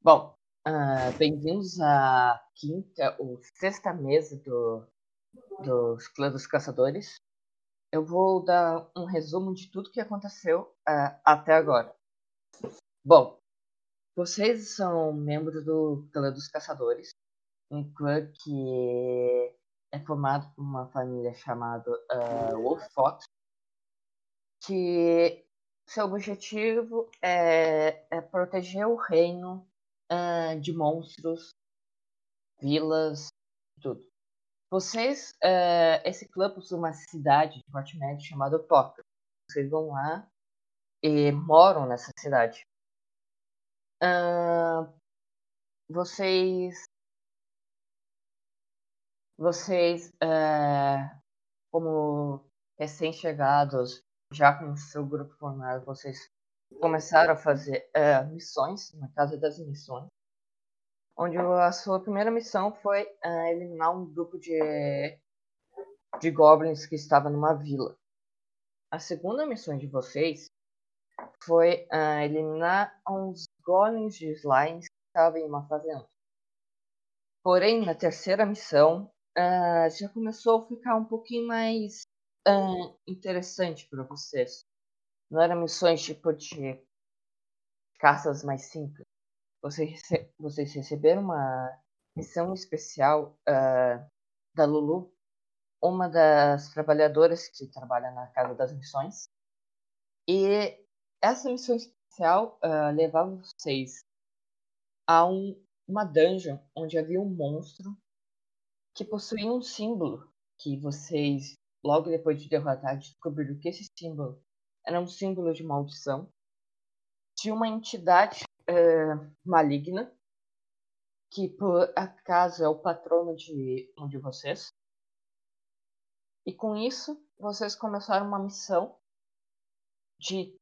Bom, uh, bem-vindos à quinta ou sexta mesa do, dos Clã dos Caçadores. Eu vou dar um resumo de tudo que aconteceu uh, até agora. Bom, vocês são membros do Clã dos Caçadores, um clã que é formado por uma família chamada uh, Wolf Fox, que seu objetivo é, é proteger o reino uh, de monstros, vilas, tudo. Vocês, uh, esse clã possui uma cidade de médio chamada Tóquio. Vocês vão lá e moram nessa cidade. Uh, vocês, vocês, uh, como recém-chegados, já com o seu grupo formado, vocês começaram a fazer uh, missões na Casa das Missões, onde a sua primeira missão foi uh, eliminar um grupo de, de goblins que estava numa vila. A segunda missão de vocês foi uh, eliminar uns golems de slimes que estavam em uma fazenda. Porém, na terceira missão, já começou a ficar um pouquinho mais interessante para vocês. Não eram missões tipo de caças mais simples. Vocês, vocês receberam uma missão especial uh, da Lulu, uma das trabalhadoras que trabalha na Casa das Missões. E essa missão especial uh, levava vocês a um, uma dungeon onde havia um monstro que possuía um símbolo que vocês, logo depois de derrotar, descobriram que esse símbolo era um símbolo de maldição de uma entidade é, maligna que por acaso é o patrono de um de vocês. E com isso, vocês começaram uma missão de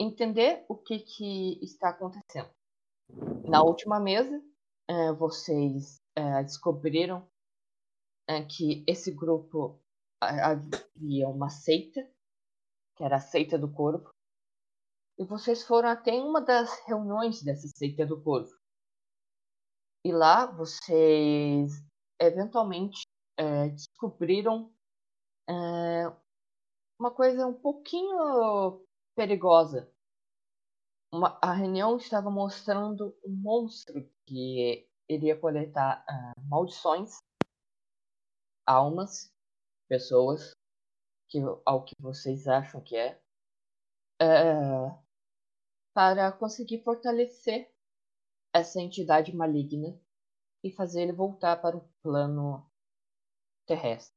entender o que, que está acontecendo. Na última mesa, é, vocês é, descobriram é, que esse grupo havia uma seita que era a seita do corvo. E vocês foram até uma das reuniões dessa seita do corvo. E lá vocês eventualmente é, descobriram é, uma coisa um pouquinho perigosa. Uma, a reunião estava mostrando um monstro que iria coletar uh, maldições, almas, pessoas que, ao que vocês acham que é, é para conseguir fortalecer essa entidade maligna e fazer ele voltar para o plano terrestre,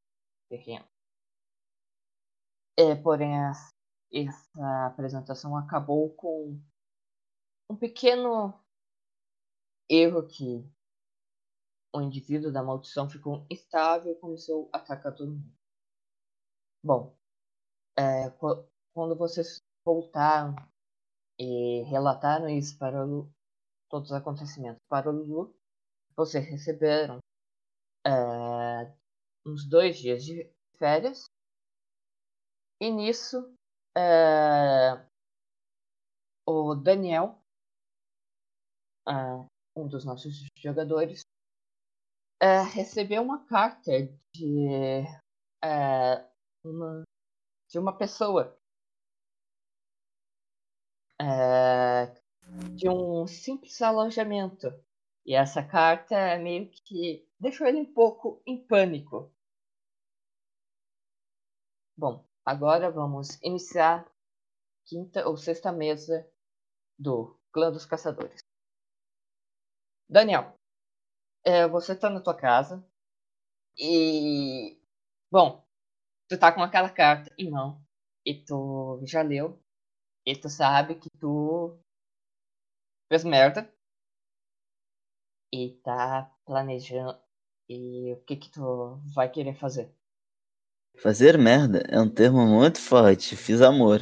terreno. É, porém, essa, essa apresentação acabou com um pequeno erro que o indivíduo da maldição ficou instável e começou a atacar todo mundo. Bom, é, quando vocês voltaram e relataram isso para o, todos os acontecimentos para o Lulu, vocês receberam é, uns dois dias de férias. E nisso é, o Daniel, é, um dos nossos jogadores, é, recebeu uma carta de é, uma, de uma pessoa. É, de um simples alojamento. E essa carta é meio que deixou ele um pouco em pânico. Bom, agora vamos iniciar quinta ou sexta mesa do Clã dos Caçadores. Daniel, é, você está na tua casa e. Bom, tu tá com aquela carta e não. E tu já leu. E tu sabe que tu fez merda. E tá planejando. E o que que tu vai querer fazer? Fazer merda é um termo muito forte. Fiz amor.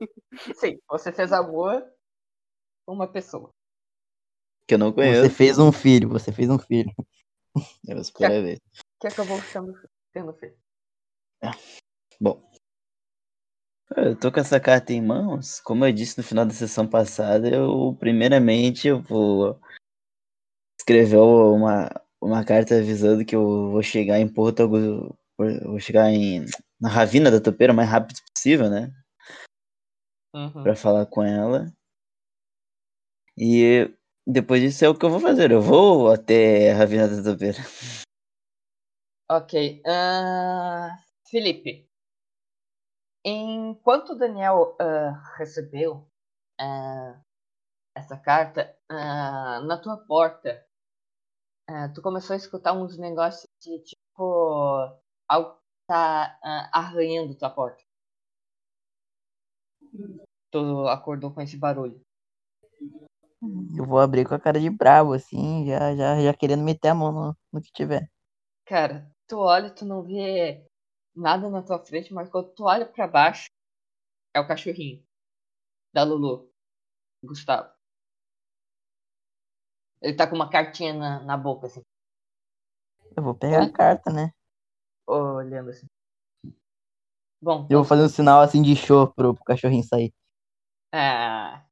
Sim, você fez amor com uma pessoa. Que eu não conheço. Você fez um filho, você fez um filho. Eu espero que, ver. Que acabou sendo tendo feito. É. Bom. Eu tô com essa carta em mãos. Como eu disse no final da sessão passada, eu primeiramente eu vou escrever uma, uma carta avisando que eu vou chegar em Porto Augusto, vou chegar em na Ravina da Topeira o mais rápido possível, né? Uhum. Pra falar com ela. E depois disso é o que eu vou fazer. Eu vou até a Ravina da Topeira. Ok. ah, Felipe, enquanto Daniel ah, recebeu ah, essa carta, na tua porta, tu começou a escutar uns negócios de tipo. algo tá arranhando tua porta. Tu acordou com esse barulho. Eu vou abrir com a cara de bravo, assim, já, já, já querendo meter a mão no, no que tiver. Cara, tu olha e tu não vê nada na tua frente, mas quando tu olha pra baixo, é o cachorrinho da Lulu, Gustavo. Ele tá com uma cartinha na, na boca, assim, Eu vou pegar a carta, né? olhando assim. Bom, Eu vou fazer um sinal assim de show pro, pro cachorrinho sair. é...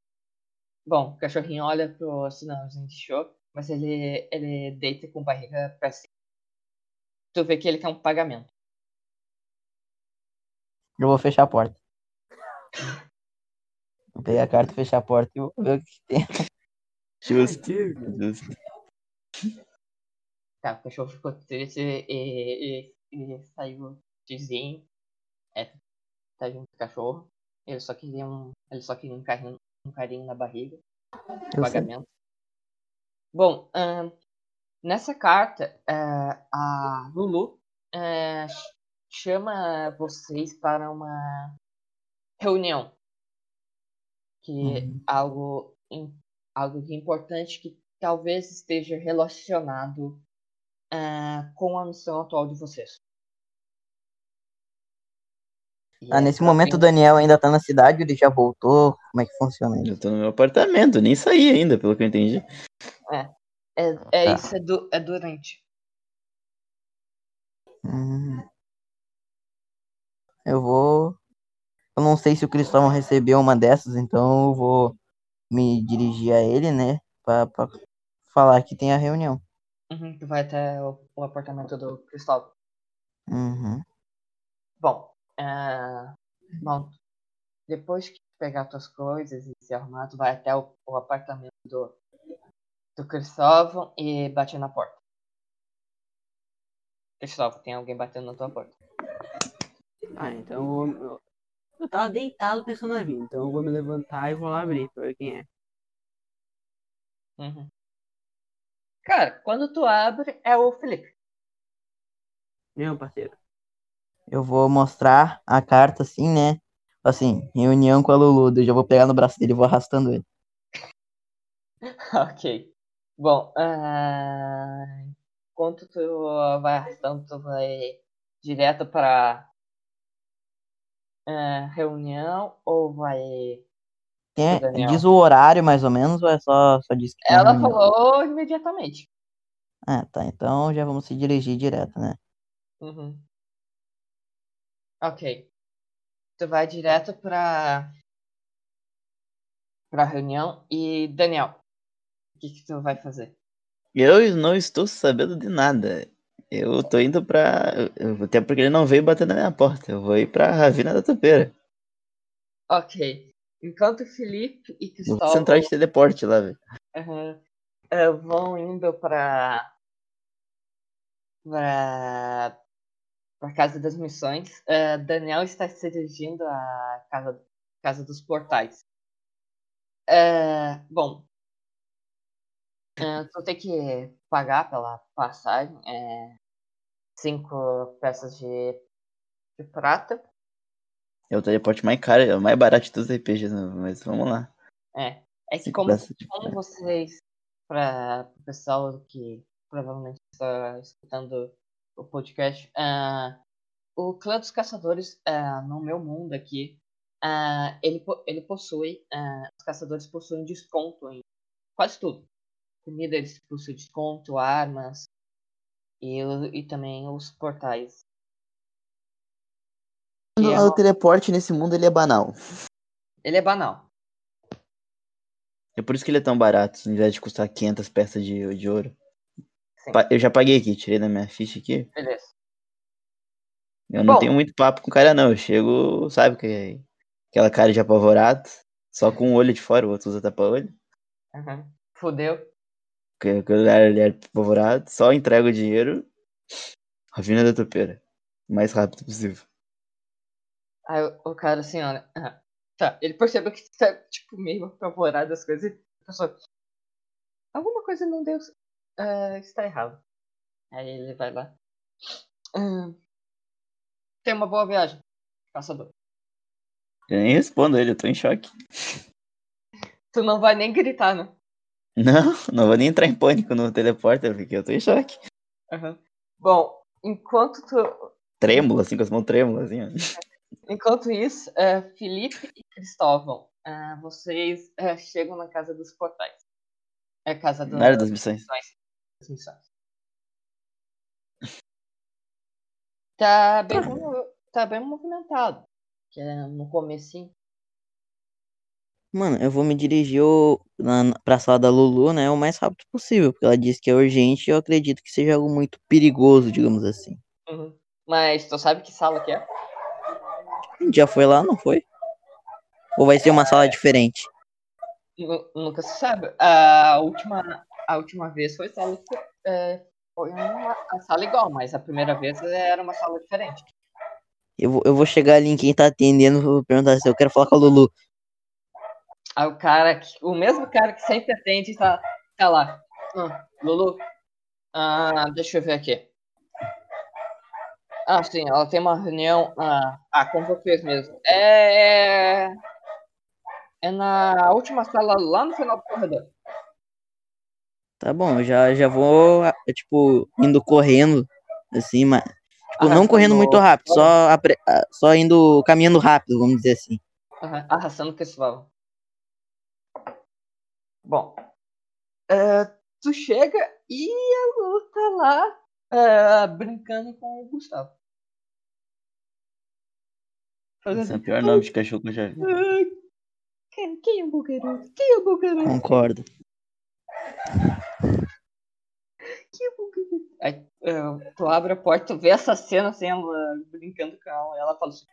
Bom, o cachorrinho olha pro sinalzinho de show, mas ele, ele deita com barriga pra cima. Tu vê que ele quer um pagamento. Eu vou fechar a porta. Vou pegar a carta, fechar a porta e vou ver o que tem. Justo. Justo. Tá, o cachorro ficou triste e, e, e saiu vizinho. É, tá junto com o cachorro. Ele só queria um. Ele só queria um carinho, um carinho na barriga. Eu sei. pagamento. Bom, ahn, nessa carta, ah, a Lulu ch- chama vocês para uma reunião. Que Uhum. é algo, algo que é importante que talvez esteja relacionado ah, com a missão atual de vocês. Ah, é nesse pra momento o ver- Daniel ainda tá na cidade, ele já voltou. Como é que funciona isso? Eu tô no meu apartamento, nem saí ainda, pelo que eu entendi. É, é Tá. isso, é, du- é durante. Hum. Eu vou. Eu não sei se o Cristóvão recebeu uma dessas, então eu vou me dirigir a ele, né? Pra, pra falar que tem a reunião. Uhum, tu vai até o, o apartamento do Cristóvão. Uhum. Bom, ah, bom, depois que pegar tuas coisas e se arrumar, tu vai até o, o apartamento do, do Cristóvão e bate na porta. Cristóvão, tem alguém batendo na tua porta. Ah, então eu. Eu, eu tava deitado pensando na vida, então eu vou me levantar e vou lá abrir pra ver quem é. Uhum. Cara, quando tu abre, é o Felipe. Meu parceiro. Eu vou mostrar a carta assim, né? Assim, reunião com a Lulu. Eu já vou pegar no braço dele e vou arrastando ele. ok. Bom, ah, enquanto tu vai arrastando, tu vai direto pra ah, reunião ou vai Tem, Daniel. diz o horário mais ou menos, ou é só, só diz que Ela reunião? falou imediatamente. Ah, tá. Então já vamos se dirigir direto, né? Uhum. Ok. Tu vai direto pra. pra reunião. E, Daniel, o que, que tu vai fazer? Eu não estou sabendo de nada. Eu tô indo pra. Até porque ele não veio bater na minha porta. Eu vou ir pra Ravina da Topeira. Ok. Enquanto Felipe e Cristóvão central de teleporte lá, velho. aham, eh, vão indo pra. pra. pra Casa das Missões, eh, Daniel está se dirigindo à Casa, casa dos Portais. Eh, bom, eh, tu tem que pagar pela passagem é, cinco peças de, de prata. É o teleporte mais caro, é o mais barato de todos os RPGs, né? mas vamos lá. É, é que como, como vocês, para o pessoal que provavelmente está escutando o podcast, ah, o clã dos caçadores ah, no meu mundo aqui, ah, ele, ele possui, os caçadores possuem desconto em quase tudo. Comida eles possuem desconto, armas e, e também os portais. E é o teleporte nesse mundo ele é banal. Ele é banal. É por isso que ele é tão barato, ao invés de custar 500 peças de, de ouro. Sim. Eu já paguei aqui, tirei da minha ficha aqui. Beleza. Eu não Bom. tenho muito papo com o cara, não. Eu chego, sabe, que é aquela cara de apavorado, só com o olho de fora, o outro usa tapa-olho. Uhum. Fudeu. Que que o lugar ele é apavorado, só entrega o dinheiro. Ravina da topeira. O mais rápido possível. Aí o, cara assim, olha. ah, Tá, ele percebeu que tá, tipo, meio apavorado das coisas e pensou. Alguma coisa não deu. ah, está errado. Aí ele vai lá. Ah, tem uma boa viagem, caçador. Eu nem respondo ele, eu tô em choque. Tu não vai nem gritar, né? Não, não vou nem entrar em pânico no teleporter, porque eu tô em choque. Aham. Bom, enquanto tu, Trêmulo, assim, com as mãos trêmulas, assim, ó. Enquanto isso, eh, Felipe e Cristóvão, ah, vocês eh, chegam na casa dos portais. É a casa do, Na área das missões. das missões. Tá bem, movi- tá bem movimentado. Que é no comecinho. Mano, eu vou me dirigir o, na, pra sala da Lulu, né, o mais rápido possível, porque ela disse que é urgente e eu acredito que seja algo muito perigoso, digamos assim. Uhum. Mas tu sabe que sala que é? A gente já foi lá, não foi? Ou vai ser uma sala diferente? Nu- Nunca se sabe. A última, a última vez foi sala, eh, foi uma, a sala igual, mas a primeira vez era uma sala diferente. Eu vou, eu vou chegar ali em quem tá atendendo, vou perguntar se eu quero falar com a Lulu. Aí o cara, que- o mesmo cara que sempre atende, tá, tá lá. Ah, Lulu, ah, deixa eu ver aqui. Ah, sim, ela tem uma reunião. Ah, ah com vocês mesmo. É. É na última sala lá no final do corredor. Tá bom, já, já vou, ah, tipo, indo correndo, assim, mas. Tipo, não correndo muito rápido, só, ah, só indo caminhando rápido, vamos dizer assim. Arrastando o pessoal. Bom. eh, tu chega e a Lu tá lá eh, brincando com o Gustavo. Esse é Fazendo. o pior nome de cachorro que eu já vi. "Ai, Quem, quem é o Bogaroto? Quem é o Bogaroto? Concordo. Quem é? Aí eh, tu abre a porta, tu vê essa cena assim, ela brincando com ela. Ela fala assim,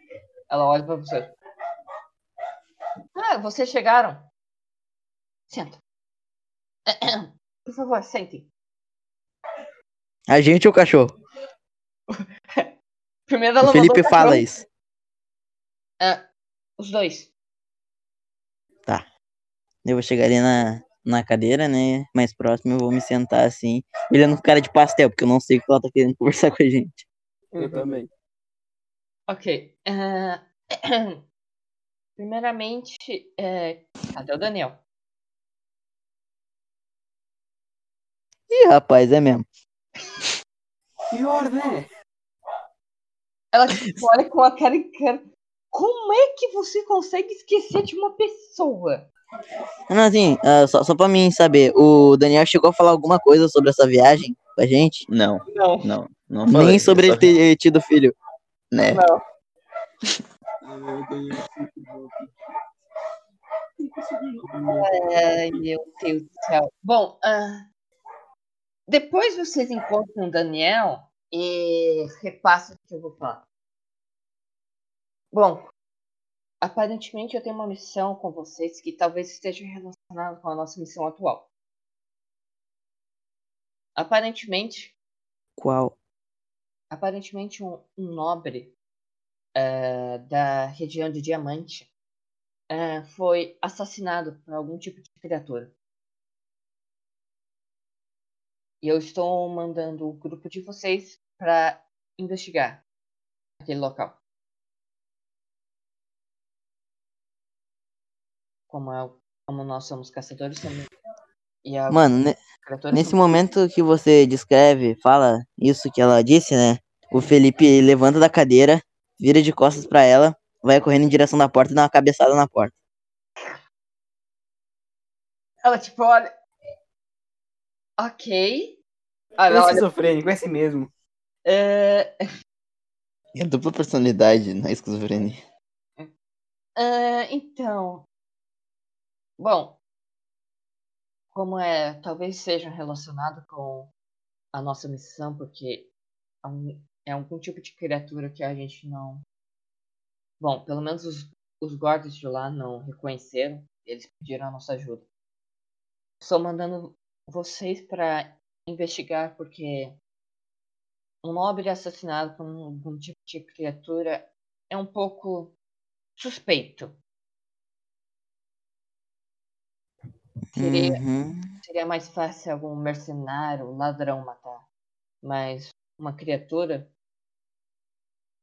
ela olha pra você. Ah, vocês chegaram. Senta. Por favor, sentem. A gente ou o cachorro? Primeiro ela O Felipe o fala isso. É, os dois. Eu vou chegar ali na, na cadeira, né? Mais próximo, eu vou me sentar assim, olhando com cara de pastel, porque eu não sei o que ela tá querendo conversar com a gente. Eu também. Ok. eh, Primeiramente, é, cadê o Daniel? Ih, rapaz, é mesmo. Pior, né? Ela tipo, olha com a cara em cara. Como é que você consegue esquecer de uma pessoa? Não, assim, ah, só, só pra mim saber, o Daniel chegou a falar alguma coisa sobre essa viagem com a gente? Não, Não, não, não falei. Nem sobre ele ter tido filho. Né? não. Ai, meu Deus do céu. Bom, ah, depois vocês encontram o Daniel e repassam o que eu vou falar. Bom, aparentemente eu tenho uma missão com vocês que talvez esteja relacionada com a nossa missão atual. Aparentemente, Qual? aparentemente um, um nobre eh, da região de Diamante eh, foi assassinado por algum tipo de criatura. E eu estou mandando o grupo de vocês para investigar aquele local. Como, é, como nós somos caçadores também. E a Mano, ne- nesse momento que você descreve, fala isso que ela disse, né? O Felipe levanta da cadeira, vira de costas pra ela, vai correndo em direção da porta e dá uma cabeçada na porta. Ela tipo olha. Ok. Ele é esquizofrênico, é assim mesmo. É... É dupla personalidade, não é esquizofrenia. Ah, então. Bom. Como é. Talvez seja relacionado com a nossa missão, porque é, um- é algum tipo de criatura que a gente não. Bom, pelo menos os, os guardas de lá não reconheceram. Eles pediram a nossa ajuda. Estou mandando vocês para investigar porque um nobre assassinado por algum tipo de criatura é um pouco suspeito. Seria, Uhum. seria mais fácil algum mercenário, ladrão matar. Mas uma criatura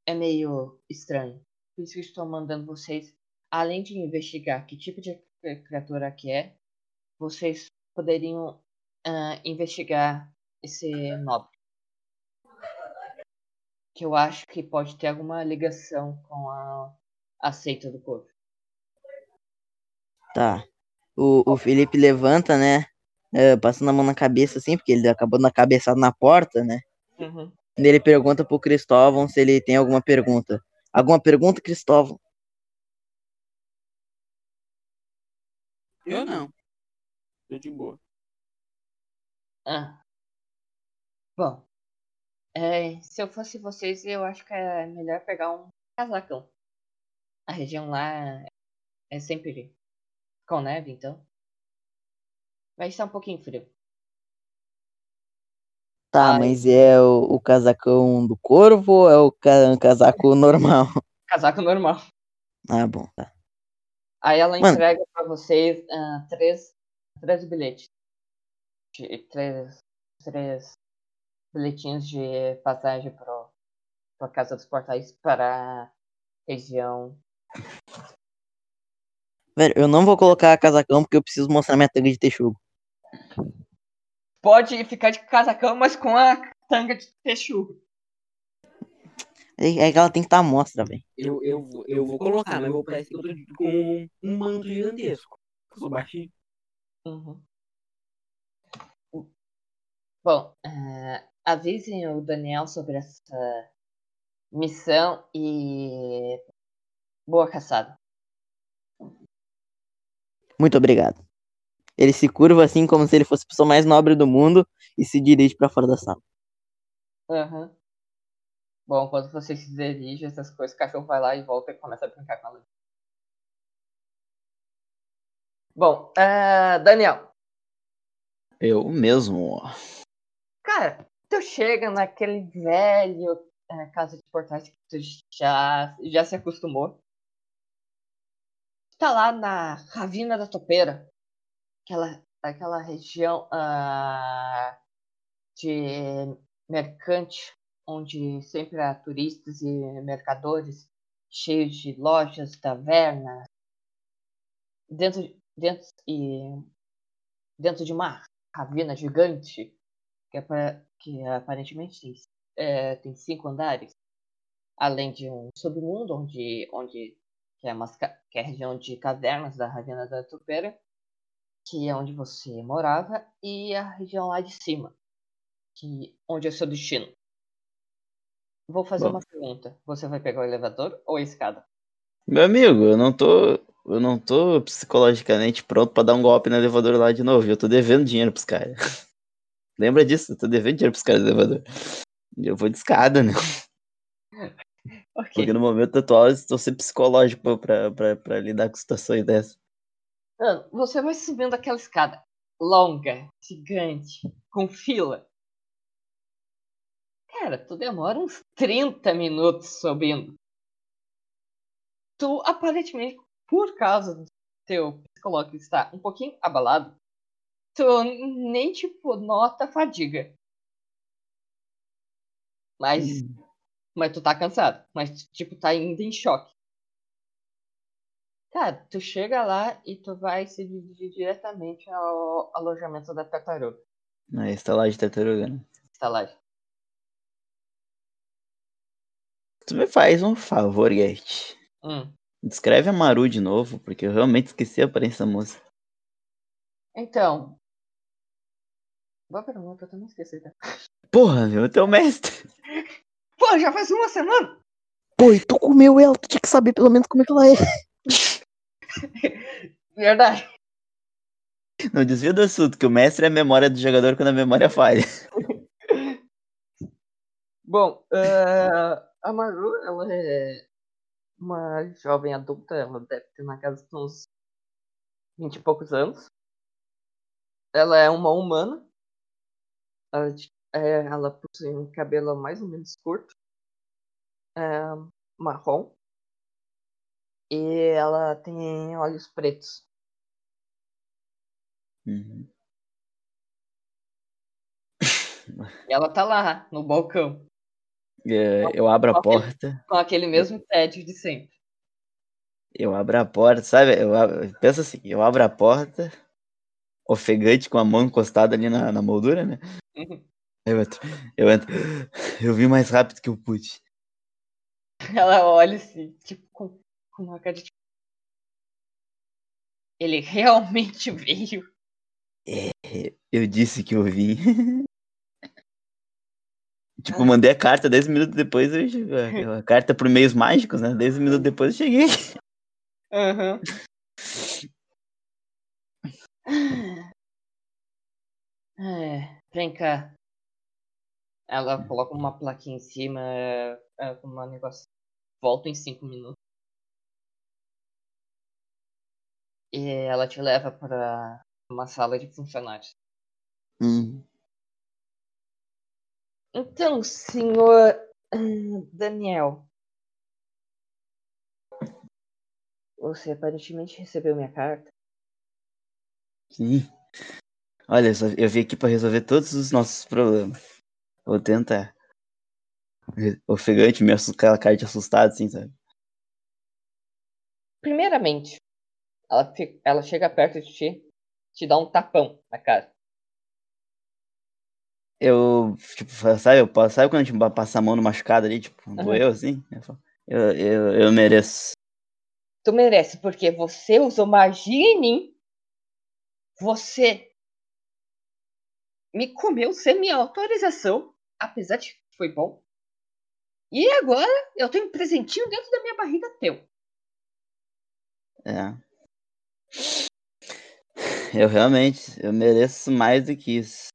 é meio estranho. Por isso que estou mandando vocês, além de investigar que tipo de cri- criatura que é, vocês poderiam ah, investigar esse nobre. Que eu acho que pode ter alguma ligação com a, a seita do corpo. Tá. O, o Felipe levanta, né? é, passando a mão na cabeça, assim, porque ele acabou na cabeçada na porta, né? Uhum. Ele pergunta pro Cristóvão se ele tem alguma pergunta. Alguma pergunta, Cristóvão? Eu não. Tô de boa. Ah. Bom. É, se eu fosse vocês, eu acho que é melhor pegar um casacão. A região lá é sempre com neve, então. Vai estar um pouquinho frio. Tá, Ai. mas é o, o casacão do corvo ou é o ca- casaco normal? Casaco normal. Ah, bom, tá. Aí ela Mano. entrega pra vocês ah, três, três bilhetes. Três, três bilhetinhos de passagem pro, pra Casa dos Portais para a região. Velho, eu não vou colocar casacão porque eu preciso mostrar minha tanga de texugo. Pode ficar de casacão, mas com a tanga de texugo. É, é que ela tem que estar à mostra, velho. Eu, eu, vou- eu vou colocar, mas vou parecer eu tô de- com um, um manto gigantesco. Eu sou baixinho. Uhum. Bom, eh, avisem o Daniel sobre essa missão e boa caçada. Muito obrigado. Ele se curva assim como se ele fosse a pessoa mais nobre do mundo e se dirige pra fora da sala. Aham. Bom, quando você se dirige, essas coisas, o cachorro vai lá e volta e começa a brincar com ela. Bom, eh, Daniel, Eu mesmo. Cara, tu chega naquele velho eh, casa de portais que tu já, já se acostumou. Tá lá na Ravina da Topeira, aquela, aquela região ah, de mercante, onde sempre há turistas e mercadores cheios de lojas, tavernas, dentro, dentro, e, dentro de uma ravina gigante, que, apa- que aparentemente tem, é, tem cinco andares, além de um submundo, onde, onde que, é umas que é a região de cavernas da ravina da Tupera, que é onde você morava, e a região lá de cima, que onde é o seu destino. Vou fazer Bom. uma pergunta. Você vai pegar o elevador ou a escada? Meu amigo, eu não tô. Eu não tô psicologicamente pronto pra dar um golpe no elevador lá de novo. Eu tô devendo dinheiro pros caras. Lembra disso? Eu tô devendo dinheiro pros caras do elevador. Eu vou de escada, né? Ok. Porque no momento atual eu estou sem psicológico pra, pra, pra lidar com situações dessas. Mano, você vai subindo aquela escada longa, gigante, com fila. Cara, tu demora uns 30 minutos subindo. Tu, aparentemente, por causa do teu psicológico estar um pouquinho abalado, tu nem, tipo, nota a fadiga. Mas, mas tu tá cansado. Mas, tipo, tá ainda em choque. Cara, tu chega lá e tu vai se dirigir diretamente ao alojamento da tartaruga. Na estalagem de tartaruga, né? Estalagem. Tu me faz um favor, Gert. Hum. Descreve a Maru de novo, porque eu realmente esqueci a aparência da moça. Então. Boa pergunta, eu também esqueci. Tá? Porra, meu, teu mestre. Pô, já faz uma semana! Pô, e tu comeu ela, tu tinha que saber pelo menos como é que ela é. Verdade. Não desvia do assunto, que o mestre é a memória do jogador quando a memória falha. Bom, eh, a Maru, ela é uma jovem adulta, ela deve ter na casa de uns 20 e poucos anos. Ela é uma humana. Ela, é, ela possui um cabelo mais ou menos curto, é, marrom. E ela tem olhos pretos. Uhum. E ela tá lá, no balcão, É, Eu abro a porta, com aquele mesmo tédio de sempre. eu abro a porta, sabe? Eu abro- pensa assim, eu abro a porta, ofegante com a mão encostada ali na, na moldura, né? Uhum. Eu entro, eu entro. Eu vim mais rápido que eu pude. Ela olha assim, tipo, com, com uma cara de. Ele realmente veio. Eu disse que eu vim. Tipo, mandei a carta 10 minutos depois, eu, cheguei- a carta por meios mágicos, né? 10 minutos depois eu cheguei. Aham. É, vem cá. Ela coloca uma plaquinha em cima é, é, com um negócio. Volta em 5 minutos. E ela te leva para uma sala de funcionários. Hum. Então, senhor hum, Daniel. Você aparentemente recebeu minha carta. Sim. Olha, eu, vim aqui pra resolver todos os nossos problemas. Vou tentar. Ofegante, me assustar, aquela cara de assustado, assim, sabe? Primeiramente, ela, ela chega perto de ti, te dá um tapão na cara. Eu, tipo, sabe, eu, passo- sabe quando a gente passa a mão no machucado ali, tipo, doeu assim? Eu, eu, eu mereço. Tu merece, porque você usou magia em mim. Você me comeu sem minha autorização, apesar de que foi bom. E agora eu tenho um presentinho dentro da minha barriga teu. É. Eu realmente, eu mereço mais do que isso.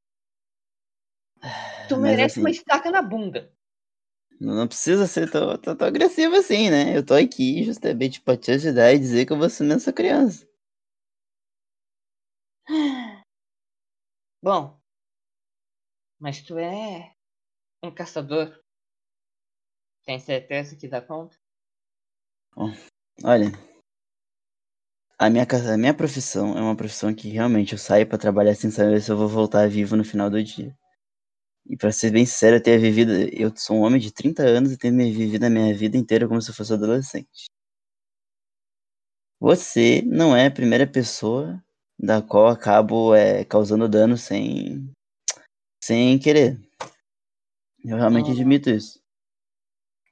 Tu Mas, merece assim, uma estaca na bunda. Não precisa ser tão, tão, tão agressivo assim, né? Eu tô aqui justamente pra te ajudar e dizer que eu vou assumir essa criança. Bom, mas tu é um caçador. Tem certeza que dá conta? Olha, a minha, a minha profissão é uma profissão que realmente eu saio pra trabalhar sem saber se eu vou voltar vivo no final do dia. E pra ser bem sincero, eu tenho vivido. Eu sou um homem de 30 anos e tenho vivido a minha vida inteira como se eu fosse adolescente. Você não é a primeira pessoa da qual acabo é, causando dano sem, sem querer. Eu realmente admito isso.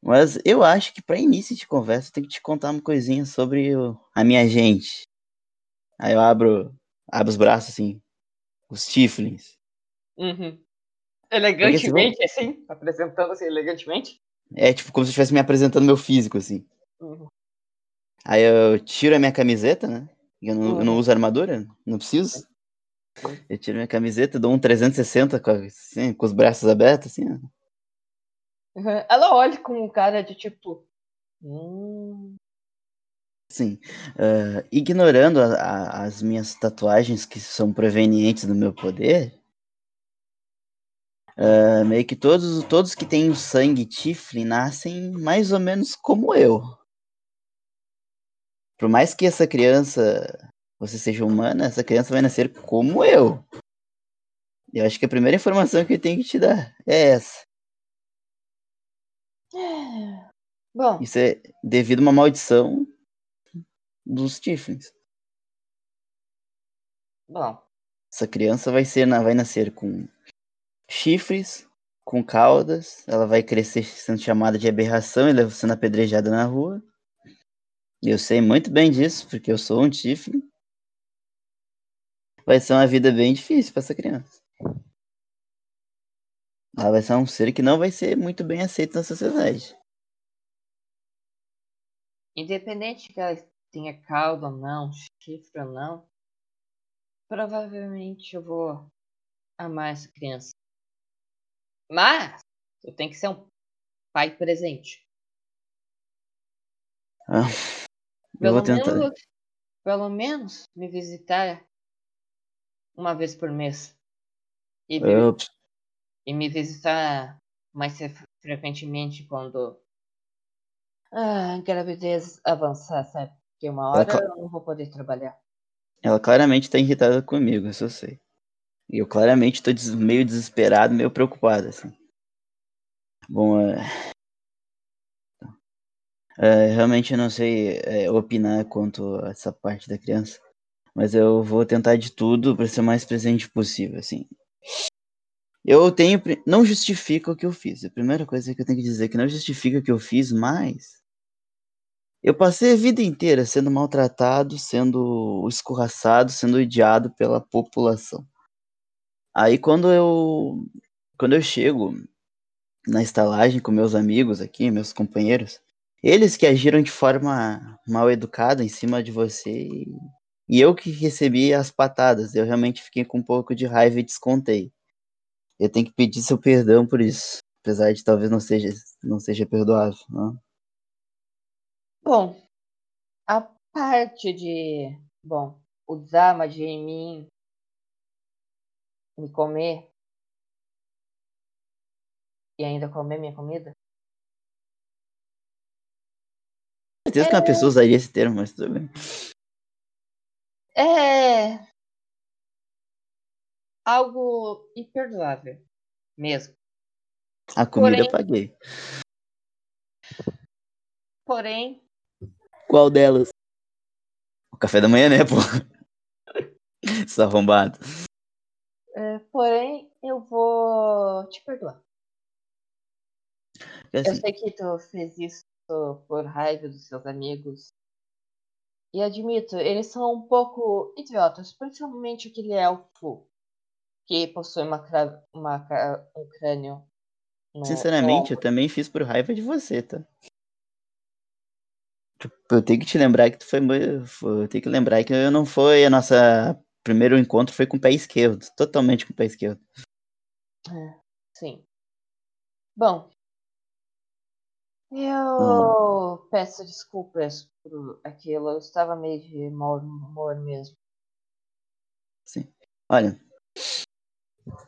Mas eu acho que para início de conversa eu tenho que te contar uma coisinha sobre o- a minha gente. Aí eu abro, abro os braços assim, os tiflins. Uhum. Elegantemente, assim? Apresentando-se elegantemente? É tipo como se eu estivesse me apresentando meu físico assim. Uhum. Aí eu tiro a minha camiseta, né? Eu não, eu não uso armadura, não preciso. Eu tiro minha camiseta, dou um 360 com, assim, com os braços abertos, assim. Uhum. Ela olha com um cara de tipo. Hum, Sim. ah, ignorando a- a- as minhas tatuagens que são provenientes do meu poder, ah, meio que todos, todos que têm o sangue Tiflin nascem mais ou menos como eu. Por mais que essa criança você seja humana, essa criança vai nascer como eu. Eu acho que a primeira informação que eu tenho que te dar é essa. Bom, Isso é devido a uma maldição dos Tiflins. bom. Essa criança vai ser, vai nascer com chifres, com caudas, ela vai crescer sendo chamada de aberração e sendo apedrejada na rua. Eu sei muito bem disso, porque eu sou um tiflin. Vai ser uma vida bem difícil para essa criança. Ela vai ser um ser que não vai ser muito bem aceito na sociedade. independente que ela tenha cauda ou não, chifre ou não, provavelmente eu vou amar essa criança. Mas eu tenho que ser um pai presente. Ah, Pelo menos, pelo menos me visitar uma vez por mês. E, me- Eu, e me visitar mais fre- frequentemente quando ah, a gravidez avançar, sabe? Porque uma hora cla- eu não vou poder trabalhar. ela claramente tá irritada comigo, isso eu sei. E eu claramente tô des- meio desesperado, meio preocupado, assim. Bom, é... é, realmente eu não sei é, opinar quanto a essa parte da criança. Mas eu vou tentar de tudo para ser o mais presente possível, assim. Eu tenho. Não justifica o que eu fiz. A primeira coisa que eu tenho que dizer é que não justifica o que eu fiz, mas. Eu passei a vida inteira sendo maltratado, sendo escorraçado, sendo odiado pela população. Aí quando eu. Quando eu chego na estalagem com meus amigos aqui, meus companheiros, eles que agiram de forma mal educada em cima de você e, e eu que recebi as patadas. Eu realmente fiquei com um pouco de raiva e descontei. Eu tenho que pedir seu perdão por isso, apesar de talvez não seja não seja perdoável. Não? Bom, a parte de, bom, usar magia em mim, me comer e ainda comer minha comida, certeza que uma pessoa usaria esse termo, mas tudo bem. é algo imperdoável mesmo. A comida eu Porém- paguei. Porém, Qual delas? O café da manhã, né, pô? Seu arrombado. é, porém, eu vou te perdoar. É Eu assim, sei que tu fez isso por raiva dos seus amigos. E admito, eles são um pouco idiotas, principalmente aquele elfo que possui uma, uma um crânio. no- no Sinceramente, eu também fiz por raiva de você, tá? Tipo, Eu tenho que te lembrar que tu foi, foi- eu tenho que lembrar que eu não foi a nossa primeiro encontro foi com o pé esquerdo, totalmente com o pé esquerdo. Sim. Bom, eu peço desculpas por aquilo. Eu estava meio de mau humor mesmo. Olha,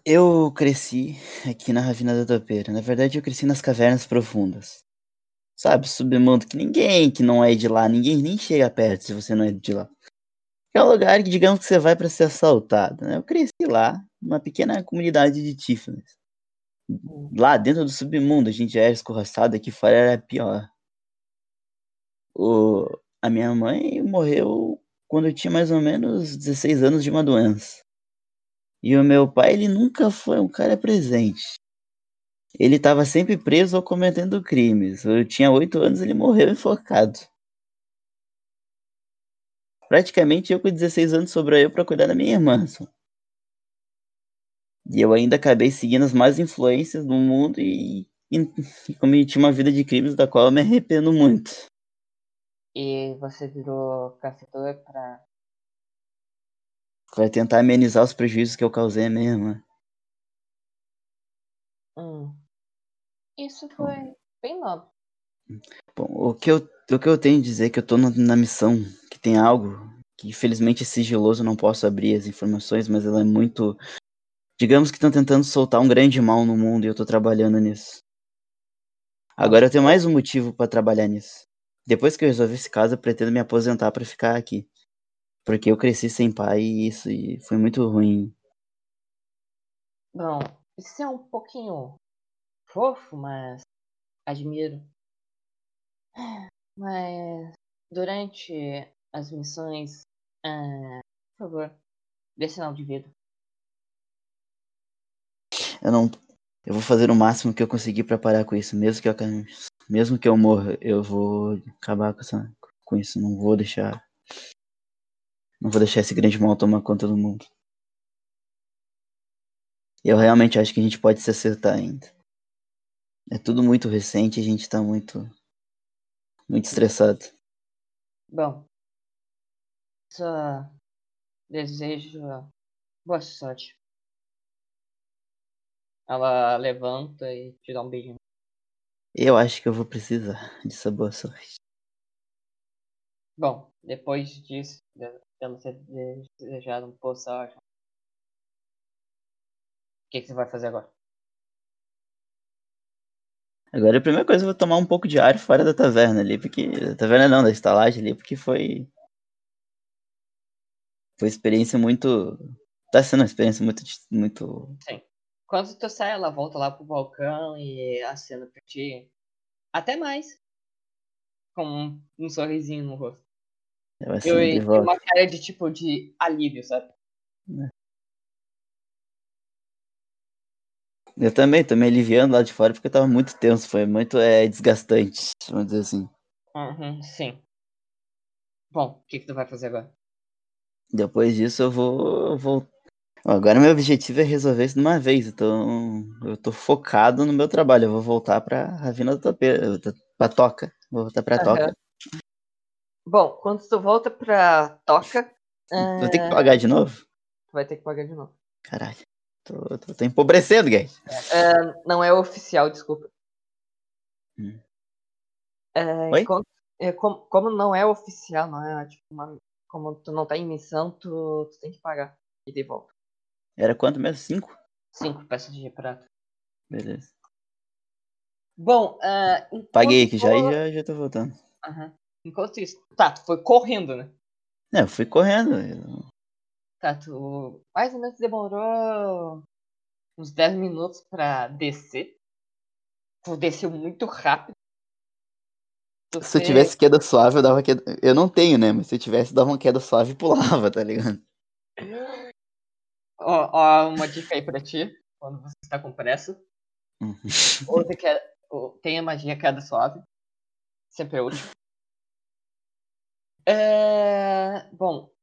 eu cresci aqui na Ravina da Topeira. Na verdade, eu cresci nas cavernas profundas. Sabe, submundo que ninguém que não é de lá, ninguém nem chega perto se você não é de lá. É um lugar que, digamos que você vai para ser assaltado, né? Eu cresci lá, numa pequena comunidade de Tiffany's. Lá dentro do submundo, a gente era escorraçado, aqui fora era pior. O... A minha mãe morreu quando eu tinha mais ou menos 16 anos de uma doença. E o meu pai, ele nunca foi um cara presente. Ele estava sempre preso ou cometendo crimes. Eu tinha 8 anos, ele morreu enforcado. Praticamente eu com 16 anos sobrou eu para cuidar da minha irmã. só. E eu ainda acabei seguindo as más influências do mundo e, e, cometi uma vida de crimes da qual eu me arrependo muito. E você virou caçador pra. Para tentar amenizar os prejuízos que eu causei minha irmã. Hum. Isso foi bem nobre. Bom, o que eu, o que eu tenho a dizer é que eu tô na, na missão, que tem algo que infelizmente é sigiloso, não posso abrir as informações, mas ela é muito. Digamos que estão tentando soltar um grande mal no mundo e eu tô trabalhando nisso. Agora eu tenho mais um motivo para trabalhar nisso. Depois que eu resolver esse caso, eu pretendo me aposentar para ficar aqui. Porque eu cresci sem pai e isso e foi muito ruim. Bom, isso é um pouquinho fofo, mas admiro. Mas durante as missões, ah, por favor, dê sinal de vida. Eu não. Eu vou fazer o máximo que eu conseguir para parar com isso. Mesmo que eu, mesmo que eu morra, eu vou acabar com, essa, com isso. Não vou deixar. Não vou deixar esse grande mal tomar conta do mundo. Eu realmente acho que a gente pode se acertar ainda. É tudo muito recente, a gente tá muito. muito estressado. Bom, só desejo boa sorte. Ela levanta e te dá um beijinho. Eu acho que eu vou precisar dessa boa sorte. Bom, depois disso, de- dela ter desejado um boa sorte, o que, que você vai fazer agora? Agora a primeira coisa eu vou tomar um pouco de ar fora da taverna ali, porque. Da taverna não, da estalagem ali, porque foi. Foi experiência muito. Tá sendo uma experiência muito. muito... Quando tu sai, ela volta lá pro balcão e acena pra ti. Até mais. Com um, um sorrisinho no rosto. Eu, assim, Eu, de e uma cara de tipo de alívio, sabe? Eu também, tô me aliviando lá de fora porque eu tava muito tenso, foi muito é, desgastante, vamos dizer assim. Uhum, sim. Bom, o que, que tu vai fazer agora? Depois disso eu vou. eu vou... Agora meu objetivo é resolver isso de uma vez, então eu tô focado no meu trabalho. Eu vou voltar pra Ravina da Topeira, pra Toca. Vou voltar pra Toca. Aham. Bom, quando tu volta pra Toca, Vou ter que é, pagar de novo? vai ter que pagar de novo. Caralho. Tô, tô, tô empobrecendo, guys. É, não é oficial, desculpa. Hum. É, enquanto- é, como, como não é oficial, não é tipo uma, como tu não tá em missão, tu, tu tem que pagar e de volta. Era quanto mesmo? Cinco? Cinco peças de prata. Beleza. Bom, enquanto Paguei aqui já e já, já tô voltando. Aham. Enquanto isso. Tá, tu foi correndo, né? É, eu fui correndo. eu- Tá, tu mais ou menos demorou uns 10 minutos pra descer. Tu desceu muito rápido. Tu Se eu tivesse queda suave, eu dava queda. Eu não tenho, né? Mas se eu tivesse, dava uma queda suave e pulava, tá ligado? Ó, ó, uma dica aí pra ti, quando você está com pressa. Uhum. Use que... ou Tenha magia queda suave. Sempre é útil. É... Bom,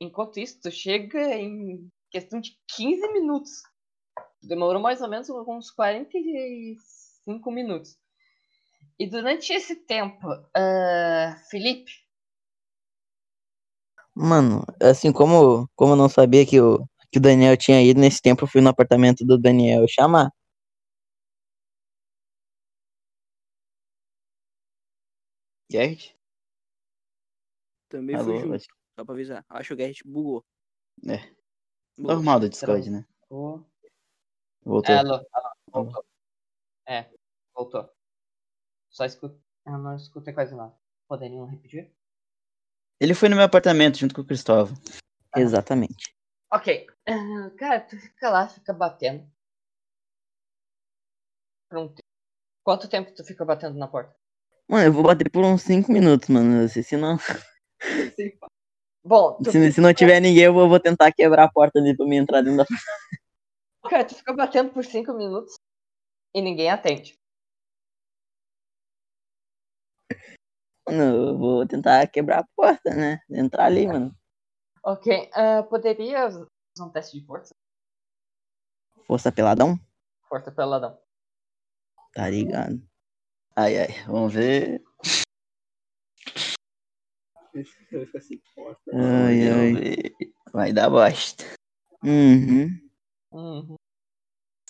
enquanto isso, tu chega em questão de 15 minutos. Demorou mais ou menos uns 45 minutos. E durante esse tempo, é, Felipe, Mano, assim, como, como eu não sabia que o, que o Daniel tinha ido nesse tempo, eu fui no apartamento do Daniel chamar. Gerd? Também Alô? fui junto, acho- só pra avisar. Acho que o Garrett bugou. É. Bugou. Normal do Discord, né? o... Voltou. É, alô, alô, voltou. É, voltou. Só escuta. Eu não escutei quase nada. Poderiam repetir? Ele foi no meu apartamento junto com o Cristóvão. Exatamente. Ok. ah, cara, tu fica lá, fica batendo. Pronto. Quanto tempo tu fica batendo na porta? Mano, eu vou bater por uns 5 minutos, mano. Se, não, Bom, tu, se, se não tiver ninguém, eu vou, vou tentar quebrar a porta ali pra mim entrar dentro da. cara, tu fica batendo por 5 minutos e ninguém atende. Mano, eu vou tentar quebrar a porta, né? Entrar ali, mano. Ok. ah, poderia usar um teste de força? Força peladão? Força peladão. Tá ligado. Ai, ai, vamos ver. Ai, ai. Vai dar bosta. Uhum. Uhum.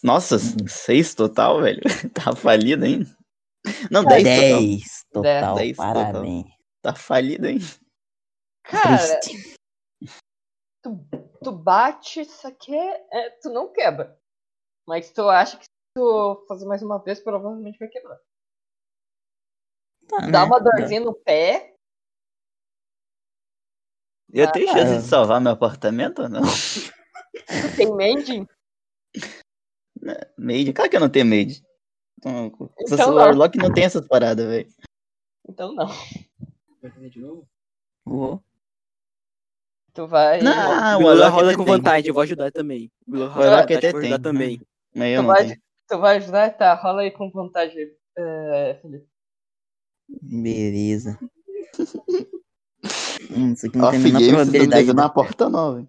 Nossa, seis total, velho. Tá falido ainda. Não, dez total. 10 total. Dez total. Parabéns. Tá falido ainda. Cara, Triste. Tu, tu bate, só que é, tu não quebra. Mas tu acha que se tu fazer mais uma vez, provavelmente vai quebrar. Tá, Dá né? uma dorzinha no pé. Eu tenho Ah, chance eu- de salvar meu apartamento ou não? Tu tem mending. Made? Claro que eu não tenho made. Então, Então então não. o Warlock não tem essas paradas, velho. Então não. Vai fazer de novo? Vou. Tu vai. Não, o Warlock roda até com tem. vantagem, eu vou ajudar também. O roda com vantagem, vou ajudar também. Mas eu Tu não vai, tenho. tu vai ajudar? Tá, rola aí com vantagem, é, Felipe. Beleza. Hum, isso aqui não Ó, tem Games, você tá me probabilidade. uma porta nova. hein?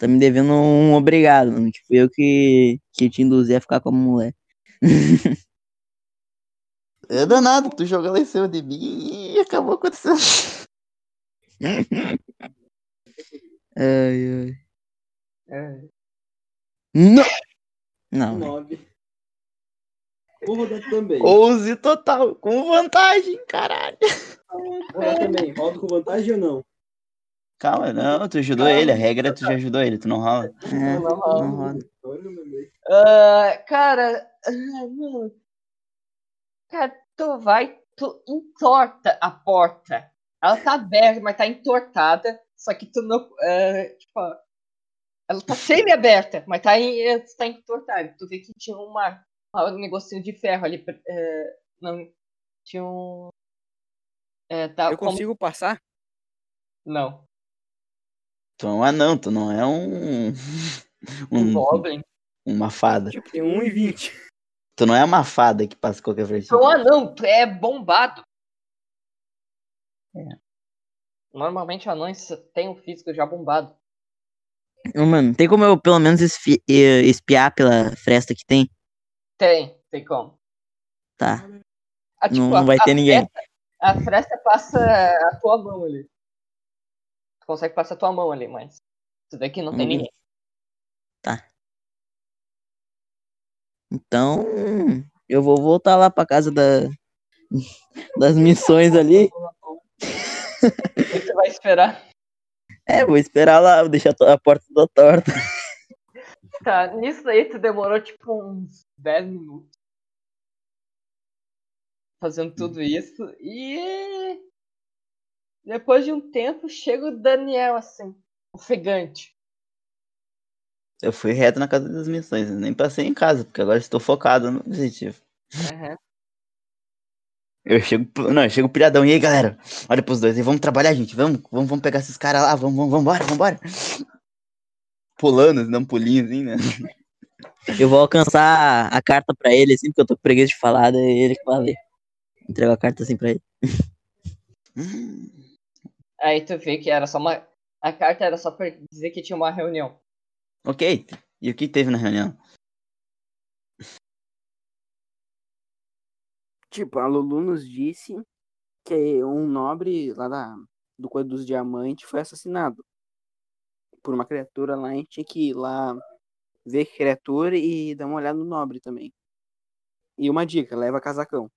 Tá me devendo um obrigado, mano. Que fui eu que, que te induzi a ficar como mulher. É danado, tu jogou lá em cima de mim e acabou acontecendo. Ai, ai. É. Não! Não, velho. 9. Vou rodar também. 11 total, com vantagem, caralho. Vou rodar também. Rodo com vantagem ou não? Calma, não, tu ajudou ele, a regra é tu já ajudou ele, tu não rola. É, Não rola. não roda. Lembrei. Ah, cara, ah, mano. Cara, tu vai, tu entorta a porta. Ela tá aberta, mas tá entortada. Só que tu não. ah, tipo, ela tá semi-aberta, mas tá, em, eh, tá entortada. Tu vê que tinha uma, uma- um negocinho de ferro ali. eh, não, tinha um. É, tá, Eu como- consigo passar? Não, Tu é um anão, tu não é um. um um Goblin. uma fada. Tipo, tem 1,20. Tu não é uma fada que passa qualquer Tu versão. é um anão, tu é bombado. É. Normalmente anões têm um físico já bombado. Mano, tem como eu pelo menos esfi- espiar pela fresta que tem? Tem, tem como. Tá. Ah, Não- não vai a ter ninguém. Fresta, a fresta passa a tua mão ali. Tu consegue passar a tua mão ali, mas. Tu vê que não tem Hum. ninguém. Então, eu vou voltar lá pra casa da, das missões ali. Tu vai esperar. É, vou esperar lá, vou deixar a porta toda torta. Tá, nisso aí tu demorou tipo uns 10 minutos. Fazendo tudo isso. E. Depois de um tempo chega o Daniel assim, ofegante. Eu fui reto na casa das missões, nem passei em casa, porque agora estou focado no objetivo. Aham. Eu chego, não, eu chego pilhadão. E aí, galera? Olha pros dois aí, vamos trabalhar, gente. Vamos, vamos, vamos pegar esses caras lá, vamos, vamos, vambora, vambora. Pulando, dando um pulinho assim, né? Eu vou alcançar a carta pra ele, assim, porque eu tô com preguiça de falar, daí ele que vai ler. Entrego a carta assim pra ele. Aí tu vê que era só uma. A carta era só pra dizer que tinha uma reunião. ok, e o que teve na reunião? Tipo, a Lulu nos disse que um nobre lá da, do Coisa dos Diamantes foi assassinado por uma criatura lá. A gente tinha que ir lá ver que criatura e dar uma olhada no nobre também. E uma dica, leva casacão.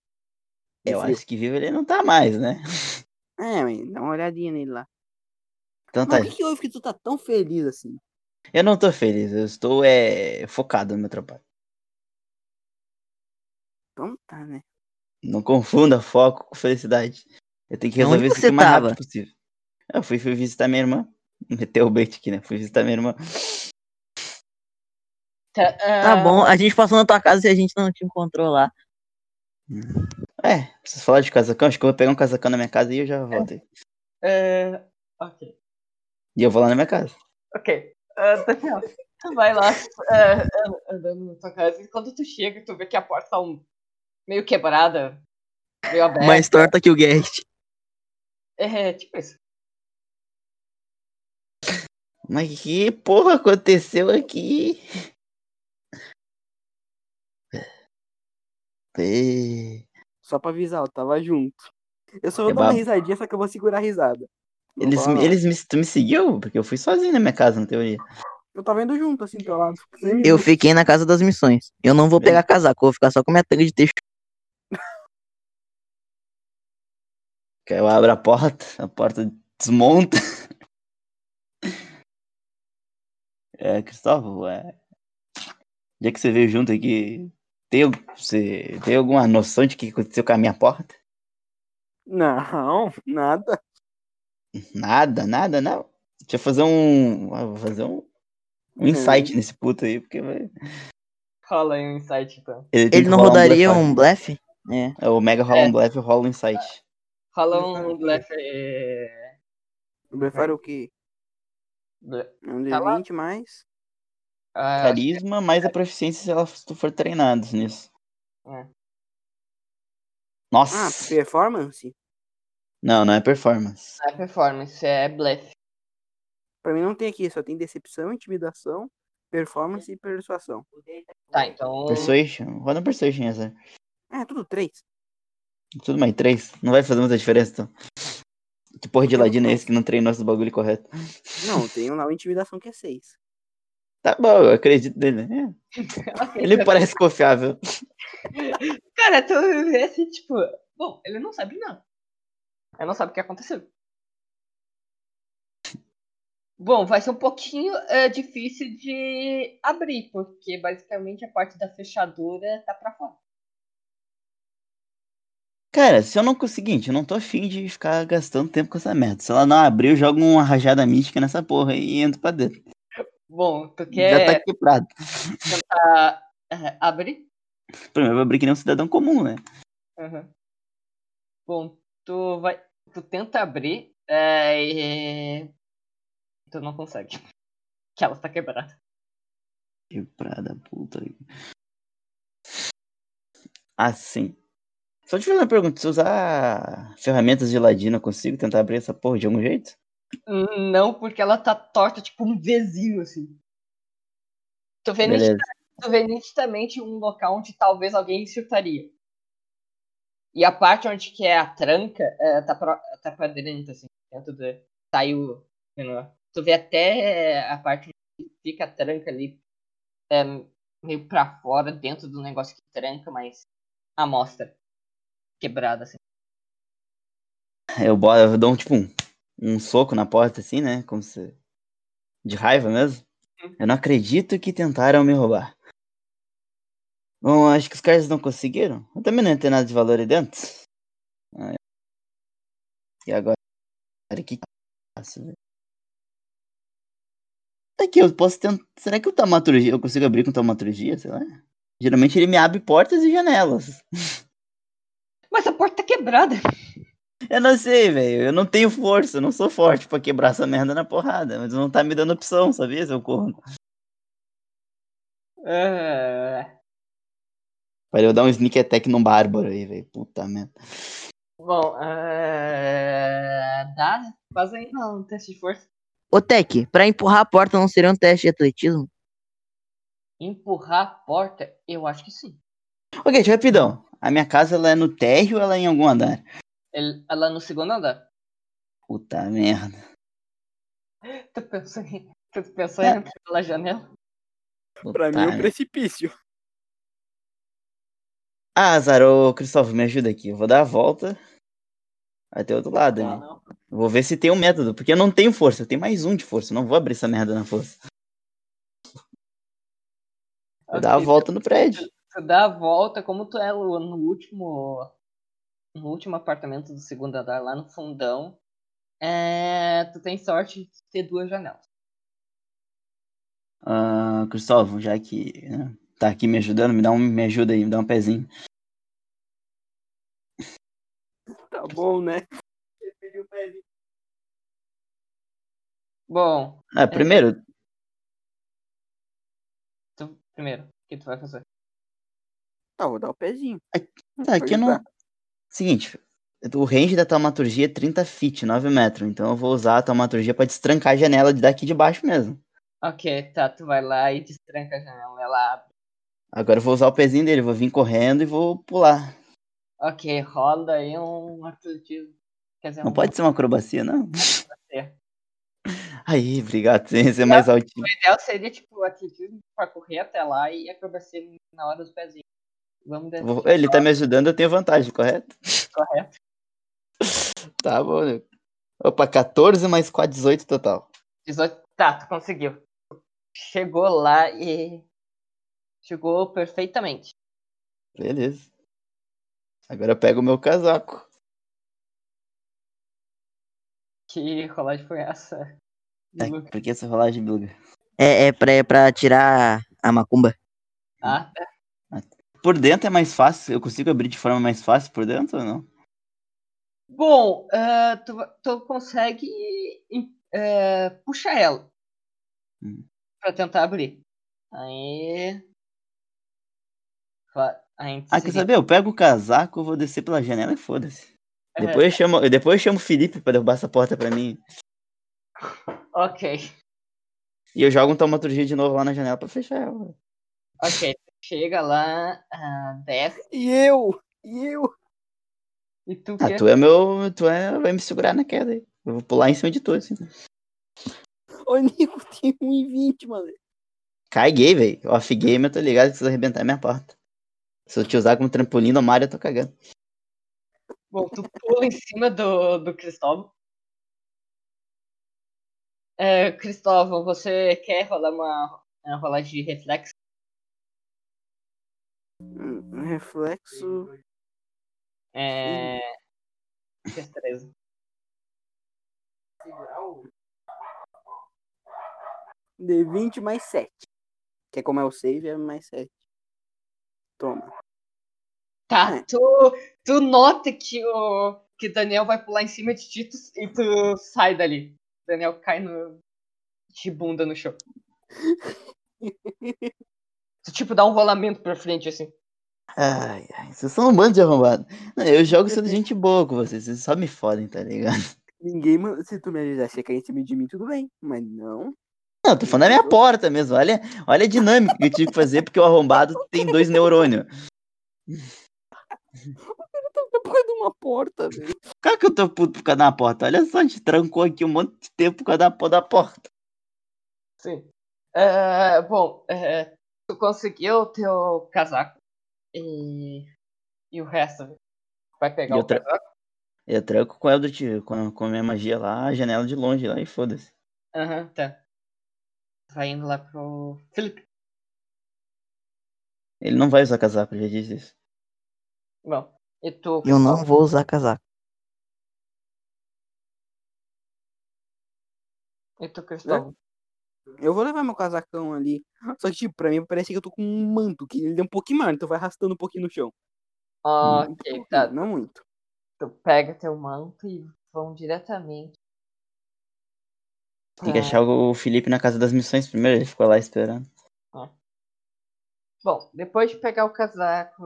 Eu frio. acho que vivo ele não tá mais, né? É, mas dá uma olhadinha nele lá. Então tá. Mas o que, que houve que tu tá tão feliz assim? Eu não tô feliz, eu estou é, focado no meu trabalho. Então tá, né? Não confunda foco com felicidade. Eu tenho que resolver isso o mais tava? rápido possível. Eu fui, fui visitar minha irmã. Meteu o bait aqui, né? Fui visitar minha irmã. Tá, Tá ah, bom, a gente passou na tua casa e a gente não te encontrou lá. É, preciso falar de casacão. Acho que eu vou pegar um casacão na minha casa e eu já volto. aí. é, Ok. E eu vou lá na minha casa. Ok. Ah, Daniel, tu vai lá ah, ah, andando na tua casa e quando tu chega, tu vê que a porta tá um- meio quebrada, meio aberta. Mais torta que o Guest. É, tipo isso. Mas que porra aconteceu aqui? É, Só pra avisar, eu tava junto. Eu só vou É dar uma risadinha, só que eu vou segurar a risada. Não Eles, fala eles me, tu me seguiu? Porque eu fui sozinho na minha casa, na teoria. Eu tava indo junto, assim, do lado. Eu fiquei na casa das missões. Eu não vou pegar casaco, eu vou ficar só com minha tanga de texto. Que aí eu abro a porta, a porta desmonta. É, Cristóvão, é. Já que você veio junto aqui, tem, você tem alguma noção de o que aconteceu com a minha porta? Não, nada. Nada, nada, não. Deixa eu fazer um. ah, Vou fazer um, um insight nesse puto aí, porque vai. Rola aí um insight, então. Ele que não rodaria blefe. um blefe? É. É, o Mega rola É. um blefe e rola um insight. Rola um blefe. é, O Befaro o quê? É um Tá lá. D20 mais. ah, Carisma mais a proficiência se, ela, for treinado nisso. É. Nossa! Ah, performance? Não, não é performance. não é performance, é blefe. Pra mim não tem aqui, só tem decepção, intimidação, performance e persuasão. Tá, então. Persuasion. Roda um persuasion essa. Ah, é tudo três. Tudo mais três. Não vai fazer muita diferença, então. Que porra de ladino é esse que não treinou esse bagulho correto? Não, tem um lá intimidação que é 6. Tá bom, eu acredito nele. né? Ok, Ele tá- parece confiável. Cara, tu vê assim, tipo. Bom, ele não sabe nada. Ele não sabe o que aconteceu. Bom, vai ser um pouquinho é, difícil de abrir, porque basicamente a parte da fechadura tá pra fora. Cara, se eu não conseguir, eu não tô afim de ficar gastando tempo com essa merda. Se ela não abrir, eu jogo uma rajada mística nessa porra e entro pra dentro. Bom, tu Já quer tá quebrado. tentar é, abrir? Primeiro eu vou abrir que nem um cidadão comum, né? Uhum. Bom, tu vai. Tu tenta abrir é, e. Tu não consegue. Que ela tá quebrada. Quebrada, puta. Assim. Só te fazer uma pergunta, se eu usar ferramentas de ladino, eu consigo tentar abrir essa porra de algum jeito? Não, porque ela tá torta, tipo um vizinho, assim. Tu vê, nitida- tu vê nitidamente um local onde talvez alguém chutaria. E a parte onde que é a tranca, é, tá, pra, tá pra dentro, assim. Dentro do. Saiu. menor. Tu vê até a parte onde fica a tranca ali. É, meio pra fora, dentro do negócio que tranca, mas a mostra. Quebrada, assim. Eu, eu dou um, tipo um, um soco na porta, assim, né? Como se. De raiva mesmo. Eu não acredito que tentaram me roubar. Bom, acho que os caras não conseguiram. Eu também não ter nada de valor aí dentro. E agora? O que faço, velho? Aqui, eu posso tentar. Será que o taumaturgia. Eu consigo abrir com taumaturgia, sei lá? Geralmente ele me abre portas e janelas. Mas a porta tá quebrada. Eu não sei, velho. Eu não tenho força, eu não sou forte pra quebrar essa merda na porrada. Mas não tá me dando opção, sabia, seu corno? É, Para eu dar um sneak attack num bárbaro aí, velho. Puta merda. Bom, é... dá? Faz aí não, um teste de força. Ô, Tec, pra empurrar a porta não seria um teste de atletismo? Empurrar a porta? Eu acho que sim. Ok, rapidão. A minha casa ela é no térreo ou ela é em algum andar? Ela no segundo andar. Puta merda. Tu pensou em, tu pensou em entrar pela janela? Pra Puta mim é um precipício. Ah, Azar, ô Cristóvão, me ajuda aqui. Eu vou dar a volta até o outro lado Ah, não. Eu Vou ver se tem um método, porque eu não tenho força. Eu tenho mais um de força. Eu não vou abrir essa merda na força. Vou dar a volta no prédio. Tu dá a volta, como tu é o- no último. No último apartamento do segundo andar, lá no fundão. É, tu tem sorte de ter duas janelas. Ah, Cristóvão, já que né, tá aqui me ajudando, me dá um, me ajuda aí, me dá um pezinho. Tá bom, né? Bom, Ah, primeiro, tu, primeiro, o que tu vai fazer? Tá, vou dar o pezinho. tá, aqui não. Ajudar. Seguinte, o range da taumaturgia é 30 feet, 9 metros. Então eu vou usar a taumaturgia pra destrancar a janela de daqui de baixo mesmo. Ok, tá, tu vai lá e destranca a janela, ela abre. Agora eu vou usar o pezinho dele, vou vir correndo e vou pular. Ok, roda aí um atletismo. Quer dizer, Não um pode ser uma acrobacia, não? ser. Aí, obrigado, sem ser mais altinho. O ideal seria, tipo, atletismo pra correr até lá e acrobacia na hora dos pezinhos. Vamos Vou- Ele tá me ajudando, eu tenho vantagem, correto? correto. Tá bom, né? Opa, 14 mais 4, 18 total. 18. Tá, tu conseguiu. Chegou lá e. Chegou perfeitamente. Beleza. Agora eu pego o meu casaco. Que rolagem foi essa? Tá, por que essa rolagem, Bilga? É, é, pra, é pra tirar a macumba. Ah, Por dentro é mais fácil? Eu consigo abrir de forma mais fácil por dentro ou não? Bom, ah, tu, tu consegue eh, puxar ela Hum. pra tentar abrir. Aí. Fa- A gente Ah, quer saber? Eu pego o casaco, vou descer pela janela e foda-se. É, Depois eu chamo, depois eu chamo o Felipe pra derrubar essa porta pra mim. Ok, E eu jogo um taumaturgia de novo lá na janela pra fechar ela. ok. Chega lá, ah, desce. E eu? E eu? E tu Ah, tu é meu. Tu é, vai me segurar na queda aí. Eu vou pular em cima de tu, assim. Ô, Nico, tem 1,20, mano. Caguei, velho. Off game, eu tô ligado que precisa arrebentar minha porta. Se eu te usar como trampolim no mar, eu tô cagando. Bom, tu pula em cima do, do Cristóvão. É, Cristóvão, você quer rolar uma, uma rolagem de reflexo? Reflexo. É. Destreza. D20 mais 7. Que é como é o save, é mais 7. Toma. Tá, tu, tu nota que o que Daniel vai pular em cima de ti tu- e tu sai dali. Daniel cai no de bunda no chão. Tu tipo dá um rolamento pra frente assim. Ai, ai, vocês são um bando de arrombado. Não, eu jogo sendo gente boa com vocês, vocês só me fodem, tá ligado? Ninguém. Se tu me ajudasse a cair em cima de mim, tudo bem. Mas não. Não, tô falando da minha porta mesmo. Olha, olha a dinâmica que eu tive que fazer porque o arrombado tem dois neurônios. Tá por causa de uma porta, velho. Claro que eu tô puto por causa da porta. Olha só, a gente trancou aqui um monte de tempo por causa da porra da porta. Sim. É, bom, é, tu conseguiu o teu casaco e, e o resto vai pegar E o outra- casaco. Eu tranco com, o Eldritch, com, a, com a minha magia lá, a janela de longe lá e foda-se. Aham, tá. Vai indo lá pro Felipe. Ele não vai usar casaco, eu já disse isso. Bom, e tu? Eu não vou usar casaco. E tu, Cristóvão? Eu vou levar meu casacão ali. Só que, tipo, pra mim parece que eu tô com um manto, que ele é um pouquinho maior, então vai arrastando um pouquinho no chão. Ok, tá. Não muito. Tu pega teu manto e vão diretamente. Tem que pra- achar o Felipe na casa das missões primeiro, ele ficou lá esperando. Bom, depois de pegar o casaco,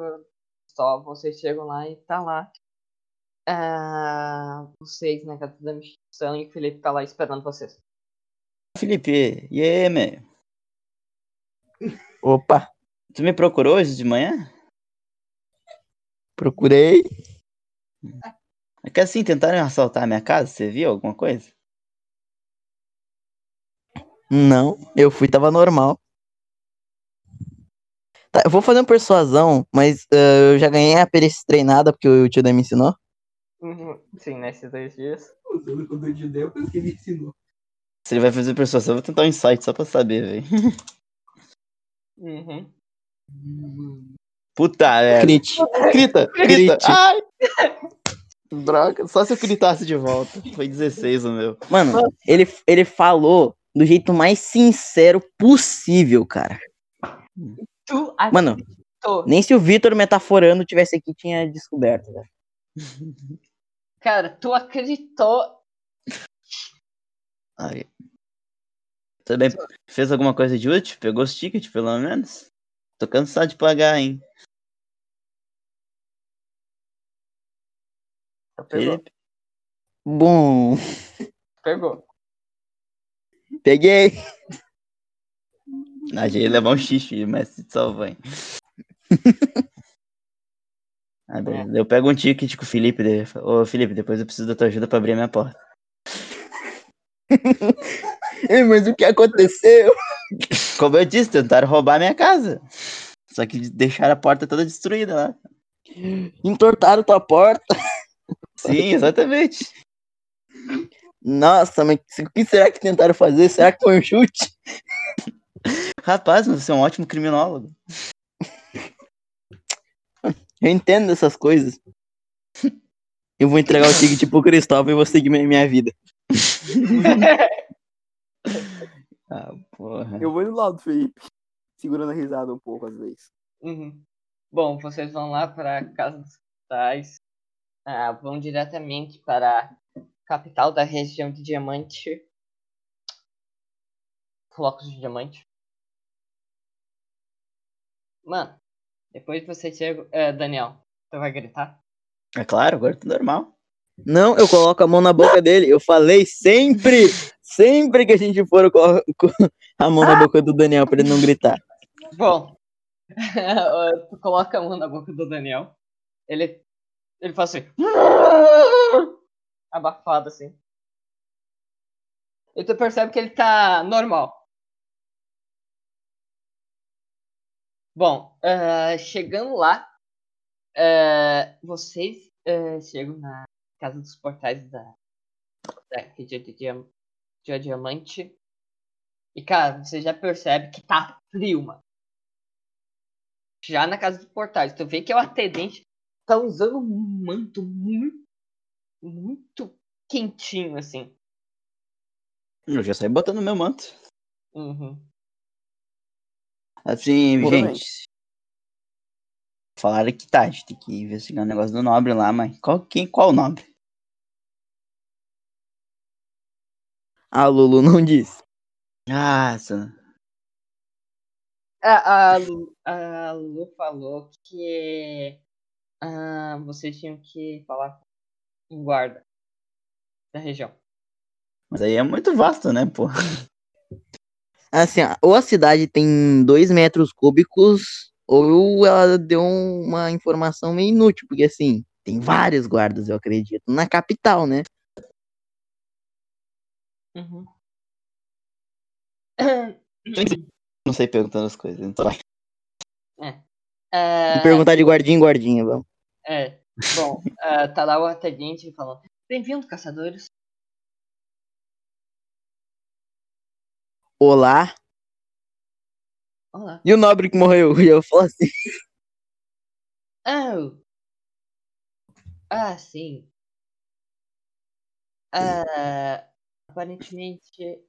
só vocês chegam lá e tá lá. ah, vocês na casa da missão e o Felipe tá lá esperando vocês. Felipe, e aí, meu? Opa, Tu me procurou hoje de manhã? procurei. É que assim, tentaram assaltar a minha casa, você viu alguma coisa? Não, eu fui, tava normal. Tá, eu vou fazer uma persuasão, mas eh, eu já ganhei a perícia treinada porque o tio Dan me ensinou. Uhum, Sim, nesses dois dias. Usando quando eu te dei, eu pensei que ele ensinou. Se ele vai fazer persuasão, eu vou tentar um insight só pra saber, velho. Uhum. Puta, velho. Crit. Grita, grita. Crit. Ai! Droga, só se eu gritasse de volta. Foi 16 o meu. Mano, ele, ele falou do jeito mais sincero possível, cara. Tu Mano, acreditou. nem se o Vitor metaforando tivesse aqui tinha descoberto, velho. Cara, tu acreditou. Tudo bem. Fez alguma coisa de útil? Pegou os tickets, pelo menos? Tô cansado de pagar, hein? Pegou. Felipe? Bom, Pegou. peguei. Ah, já ia levar um xixi, mas se salva, hein? Ah, beleza. Eu pego um ticket com o Felipe. Ô, Felipe, depois eu preciso da tua ajuda pra abrir a minha porta. Ei, mas o que aconteceu? Como eu disse, tentaram roubar a minha casa. Só que deixaram a porta toda destruída lá. Entortaram tua porta. Sim, exatamente. Nossa, mas o que será que tentaram fazer? Será que foi um chute? Rapaz, você é um ótimo criminólogo. Eu entendo dessas coisas. Eu vou entregar o ticket pro Cristóvão e vou seguir minha vida. Ah, porra. Eu vou do lado do Felipe. Segurando a risada um pouco às vezes. Uhum. Bom, vocês vão lá para a Casa dos Cristais. Ah, vão diretamente para a capital da região de Diamante. Flocos de Diamante. Mano, depois você chega. É, Daniel, tu vai gritar? É claro, agora tá normal. Não, eu coloco a mão na boca dele. Eu falei sempre, sempre que a gente for, eu coloco a mão na boca do Daniel pra ele não gritar. Bom, tu coloca a mão na boca do Daniel. Ele Ele faz assim. Abafado assim. E tu percebe que ele tá normal. Bom, eh, chegando lá, eh, vocês eh, chegam na casa dos portais da, da região de, Diam- de Diamante. E, cara, você já percebe que tá frio, mano. Já na casa dos portais. Tu vê que o atendente tá usando um manto muito, muito quentinho, assim. Eu já saí botando meu manto. Uhum. Assim, bem. gente. Falaram que tá, a gente tem que investigar o negócio do nobre lá, mas qual, quem, qual nobre? A Lulu não disse. Ah, essa- A, a, Lu, a Lu falou que ah, vocês tinham que falar com um guarda da região. mas aí é muito vasto, né, pô? Assim, ou a cidade tem dois metros cúbicos, ou ela deu uma informação meio inútil, porque assim, tem vários guardas, eu acredito, na capital, né? Uhum. Não sei perguntando as coisas. Então vai. É, Vou perguntar de guardinha em guardinha, vamos. é, bom, ah, tá lá o atendente falando: Bem-vindo, caçadores. Olá. Olá. E o nobre que morreu? E eu falo assim, Oh. Ah, sim. Ah, aparentemente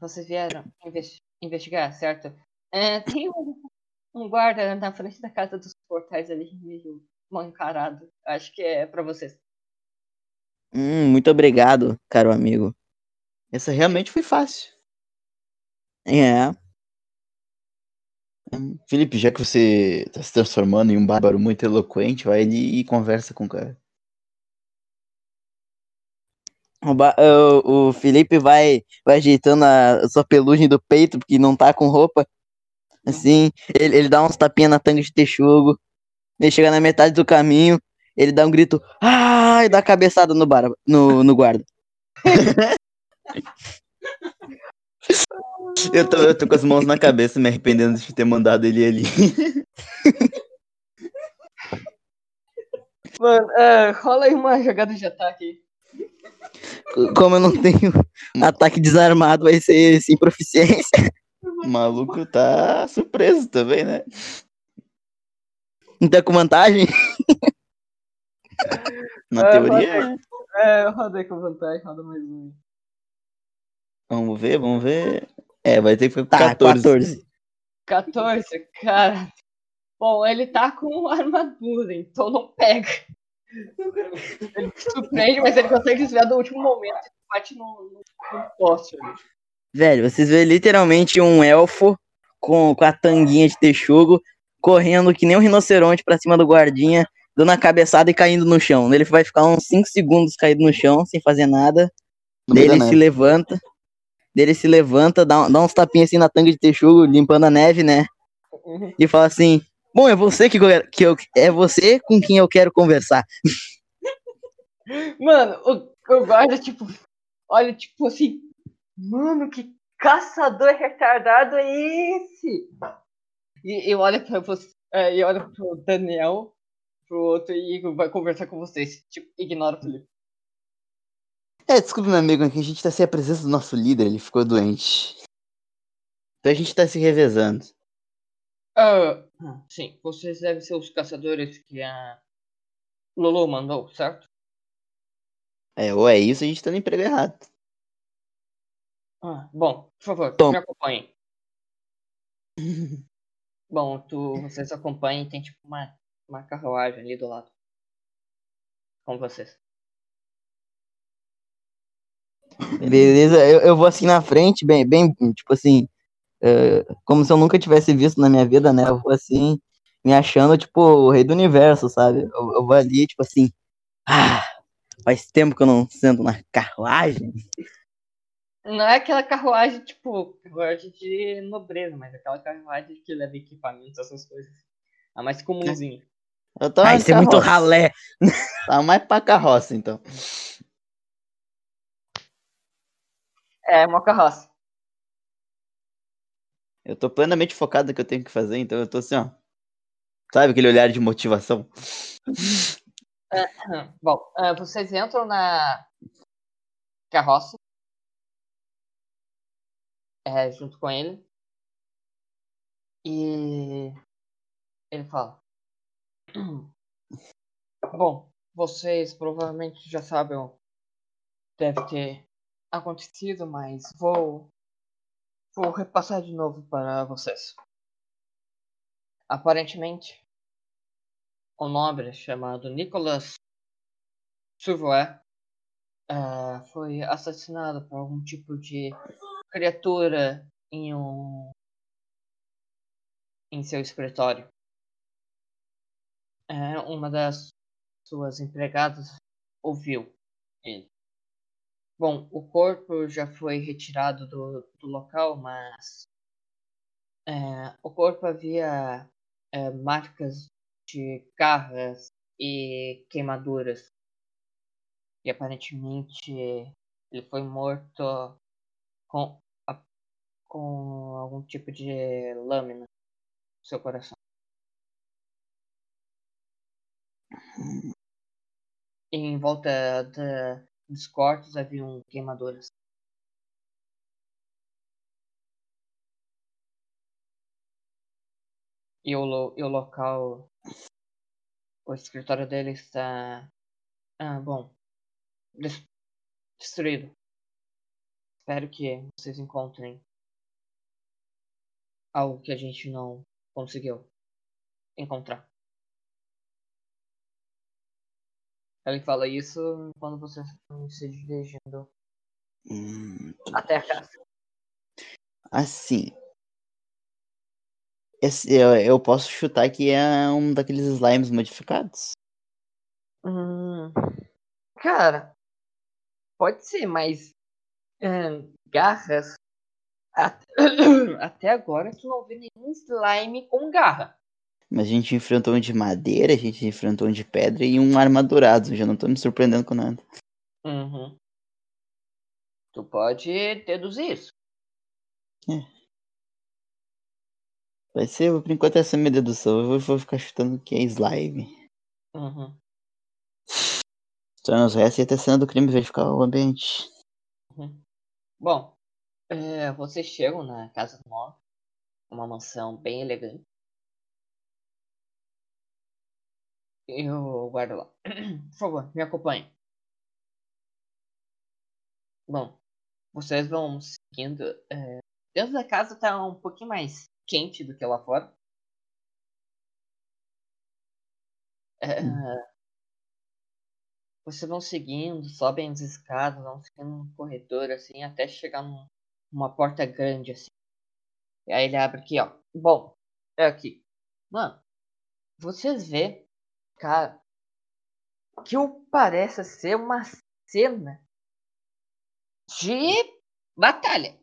vocês vieram investi- investigar, certo? É, tem um, um guarda na frente da casa dos portais ali, meio mal encarado. Acho que é pra vocês. hum, muito obrigado, caro amigo. Essa realmente foi fácil. É, Hum, Felipe, já que você tá se transformando em um bárbaro muito eloquente, vai ali e conversa com o cara. O, ba- o- o Felipe vai, vai ajeitando a sua pelugem do peito, porque não tá com roupa. Assim, ele, ele dá uns tapinhas na tanga de texugo. Ele chega na metade do caminho, ele dá um grito, ah, e dá cabeçada no, bar, no, no guarda. Eu tô, eu tô com as mãos na cabeça, me arrependendo de ter mandado ele ali. Mano, é, rola aí uma jogada de ataque. Como eu não tenho ataque desarmado, vai ser sem proficiência. O maluco tá surpreso também, né? Não tá com vantagem? Na É, teoria. É, eu rodei com vantagem, roda mais um. Vamos ver, vamos ver. É, vai ter que ficar com Tá, 14. 14. 14, cara. Bom, ele tá com armadura, então não pega. Ele surpreende, mas ele consegue desviar do último momento e bate no, no, no poste ali. Velho, vocês vê literalmente um elfo com, com a tanguinha de texugo correndo que nem um rinoceronte pra cima do guardinha, dando a cabeçada e caindo no chão. Ele vai ficar uns 5 segundos caído no chão, sem fazer nada. Daí da ele se neve. levanta. Daí ele se levanta, dá, dá uns tapinhas assim na tanga de texugo, limpando a neve, né? Uhum. E fala assim: Bom, é você que, eu- que eu, é você com quem eu quero conversar. Mano, o, o guarda, tipo, olha, tipo assim, mano, que caçador retardado é esse? E, e olha pra você, é, e olha pro Daniel, pro outro e vai conversar com vocês. Tipo, ignora o Felipe. É, desculpe, meu amigo, aqui a gente tá sem a presença do nosso líder, ele ficou doente. Então a gente tá se revezando. Ah, sim, vocês devem ser os caçadores que a Lulu mandou, certo? É, ou é isso, a gente tá no emprego errado. Ah, bom, por favor, Tom. me acompanhem. bom, tu, vocês acompanhem, tem tipo uma, uma carruagem ali do lado. Com vocês. Beleza, eu, eu vou assim na frente, bem, bem, tipo assim, é, como se eu nunca tivesse visto na minha vida, né? Eu vou assim, me achando, tipo, o rei do universo, sabe? Eu, eu vou ali, tipo assim, ah, faz tempo que eu não sento na carruagem. Não é aquela carruagem, tipo, carruagem de nobreza, mas aquela carruagem que leva equipamentos, essas coisas. A mais comumzinha. Eu tô Vai uma ser muito carroça. ralé. Tá mais pra carroça, então. É uma carroça. Eu tô plenamente focado no que eu tenho que fazer, então eu tô assim, ó. Sabe aquele olhar de motivação? Bom, ah, vocês entram na carroça. É, junto com ele. E ele fala. Bom, vocês provavelmente já sabem deve ter acontecido, mas vou vou repassar de novo para vocês. Aparentemente, um nobre chamado Nicholas Survoé ah, foi assassinado por algum tipo de criatura em um em seu escritório. É, uma das suas empregadas ouviu ele. Bom, o corpo já foi retirado do, do local, mas é, o corpo havia é, marcas de garras e queimaduras. E aparentemente ele foi morto com, a- com algum tipo de lâmina no seu coração. E em volta da, dos cortes haviam queimaduras. E o, e o local, o escritório dele está, ah, bom, des- destruído. Espero que vocês encontrem algo que a gente não conseguiu encontrar. Ele fala isso quando estão se dirigindo Hum, até a casa. assim. Esse, eu, eu posso chutar que é um daqueles slimes modificados. Hum, cara, pode ser, mas ahn, garras. at- Até agora tu não vê nenhum slime com garra. Mas a gente enfrentou um de madeira, a gente enfrentou um de pedra e um armadurado. Já não tô me surpreendendo com nada. Uhum. Tu pode deduzir isso. Vai ser, por enquanto, essa é a minha dedução. Eu vou, ficar chutando que é slime. Uhum. Só nos resta e até a cena do crime verificar o ambiente. Bom, é, vocês chegam na casa nova, uma mansão bem elegante. Eu guardo lá. Por favor, me acompanhe. Bom, vocês vão seguindo. é, dentro da casa tá um pouquinho mais quente do que lá fora. É, vocês vão seguindo, sobem as escadas, vão seguindo um corredor assim, até chegar num, numa porta grande assim. E aí ele abre aqui, ó. Bom, é aqui. Mano, vocês vê, cara, que parece ser uma cena de batalha.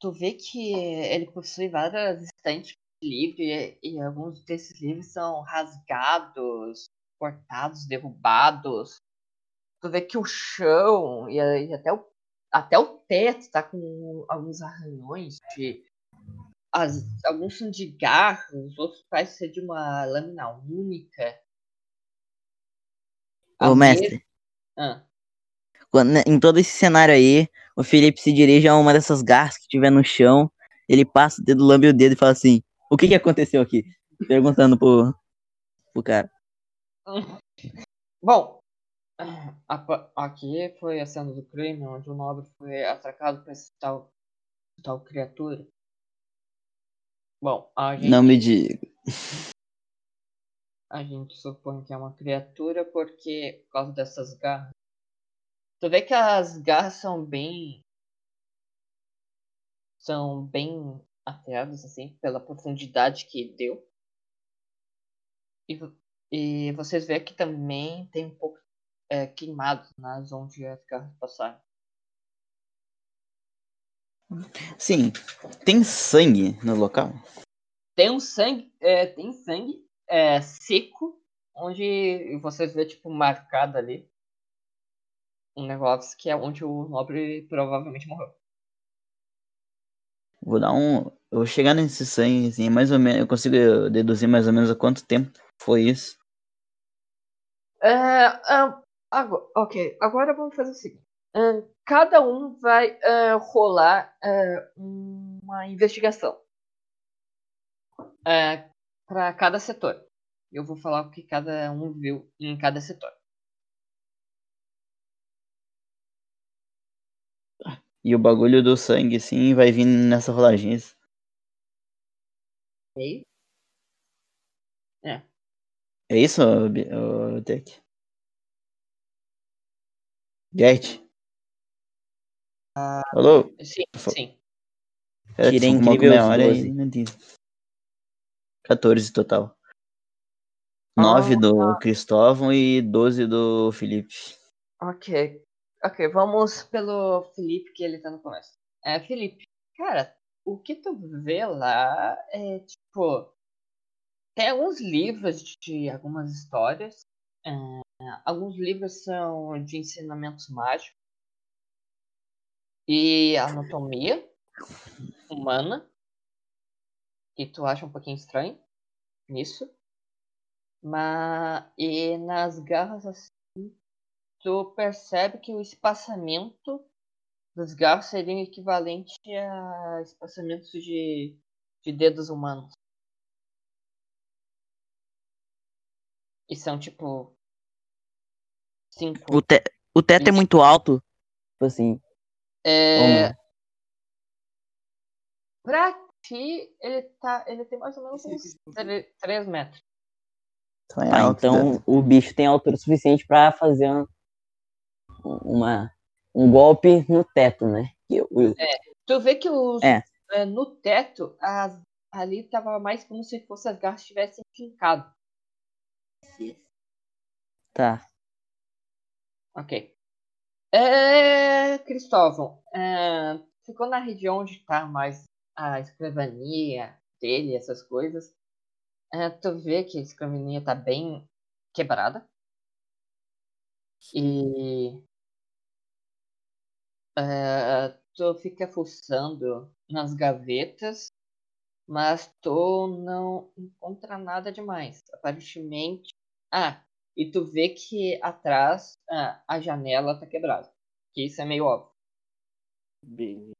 Tu vê que ele possui várias estantes livro e, alguns desses livros são rasgados, cortados, derrubados. Tu vê que o chão e, e até, o, até o teto tá com alguns arranhões de. As, alguns são de garras, outros parecem ser de uma lâmina única. Ô, mestre, Ah, quando- em todo esse cenário aí, o Felipe se dirige a uma dessas garras que tiver no chão. Ele passa o dedo, lambe o dedo e fala assim: O que que aconteceu aqui? Perguntando pro, pro cara. Bom, aqui foi a cena do crime onde o nobre foi atracado por essa tal, tal criatura. Bom, a gente, Não me diga. a gente supõe que é uma criatura porque por causa dessas garras. Tu vê que as garras são bem. são bem afiadas, assim, pela profundidade que deu. E, e vocês vê que também tem um pouco é, queimado nas onde as garras passaram. Sim, tem sangue no local? Tem um sangue, é, tem sangue, é, seco, onde vocês vê tipo marcado ali um negócio que é onde o nobre provavelmente morreu. Vou dar um. Eu vou chegar nesse sangue, assim, mais ou menos. Eu consigo deduzir mais ou menos há quanto tempo foi isso. É, ah, agora, ok, agora vamos fazer o seguinte. Cada um vai ah, rolar ah, uma investigação para cada setor. Eu vou falar o que cada um viu em cada setor. E o bagulho do sangue, assim, vai vir nessa rolagem. isso. É. É isso, Bi- ô, Tech? Gert? Alô? Sim, sim. É, Tirei incrível meia hora 12. e não entendi. 14 total. 9 do Cristóvão e 12 do Felipe. Ok. Ok, vamos pelo Felipe, que ele tá no começo. É, Felipe, cara, o que tu vê lá é tipo. Tem alguns livros de algumas histórias. é, alguns livros são de ensinamentos mágicos. E anatomia humana. Que tu acha um pouquinho estranho nisso. Mas. E nas garras assim tu percebe que o espaçamento dos garros seria equivalente a espaçamentos de, de dedos humanos. E são tipo. Cinco. O, te- o teto é muito alto. Tipo assim. É, pra ti, ele tá. Ele tem mais ou menos uns 3 metros. Então é Tá, alto. então o bicho tem altura suficiente pra fazer uma, uma- um golpe no teto, né? Que o- Tu vê que os, É. é, no teto, as, ali tava mais como se fosse as garras tivessem fincado. Tá. Ok. É, Cristóvão, é, ficou na região onde tá mais a escrivania dele, essas coisas. É, tu vê que a escrivania tá bem quebrada. E é, tu fica fuçando nas gavetas, mas tu não encontra nada demais. Aparentemente. Ah, e tu vê que atrás ah, a janela tá quebrada. Que isso é meio óbvio. Beleza.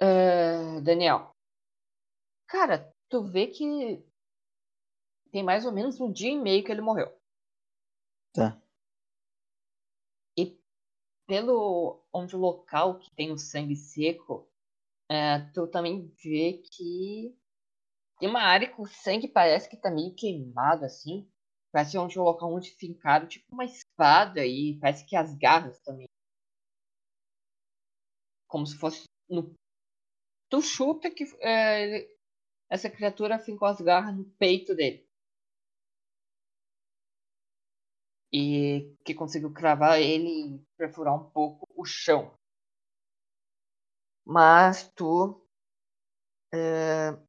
Ah, Daniel. Cara, tu vê que tem mais ou menos um dia e meio que ele morreu. Tá. E pelo onde o local que tem o sangue seco, é, tu também vê que tem uma área que o sangue parece que tá meio queimado assim. Parece onde o local onde fincaram tipo uma espada e parece que as garras também. Como se fosse no. Tu chuta que é, essa criatura fincou as garras no peito dele. E que conseguiu cravar ele e perfurar um pouco o chão. Mas tu. é,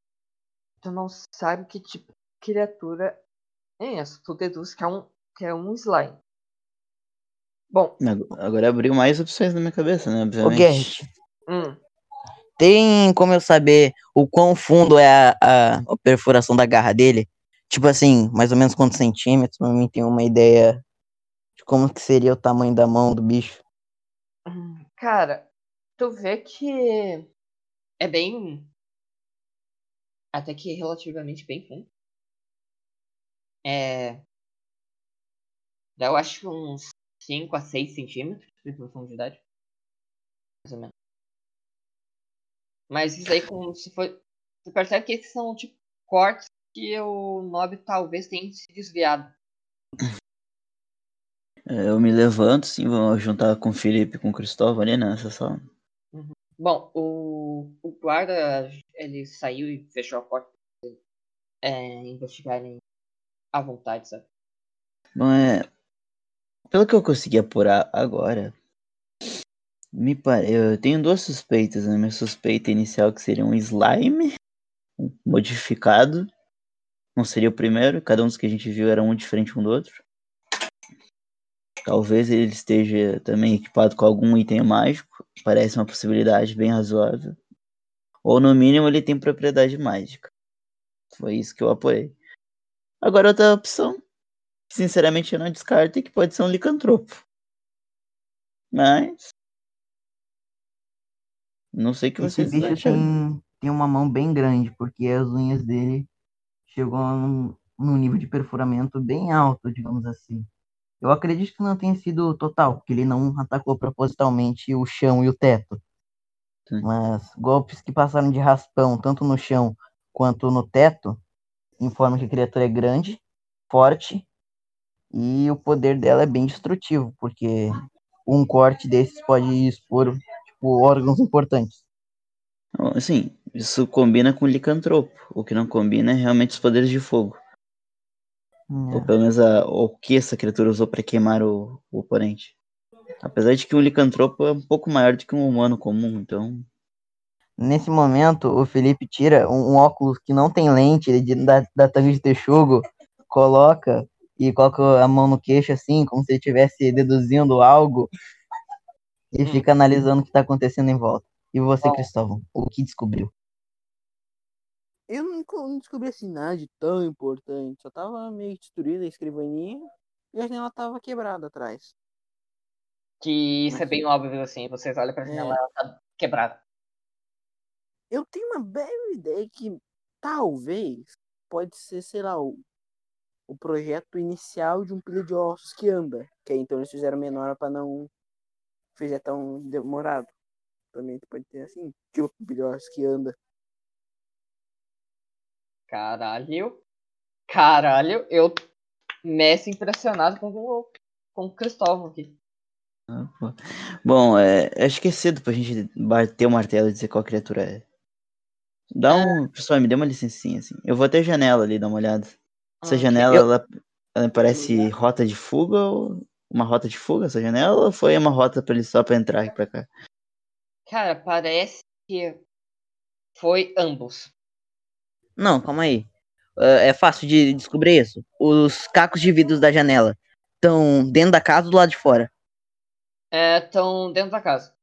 tu não sabe que tipo de criatura é essa. Tu deduz que é um, que é um slime. Bom, Ag- Agora abriu mais opções na minha cabeça, né? Obviamente. Gert, hum, tem como eu saber o quão fundo é a, a, a perfuração da garra dele? Tipo assim, mais ou menos quantos centímetros, pra mim ter uma ideia de como que seria o tamanho da mão do bicho. hum, cara, tu vê que é bem. Até que relativamente bem fundo. É. Eu acho uns 5 a 6 centímetros de profundidade. Mais ou menos. Mas isso aí como se for. Você percebe que esses são tipo cortes que o Nob talvez tenha se desviado. É, Eu me levanto, sim, vou juntar com o Felipe e com o Cristóvão ali nessa sala. Bom, o, o guarda ele saiu e fechou a porta é, investigarem à vontade, sabe? Bom, é. Pelo que eu consegui apurar agora, me pare... eu tenho duas suspeitas, né? Minha suspeita inicial que seria um slime modificado. Não seria o primeiro, cada um dos que a gente viu era um diferente um do outro. Talvez ele esteja também equipado com algum item mágico, parece uma possibilidade bem razoável. Ou no mínimo ele tem propriedade mágica. Foi isso que eu apoiei. Agora outra opção, que sinceramente eu não descarto, é que pode ser um licantropo. Mas. Não sei o que Esse vocês bicho acham. tem, tem uma mão bem grande, porque as unhas dele chegou num, num nível de perfuramento bem alto, digamos assim. Eu acredito que não tenha sido total, porque ele não atacou propositalmente o chão e o teto. Sim. Mas golpes que passaram de raspão, tanto no chão quanto no teto, informam que a criatura é grande, forte, e o poder dela é bem destrutivo, porque um corte desses pode expor tipo, órgãos importantes. Assim, isso combina com o licantropo. O que não combina é realmente os poderes de fogo. Ou É. pelo menos a, o que essa criatura usou para queimar o, o oponente. Apesar de que um licantropo é um pouco maior do que um humano comum, então. Nesse momento, o Felipe tira um, um óculos que não tem lente ele da, da tanga de texugo, coloca e coloca a mão no queixo assim, como se ele estivesse deduzindo algo, e fica analisando o que está acontecendo em volta. E você, Bom. Cristóvão, o que descobriu? Eu não, co- não descobri assim nada de tão importante. Só tava meio destruída a escrivaninha e a janela tava quebrada atrás. Que isso é Mas- bem óbvio, assim. Vocês olham pra janela, É. ela tá quebrada. Eu tenho uma bela ideia que talvez pode ser, sei lá, o, o projeto inicial de um pilha de ossos que anda. Que aí então eles fizeram menor pra não fazer tão demorado. Também pode ter assim, tipo um pilha de ossos que anda. Caralho. Caralho, eu Messi impressionado com o, com o Cristóvão aqui. ah. Bom, é, acho que é cedo pra gente bater o martelo e dizer qual criatura é. Dá um. Pessoal, me dê uma licencinha, assim. Eu vou até a janela ali dar uma olhada. Essa Ah, janela, Eu- ela, ela parece rota de fuga ou uma rota de fuga, essa janela? Ou foi uma rota pra ele só pra entrar aqui pra cá? Cara, parece que foi ambos. Não, calma aí. Ah, é fácil de descobrir isso. Os cacos de vidros da janela estão dentro da casa ou do lado de fora? Estão dentro da casa.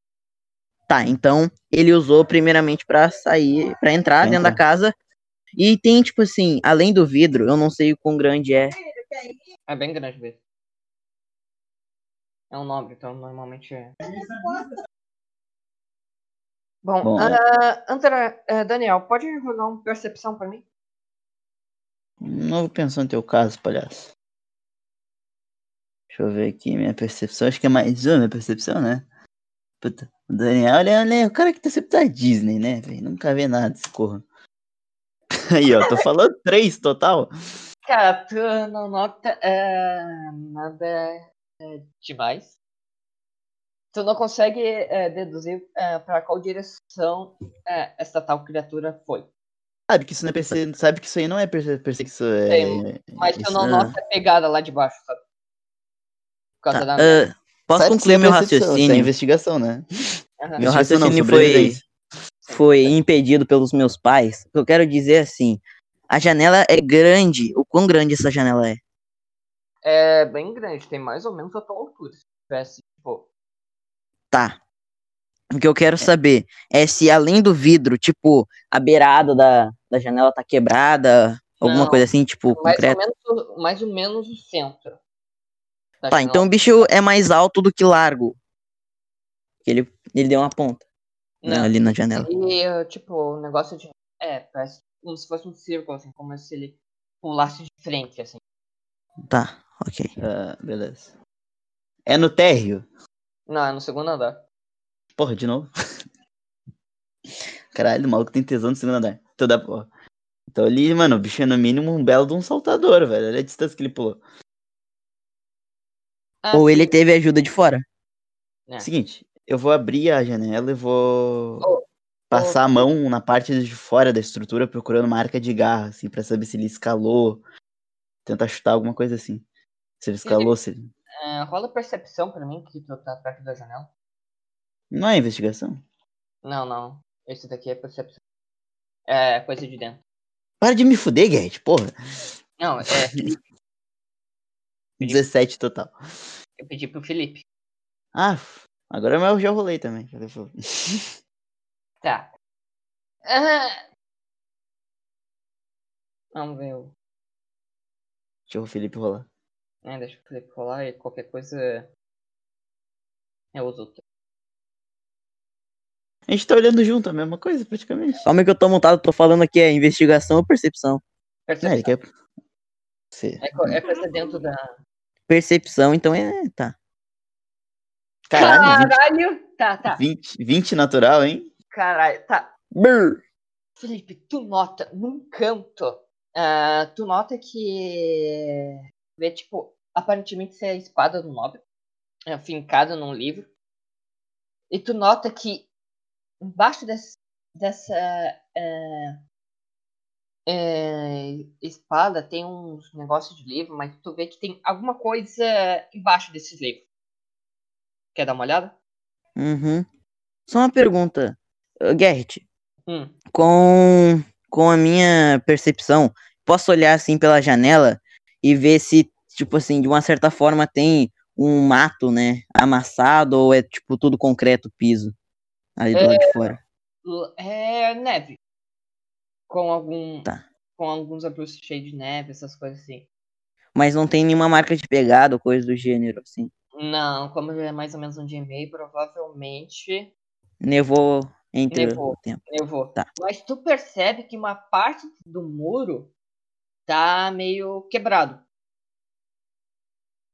Tá, então ele usou primeiramente pra sair, pra entrar Pra dentro da casa. E tem, tipo assim, além do vidro, eu não sei o quão grande é. É bem grande mesmo. É um nobre, então normalmente é. Bom, Bom, André, eh, Daniel, pode rolar uma percepção pra mim? Não vou pensar no teu caso, palhaço. Deixa eu ver aqui, minha percepção. Acho que é mais uma minha percepção, né? Puta, o Daniel, ele é, ele é o cara que tá sempre da Disney, né, velho? Nunca vê nada, esse corra. Aí, ó, tô falando três total. Cara, tu não nota eh, nada eh, demais. Tu não consegue eh, deduzir eh, pra qual direção eh, essa tal criatura foi. Sabe que isso não é perse... sabe que isso aí não é perse... perseguição. É... Mas tu não ah. nota a pegada lá de baixo, sabe? Por causa Tá, da. ah, posso Sabe concluir é meu Isso é raciocínio? investigação, né? Aham. Meu raciocínio foi, foi impedido pelos meus pais. O que eu quero dizer é assim: a janela é grande. O quão grande essa janela é? É bem grande, tem mais ou menos a tua altura. Se tivesse. Tá. O que eu quero saber é se além do vidro, tipo, a beirada da, da janela tá quebrada, alguma Não, coisa assim, tipo, Mais ou, concreto. menos, mais ou menos o centro. Tá, janela. então o bicho é mais alto do que largo. Ele, ele deu uma ponta né, Não, ali na janela. E, tipo, o negócio de. É, parece como se fosse um círculo, assim, como se ele pulasse de frente, assim. Tá, ok. Ah, beleza. É no térreo? Não, é no segundo andar. Porra, de novo. Caralho, o maluco tem tesão no segundo andar. Toda porra. Então ali, mano, o bicho é no mínimo um belo de um saltador, velho. Olha a distância que ele pulou. Ah, Ou sim, ele teve ajuda de fora. É. Seguinte, eu vou abrir a janela e vou Ô, passar a mão na parte de fora da estrutura procurando marca de garra, assim, pra saber se ele escalou. Tentar chutar alguma coisa assim. Se ele escalou, se ele... é, rola percepção pra mim que tu tá perto da janela. Não é investigação? Não, não. Esse daqui é percepção. É coisa de dentro. Para de me fuder, Guedes, porra. Não, é. Felipe, 17 total. eu pedi pro Felipe. Ah, agora eu já rolei também. Tá. Ah. Vamos ver. o- Deixa o Felipe rolar. É, deixa o Felipe rolar e qualquer coisa. Eu uso outro. A gente tá olhando junto, a mesma coisa, praticamente. Calma que eu tô montado, tô falando aqui, é investigação ou percepção? É, ele Percepção. quer. Você- É, é coisa dentro da. Percepção, então é. Tá. Caralho, Caralho! Tá, tá. 20, 20 natural, hein? Caralho, tá. Brr. Felipe, tu nota num canto. ah, tu nota que. Vê, tipo, aparentemente ser a espada do nobre. É, fincada num livro. E tu nota que embaixo desse, dessa. é, é, espada tem uns negócios de livro, mas tu vê que tem alguma coisa embaixo desses livros. Quer dar uma olhada? Uhum. Só uma pergunta. Gerrit, Hum. com, com a minha percepção, posso olhar assim pela janela e ver se, tipo assim, de uma certa forma tem um mato, né? Amassado ou é tipo tudo concreto piso ali do lado de fora. L- É neve. Com algum. Tá. Com alguns arbustos cheios de neve, essas coisas assim. Mas não tem nenhuma marca de pegada ou coisa do gênero, assim. Não, como é mais ou menos um dia e meio, provavelmente Nevou entre Nevou. o tempo. nevou. Tá. Mas tu percebe que uma parte do muro tá meio quebrado.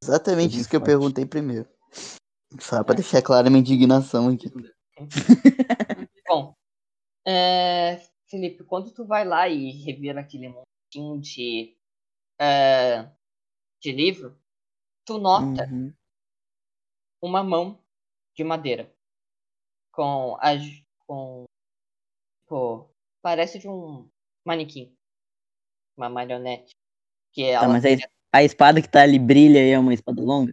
Exatamente isso que eu perguntei primeiro. Só pra deixar clara a minha indignação aqui. Bom, é, Felipe, quando tu vai lá e revira aquele montinho de, é, de livro, tu nota Uhum. uma mão de madeira com a com pô, parece de um manequim uma marionete que Tá, ela mas a, a espada que tá ali brilha e é uma espada longa?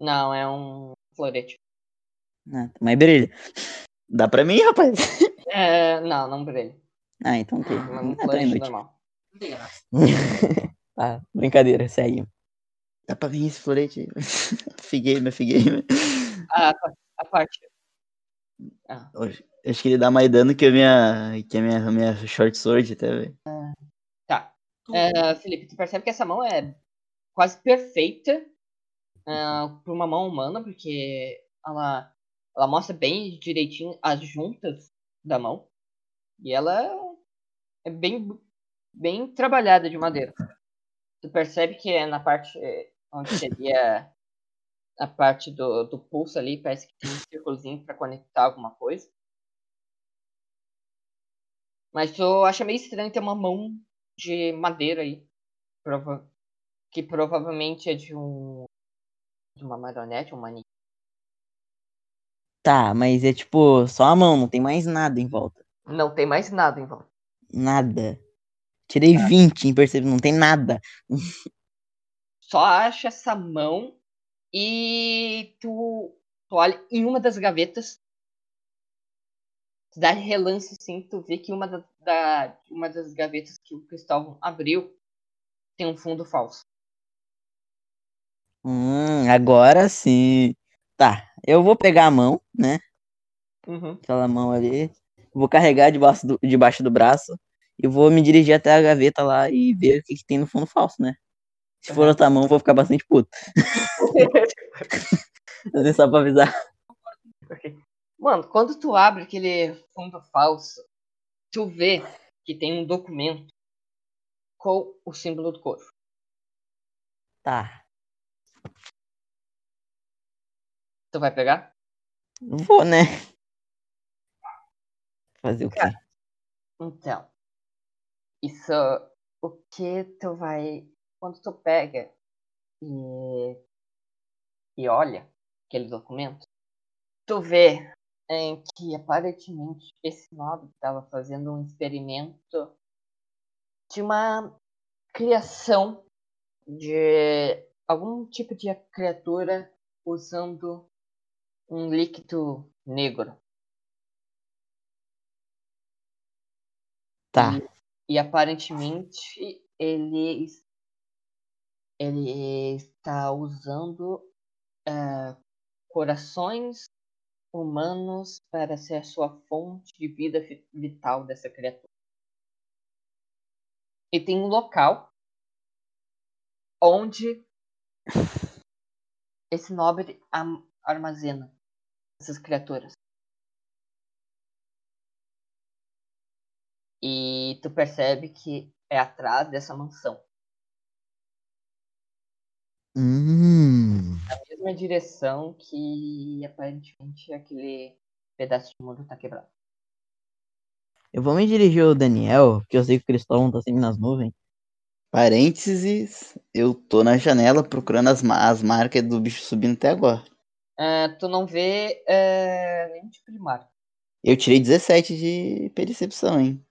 não é um florete Ah, tá, mas brilha. Dá pra mim, rapaz? é, não não brilha Ah, então ok. é um Ah, tá florete normal Ah, brincadeira, segue. Dá pra mim esse florete aí. Figueira, figueira. a, a parte ah, Acho que ele dá mais dano que a minha, que a minha, a minha short sword até, velho. tá É, Felipe tu percebe que essa mão é quase perfeita para uma mão humana porque ela ela mostra bem direitinho as juntas da mão e ela é bem bem trabalhada de madeira. Tu percebe que é na parte eh, onde seria a parte do, do pulso ali, parece que tem um círculozinho para conectar alguma coisa. Mas tu acha meio estranho ter uma mão de madeira aí. prova- que provavelmente é de um. de uma marionete, um manequim. Tá, mas é tipo só a mão, não tem mais nada em volta. Não tem mais nada em volta. Nada. Tirei 20 em perceber, não tem nada. só acha essa mão e tu, tu olha em uma das gavetas. Dá relance assim, tu vê que uma, da, da- uma das gavetas que o Cristóvão abriu tem um fundo falso. Hum, agora sim. Tá, eu vou pegar a mão, né? Uhum. Aquela mão ali. Vou carregar debaixo do, debaixo do braço. E vou me dirigir até a gaveta lá e ver o que, que tem no fundo falso, né? Se for Aham. outra mão, vou ficar bastante puto. Só pra avisar. Mano, quando tu abre aquele fundo falso, tu vê que tem um documento com o símbolo do corvo. Tá. Tu vai pegar? Vou, né? Fazer o quê? Então, isso, o que tu vai, quando tu pega e, e olha aquele documento, tu vê em que aparentemente esse nobre estava fazendo um experimento de uma criação de algum tipo de criatura usando um líquido negro. Tá. E aparentemente ele, ele está usando eh, corações humanos para ser sua fonte de vida vi- vital dessa criatura. E tem um local onde esse nobre armazena essas criaturas. E tu percebe que é atrás dessa mansão. Hum. Na mesma direção que aparentemente aquele pedaço de muro tá quebrado. Eu vou me dirigir ao Daniel, porque eu sei que o Cristóvão tá sempre nas nuvens. Parênteses, eu tô na janela procurando as, as marcas do bicho subindo até agora. Ah, tu não vê eh, nenhum tipo de marca. Eu tirei 17 de percepção, hein?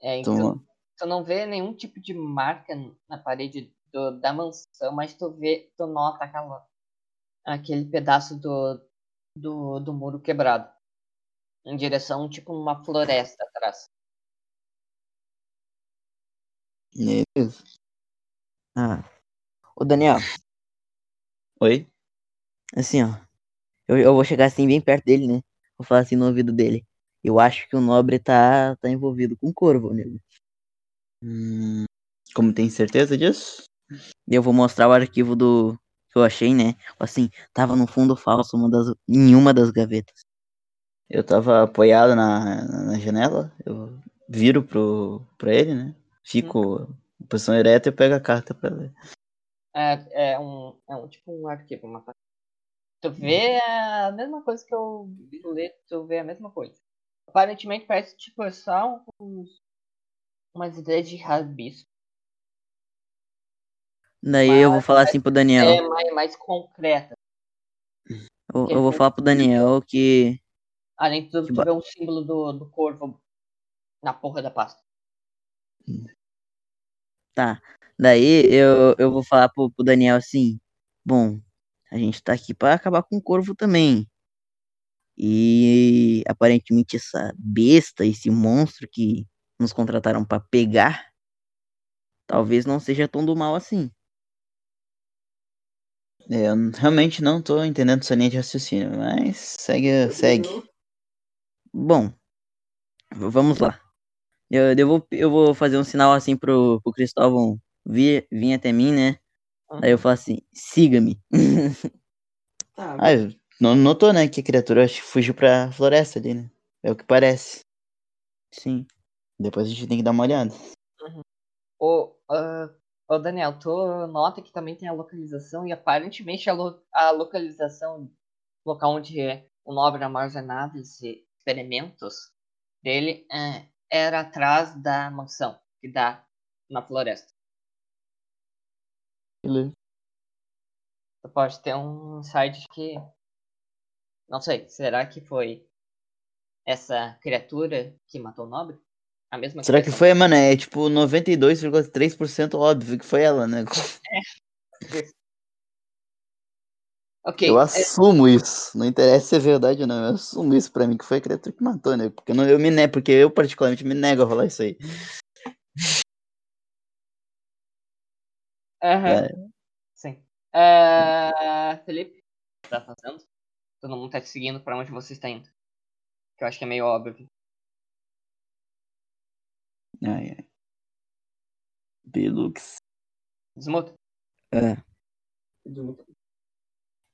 É, então, Então, tu não vê nenhum tipo de marca na parede do- da mansão, mas tu vê, tu nota aquela, aquele pedaço do, do, do muro quebrado. Em direção, tipo, uma floresta atrás. beleza. Ah. Ô, Daniel, Oi? assim, ó. Eu, eu vou chegar assim bem perto dele, né? Vou falar assim no ouvido dele. Eu acho que o nobre tá, tá envolvido com o corvo, nego. Hum, como tem certeza disso? E eu vou mostrar o arquivo do que eu achei, né? Assim, tava no fundo falso uma das, em uma das gavetas. Eu tava apoiado na, na janela, eu viro pro, pra ele, né? Fico em posição ereta e eu pego a carta pra ler. É, é um, é um tipo um arquivo, uma Tu vê a mesma coisa que eu lê, tu vê a mesma coisa. Aparentemente parece tipo só uns, umas ideias de rabisco. Daí eu vou Mas- falar assim pro Daniel. É mais, mais concreta. Eu, eu vou falar pro Daniel que. Além de tudo, Que tu ba- um símbolo do, do corvo na porra da pasta. Tá. Daí eu, eu vou falar pro, pro Daniel assim. Bom, a gente tá aqui pra acabar com o corvo também. E aparentemente essa besta, esse monstro que nos contrataram pra pegar, talvez não seja tão do mal assim. É, eu realmente não tô entendendo sua linha de raciocínio, mas segue, segue. Bom, vamos lá. Eu, eu, vou, eu vou fazer um sinal assim pro, pro Cristóvão vir, vir até mim, né? Daí eu falo assim, siga-me. Tá, Ah, não notou, né, que a criatura acho que fugiu pra floresta ali, né? É o que parece. Sim. Depois a gente tem que dar uma olhada. Ô, ah, ô Daniel, tu nota que também tem a localização e aparentemente a, lo- a localização local onde o nobre armazenava esses experimentos dele é, era atrás da mansão que dá na floresta. Beleza. Tu pode ter um site que. Não sei, será que foi essa criatura que matou o nobre? A mesma Será que criatura? foi, mano? É tipo 92,3% óbvio que foi ela, né? Ok, Eu é, assumo isso. Não interessa se é verdade ou não. Eu assumo isso pra mim que foi a criatura que matou, né? Porque eu, não, eu me nego, porque eu particularmente me nego a rolar isso aí. aham, É. sim. É, Felipe, o que tá fazendo? Todo mundo tá te seguindo pra onde você está indo. Que eu acho que é meio óbvio. Ai, ai. Belux. Desmuta. É.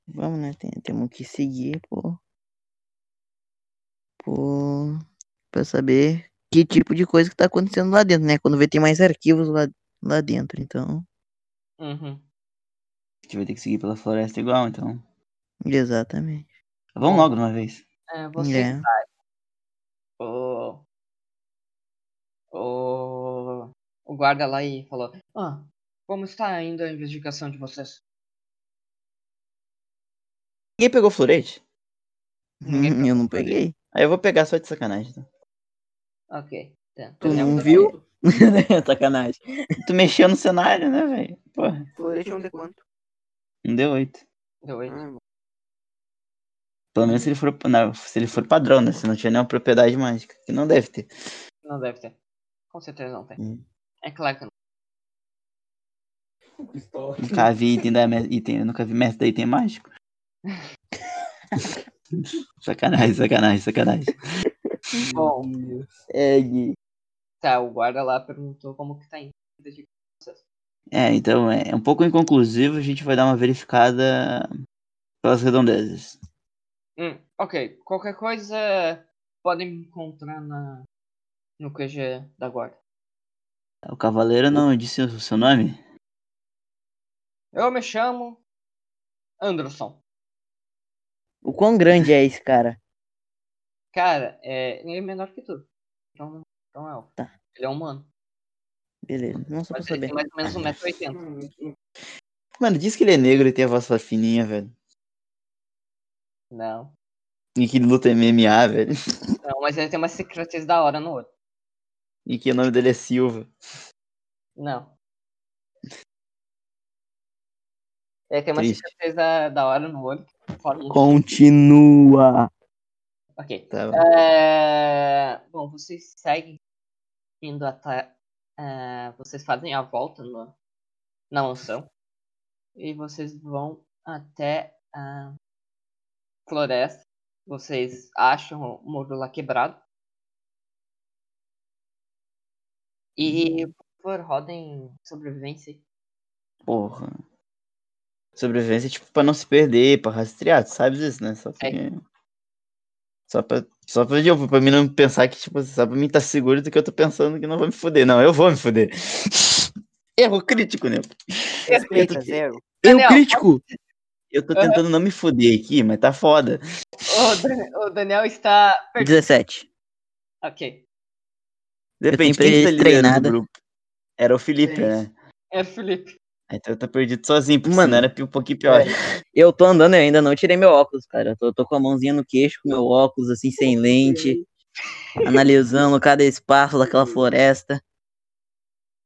Vamos, né? Tem, temos que seguir, pô. Pô. Pra saber que tipo de coisa que tá acontecendo lá dentro, né? Quando vê tem mais arquivos lá, lá dentro, então. Uhum. A gente vai ter que seguir pela floresta igual, então. Exatamente. Vamos logo de uma vez. É, você É. sai. O... O... o guarda lá e falou: Ah, como está indo a investigação de vocês? Ninguém pegou florete? Ninguém Hum, eu não peguei. Aí eu vou pegar só de sacanagem. Tá? Ok. Tá. Tu não viu? Sacanagem. Tu mexeu no cenário, né, velho? Porra, Florete é um de quanto? não deu oito. Deu oito. Ah, Pelo menos se ele for, não, se ele for padrão, né? Se não tiver nenhuma propriedade mágica. Que não deve ter. Não deve ter. Com certeza não tem. Hum. É claro que não. Nunca vi item, da, item, nunca vi mestre da item mágico. sacanagem, sacanagem, sacanagem. Bom, Segue. tá, o guarda lá perguntou como que tá indo. É, então é um pouco inconclusivo, a gente vai dar uma verificada pelas redondezas. Hum, ok, qualquer coisa podem me encontrar na, no QG da guarda. O cavaleiro não disse o seu nome? Eu me chamo Anderson. O quão grande é esse cara? Cara, é, ele é menor que tu. Então, então é elfo. Tá. Ele é humano. Beleza, não só pra Mas ele saber. tem mais ou menos 1,80m. Mano, diz que ele é negro e tem a voz fininha, velho. Não. E que ele luta MMA, velho. Não, mas ele tem uma cicatriz da hora no olho. E que o nome dele é Silva. Não. Ele tem uma Triste. cicatriz da, da hora no olho. Continua. Ok. Tá, É, Bom, vocês seguem indo até. é, Vocês fazem a volta no... na mansão. E vocês vão até a floresta. Vocês acham o muro lá quebrado. E por favor, rodem sobrevivência. porra. Sobrevivência, tipo, pra não se perder, pra rastrear, tu sabes isso, né? Só pra... Só pra, só pra, eu- pra mim não pensar que, tipo, só pra mim estar seguro do que eu tô pensando que não vou me fuder. Não, eu vou me fuder. Erro crítico, né? Zero. Eu Daniel, crítico. Eu tô tentando não me fuder aqui, mas tá foda. O Daniel, o Daniel está perdido. 17. Ok. Depende, quem que tá liderando do grupo? Era o Felipe, Três. né? É Felipe. Então eu tô perdido sozinho, porque Mano. era um pouquinho pior. Eu tô andando e ainda não tirei meu óculos, cara. Eu tô, tô com a mãozinha no queixo, com meu óculos, assim, sem lente. analisando cada espaço daquela floresta.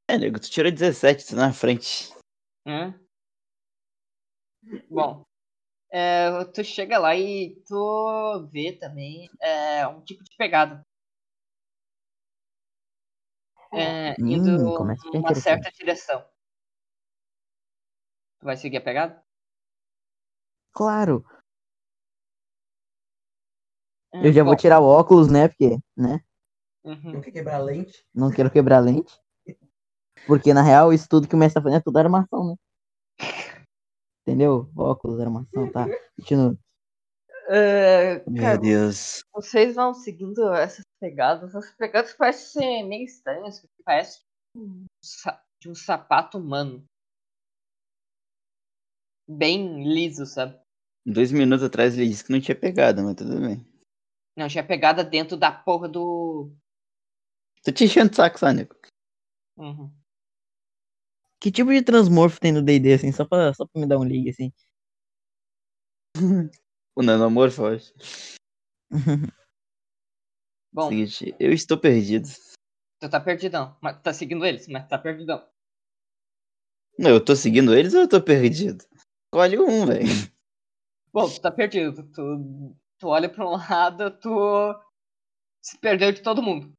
É, nego, tu tirou 17, tu na frente. Hum? Bom, é, tu chega lá e tu vê também é, um tipo de pegada. É, Hum, indo começa a ficar numa interessante. certa direção. Tu vai seguir a pegada? Claro. Hum, Eu já vou bom, tirar o óculos, né? Porque, né? uhum. quer quebrar a lente? Não quero quebrar a lente. Porque, na real, isso tudo que o mestre tá fazendo é tudo armação, né? Entendeu? Óculos, armação, tá. Continua. É, Meu cara, Deus. vocês vão seguindo essas pegadas. Essas pegadas parecem ser meio estranhas, porque parece um sa- de um sapato humano. Bem liso, sabe? Dois minutos atrás ele disse que não tinha pegada, mas tudo bem. Não, tinha pegada dentro da porra do. Tô te enchendo o saco, nego. Uhum. Que tipo de transmorfo tem no D&D, assim? Só pra, só pra me dar um ligue, assim. O nanomorfo, eu acho. Bom, Seguinte, eu estou perdido. tu tá perdidão. Mas tu tá seguindo eles, mas tu tá perdidão. Não, eu tô seguindo eles ou eu tô perdido? Escolhe um, velho. Bom, tu tá perdido. Tu, tu olha pra um lado, tu se perdeu de todo mundo.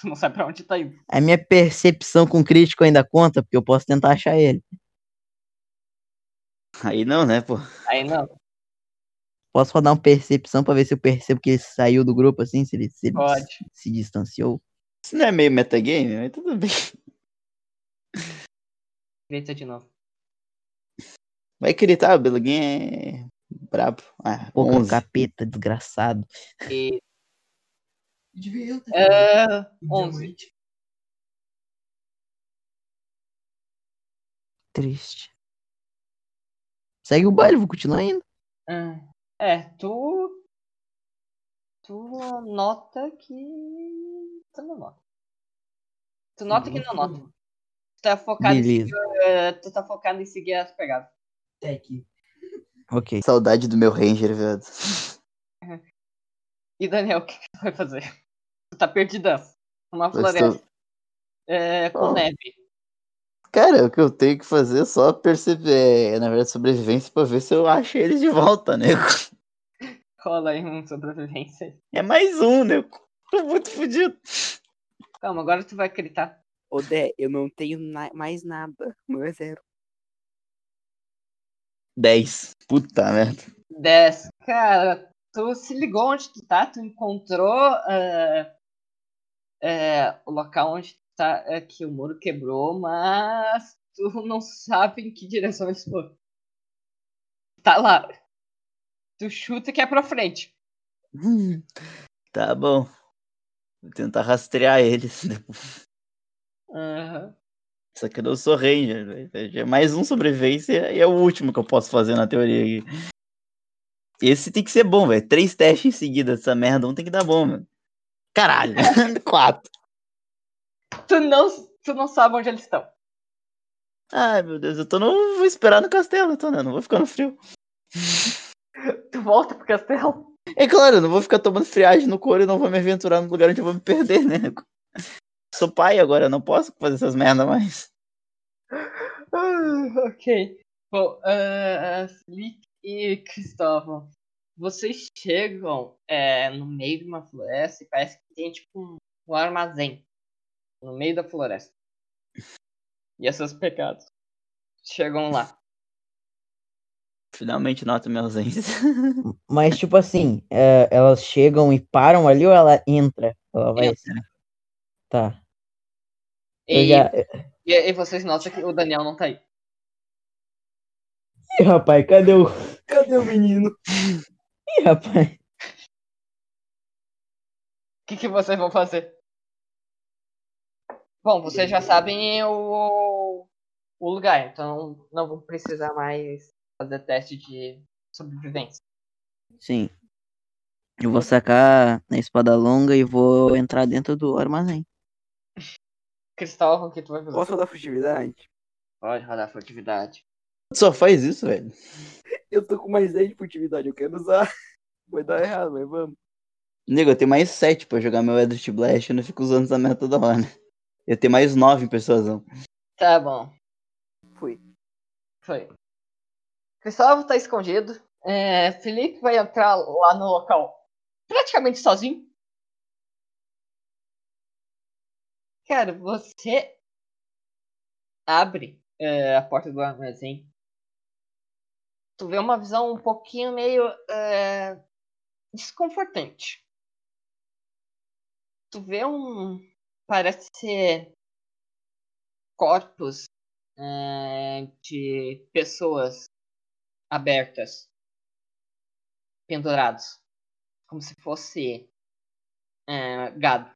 Tu não sabe pra onde tá indo. A minha percepção com crítico ainda conta, porque eu posso tentar achar ele. Aí não, né, pô? Aí não, Posso rodar uma percepção pra ver se eu percebo que ele saiu do grupo, assim? Se ele, se ele pode. se distanciou. Isso não é meio metagame, mas tudo bem. Grita de novo. Vai gritar, o Beluguinho é brabo. Ah, Pô, 11. capeta, desgraçado. E. Devia eu ter É. falado. 11. Diamante. Triste. Segue o baile, vou continuar indo. Ah, É, tu. Tu nota que. Tu não nota. Tu nota que não nota. Tu tá focado em Beleza. seguir, eh, Tu tá focado em seguir as pegadas. Tec. Ok. Saudade do meu Ranger, velho. E Daniel, o que que tu vai fazer? Tu tá perdidão. Numa Eu floresta. estou- é, com Oh. neve. Cara, o que eu tenho que fazer é só perceber, na verdade, sobrevivência pra ver se eu acho eles de volta, nego. Rola aí um sobrevivência. É mais um, nego. Tô muito fodido. Calma, agora tu vai gritar. Ô, Dé, eu não tenho na- mais nada. Meu é zero. 10. Puta merda. 10. Cara, tu se ligou onde tu tá, tu encontrou é, é, o local onde tu tá, é, que o muro quebrou, mas tu não sabe em que direção eles foram. Tá lá. Tu chuta que é pra frente. Tá bom. Vou tentar rastrear eles. Aham. Só que eu não sou ranger. Já É mais um sobrevivência e é o último que eu posso fazer na teoria aqui. Esse tem que ser bom, velho. Três testes em seguida dessa merda, um tem que dar bom, mano. Caralho. Quatro. Tu não, tu não sabe onde eles estão. Ai, meu Deus, eu tô no. Vou esperar no castelo, tô, né? Não vou ficar no frio. Tu volta pro castelo. É claro, eu não vou ficar tomando friagem no couro e não vou me aventurar no lugar onde eu vou me perder, né? Sou pai agora, não posso fazer essas merda mais. Ah, ok. Bom, ah, Felipe e Cristóvão, vocês chegam é, no meio de uma floresta e parece que tem tipo um, um armazém no meio da floresta. E essas pegadas chegam lá. Finalmente noto minha ausência. Mas, tipo assim, é, elas chegam e param ali ou ela entra? Ela vai. Entra. Tá. Eu E, já... e, e vocês notam que o Daniel não tá aí. Ih, rapaz, cadê o. Cadê o menino? Ih, rapaz. O que, que vocês vão fazer? Bom, vocês já sabem o, o lugar, então não vão precisar mais fazer teste de sobrevivência. Sim. Eu vou sacar a espada longa e vou entrar dentro do armazém. Cristóvão, o que tu vai fazer? Posso dar furtividade? Pode rodar furtividade. Só faz isso, velho. Eu tô com mais 10 de furtividade, eu quero usar. Vai dar errado, mas vamos. Nego, eu tenho mais 7 pra jogar meu Eldritch Blast, eu não fico usando essa merda toda hora. Eu tenho mais 9 em persuasão. Tá bom. Fui. Foi. Cristóvão tá escondido. É, Felipe vai entrar lá no local praticamente sozinho. Cara, você abre é, a porta do armazém. Tu vê uma visão um pouquinho meio é, desconfortante. Tu vê um. Parece ser corpos é, de pessoas abertas, pendurados, como se fosse é, gado.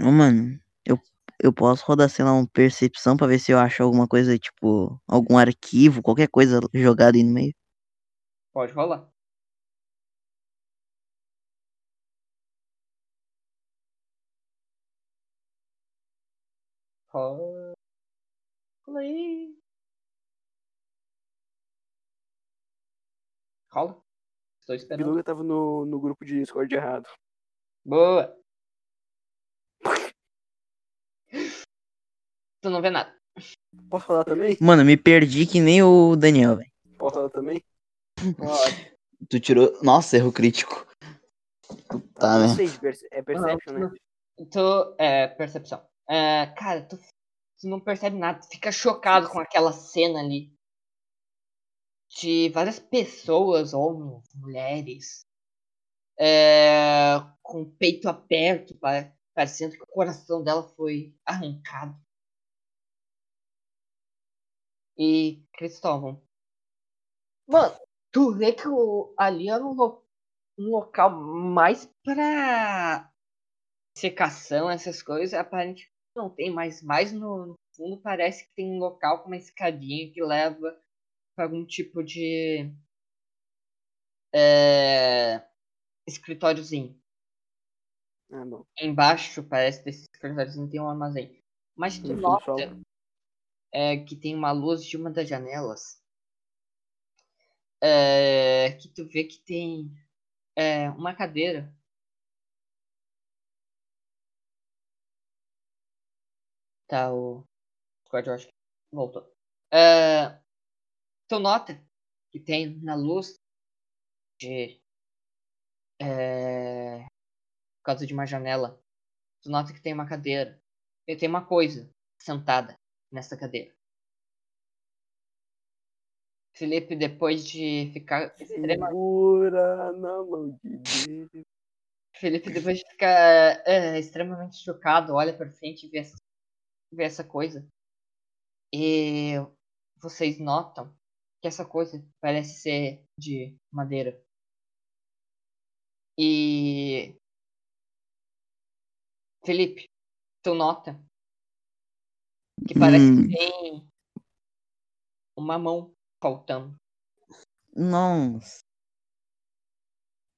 Ô, mano, eu, eu posso rodar, sei lá, uma percepção pra ver se eu acho alguma coisa, tipo, algum arquivo, qualquer coisa jogada aí no meio. Pode rolar. Rola Rola aí. Rola. Estou O esperando. Biluga tava no, no grupo de Discord errado. Boa. Tu não vê nada. Posso falar também? Mano, me perdi que nem o Daniel, velho. Posso falar também? Pode. Tu tirou. Nossa, erro crítico. Tá, não né? sei, de perce- é perception, né? Tu, é, percepção. É, cara, tu, tu não percebe nada, tu fica chocado com aquela cena ali. De várias pessoas, homens, mulheres, é, com o peito aberto, pa- parecendo que o coração dela foi arrancado. E Cristóvão. Mano, tu vê que o, ali era um, lo- um local mais pra secação, essas coisas, aparentemente não tem, mas mais no fundo parece que tem um local com uma escadinha que leva para algum tipo de é, escritóriozinho. Ah, bom. Embaixo, parece desse escritóriozinho tem um armazém. Mas tu No nota é, que tem uma luz de uma das janelas. É, que tu vê que tem é, uma cadeira. Tá, o Discord eu acho que voltou. Tu nota que tem na luz de. É, por causa de uma janela. Tu nota que tem uma cadeira. E tem uma coisa sentada nessa cadeira. Felipe, depois de ficar extremamente. Segura na mão de Deus. Felipe, depois de ficar é, extremamente chocado, olha pra frente e vê essa, vê essa coisa. E vocês notam que essa coisa parece ser de madeira. E. Felipe, tu nota que parece Hum. que tem uma mão faltando. Nossa.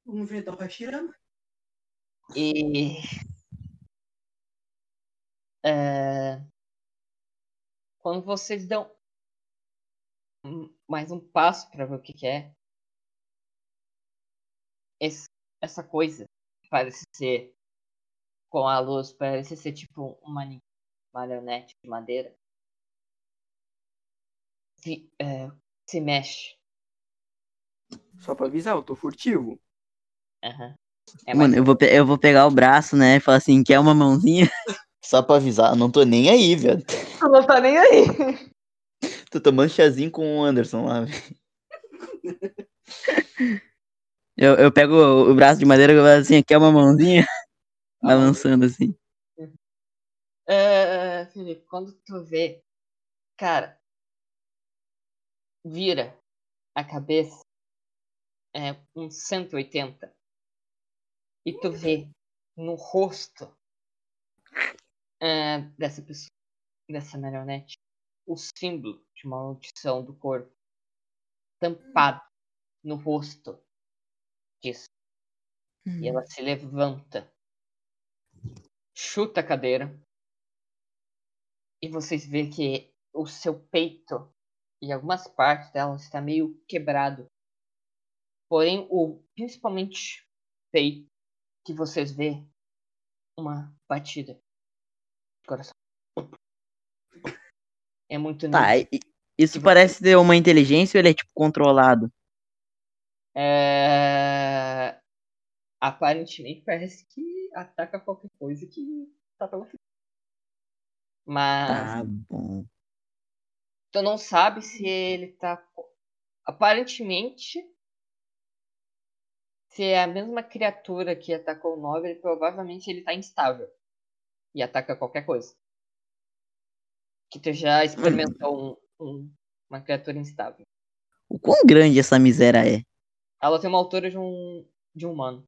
Vamos ver então, Hashirama. E. é, quando vocês dão mais um passo para ver o que, que é, esse- essa coisa parece ser com a luz, parece ser tipo uma marionete de madeira. Se, é, se mexe. Só pra avisar, eu tô furtivo. Aham. É Mano, eu vou, eu vou pegar o braço, né? E falar assim, quer uma mãozinha? Só pra avisar, não tô nem aí, velho. não tá nem aí. Tô tomando chazinho com o Anderson lá, velho. Eu, eu pego o, braço de madeira e eu falo assim, quer uma mãozinha? Balançando assim. É, Felipe, quando tu vê, cara, vira a cabeça é um 180 e tu vê no rosto é, dessa pessoa, dessa marionete, o símbolo de maldição do corpo tampado no rosto disso. E ela se levanta, chuta a cadeira e vocês vê que o seu peito e algumas partes dela está meio quebrado. Porém, o principalmente peito que vocês vê uma batida de coração. É muito Tá, nítido. isso parece ter uma inteligência ou ele é tipo controlado? É... Aparentemente parece que ataca qualquer coisa que tá pela frente. Mas Tá bom. tu não sabe se ele tá. Aparentemente, se é a mesma criatura que atacou o Nobre, provavelmente ele tá instável. E ataca qualquer coisa. Que tu já experimentou um- um- uma criatura instável. O quão grande essa miséria é? Ela tem uma altura de um, de um humano.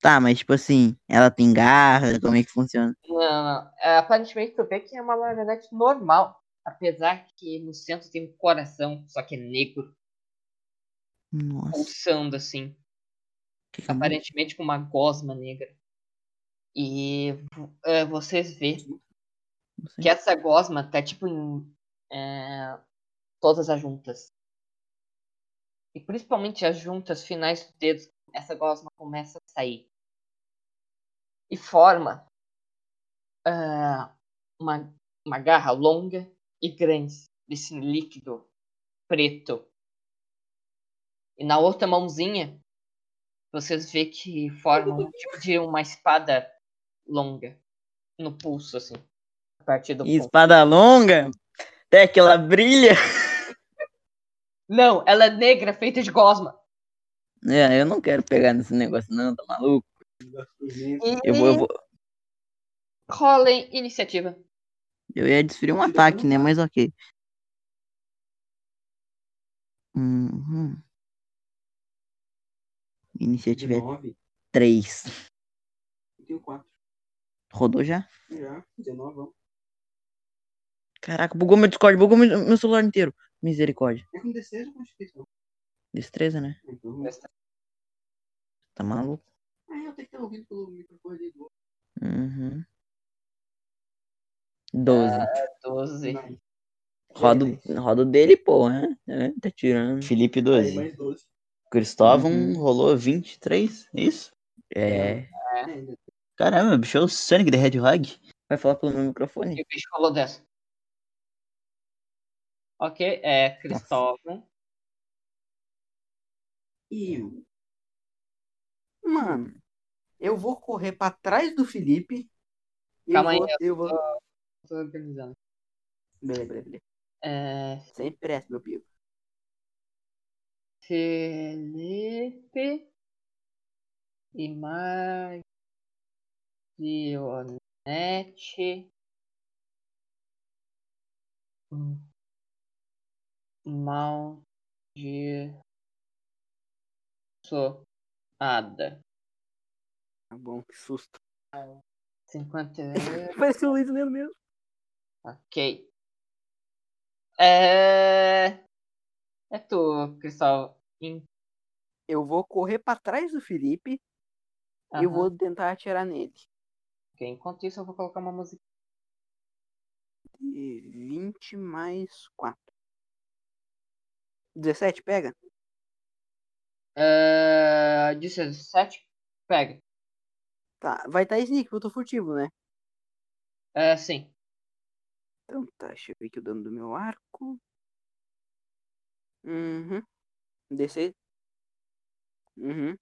Tá, mas tipo assim, ela tem garra, como é que funciona? Não, não. É, aparentemente tu vê que é uma marionete normal. Apesar que no centro tem um coração, só que é negro, Nossa. pulsando assim. que Aparentemente com uma gosma negra. E é, vocês vê não sei. Que essa gosma tá tipo em é, todas as juntas. E principalmente as juntas finais dos dedos, essa gosma começa a sair. E forma ah, uma, uma garra longa e grande desse líquido preto. E na outra mãozinha, vocês vê que forma um tipo de uma espada longa no pulso, assim. Partir do E espada longa? Até que ela brilha. Não, ela é negra, feita de gosma. É, eu não quero pegar nesse negócio, não, tá maluco? E Eu vou, eu vou. rolem iniciativa. Eu ia desferir um ataque, né? Mas ok. Uhum. Iniciativa é 19. 3. Eu tenho 4. Rodou já? Já, 19, vamos. Caraca, bugou meu Discord, bugou meu, celular inteiro. Misericórdia. É com D6 ou Constituição? Destreza, né? Então, Tá maluco? ah, eu tenho que estar ouvindo pelo microfone ali do Uhum. 12. 12. Vai. Rodo, rodo dele, pô, né? É, tá tirando. Felipe Aí, 12. mais 12. Cristóvão Uhum. rolou 23, é isso? É. É, ainda Caramba, bicho é o Sonic the Hedgehog. Vai falar pelo meu microfone? E o bicho falou dessa. Ok, é Cristóvão. Eu. Mano, eu vou correr pra trás do Felipe. Eu Calma aí, vou, eu vou. Tô organizando. Beleza, beleza, beleza. É, Sem pressa, meu pico. Felipe e Marionete hum, maldiçoada. Tá bom, que susto. 51. Parece o Luiz lendo mesmo. Ok. É. É tu, Cristal. Em- Eu vou correr pra trás do Felipe e eu Aham. vou tentar atirar nele. Ok, Enquanto isso, eu vou colocar uma música. E 20 mais 4. 17, pega? É... 17. Pega. Tá, vai estar sneak, porque eu tô furtivo, né? É, sim. Então tá, deixa eu ver aqui o dano do meu arco. Uhum. DC. Uhum.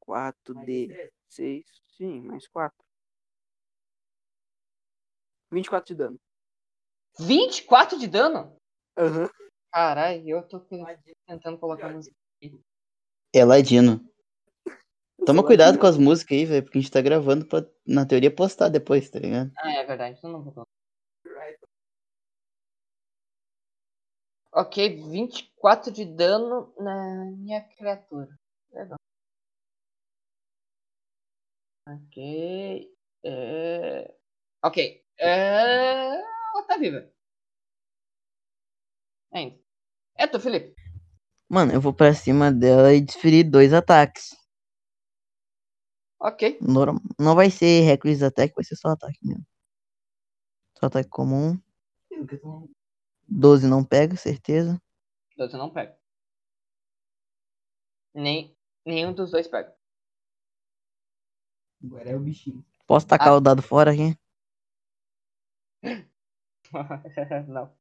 4D. 6. Sim, mais 4. 24 de dano. 24 de dano? Aham. Caralho, eu tô tentando colocar música. É Ladino. Toma cuidado com as músicas aí, velho, porque a gente tá gravando pra, na teoria, postar depois, tá ligado? Ah, é verdade, então não vou colocar. Ok, 24 de dano na minha criatura. Legal. Ok. É... Ok. É... Ela tá viva. Ainda. É tu, Felipe. Mano, eu vou pra cima dela e desferir dois ataques. Ok. Norm... Não vai ser Reckless Attack, vai ser só ataque mesmo. Só ataque comum. Eu que tô. 12 não pega, certeza. 12 não pega. Nem, nenhum dos dois pega. Agora é o bichinho. Posso tacar o dado fora aqui? não.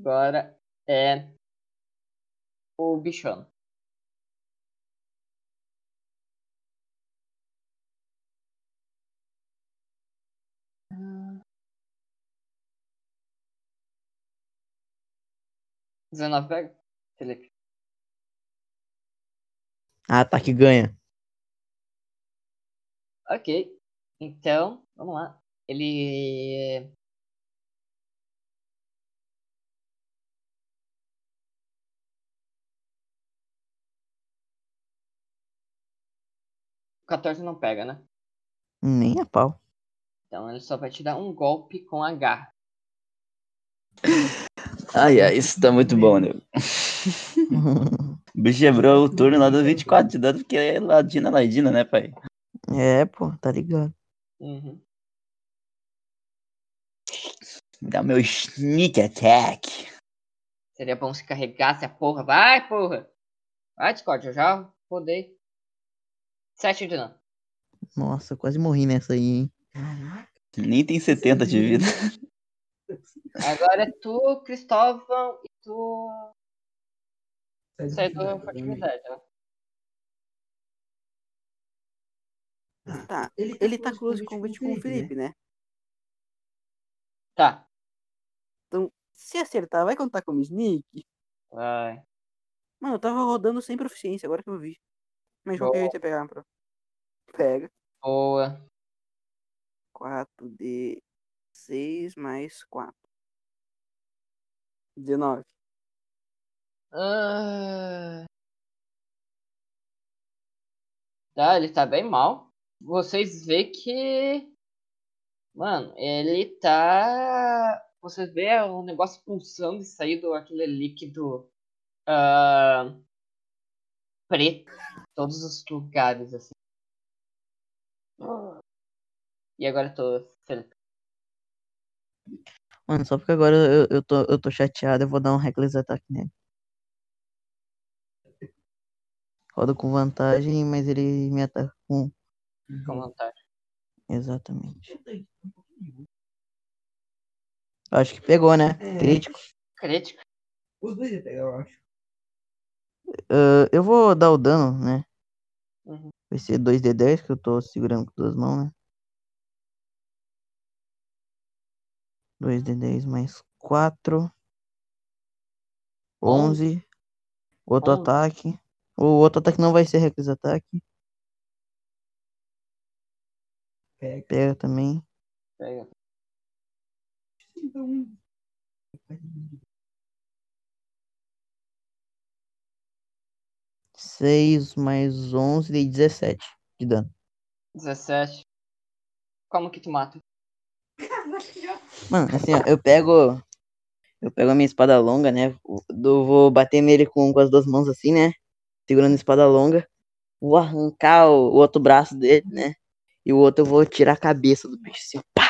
Agora é o. Ah. 19 pega? Felipe. Ah, ataque ganha. Ok. Então, vamos lá. Ele. 14 não pega, né? Nem a pau. Então ele só vai te dar um golpe com a garra. Ai, ai, isso tá muito bom, né? O bicho quebrou o turno lá do 24 de dano, porque é Ladina, Ladina, né, pai? é, pô, tá ligado. Uhum. Dá meu sneak attack. Seria bom se carregasse a porra. Vai, porra! Vai, Discord, eu já rodei. 7 de dano. Nossa, quase morri nessa aí, hein? Nem tem 70 de vida. Agora é tu, Cristóvão, e tu. Sai da fertilidade, né? Tá, Ele, ele tá close combat com o Felipe, né? Tá. Se acertar, vai contar como sneak? Vai. Mano, eu tava rodando sem proficiência, agora que eu vi. Mas jeito ia pegar, pro. Pega. Boa. 4D 6 mais 4. 19. Ah. Tá, ele tá bem mal. Vocês vê que. Mano, ele tá. Vocês vê o negócio pulsando e saindo aquele líquido. ah, preto. Todos os lugares, assim. E agora eu tô. Mano, só porque agora eu, eu, tô, eu tô chateado, eu vou dar um Reckless Attack nele. Roda com vantagem, mas ele me ataca com. Com vantagem. Exatamente. Acho que pegou, né? É. Crítico. Crítico. Os dois ia pegar, eu acho. Ah, eu vou dar o dano, né? Uhum. Vai ser 2d10, que eu tô segurando com duas mãos, né? 2d10 mais 4. 11. Outro Onze. ataque. O outro ataque não vai ser reckless ataque. Pega. Pega também. Pega. 6 mais 11 de 17 de dano. 17. Como que tu mata? Mano, assim, ó, eu pego. Eu pego a minha espada longa, né? o- do- vou bater nele com, com as duas mãos assim, né? Segurando a espada longa. Vou arrancar o, o outro braço dele, né? E o outro eu vou tirar a cabeça do bicho assim. Pá!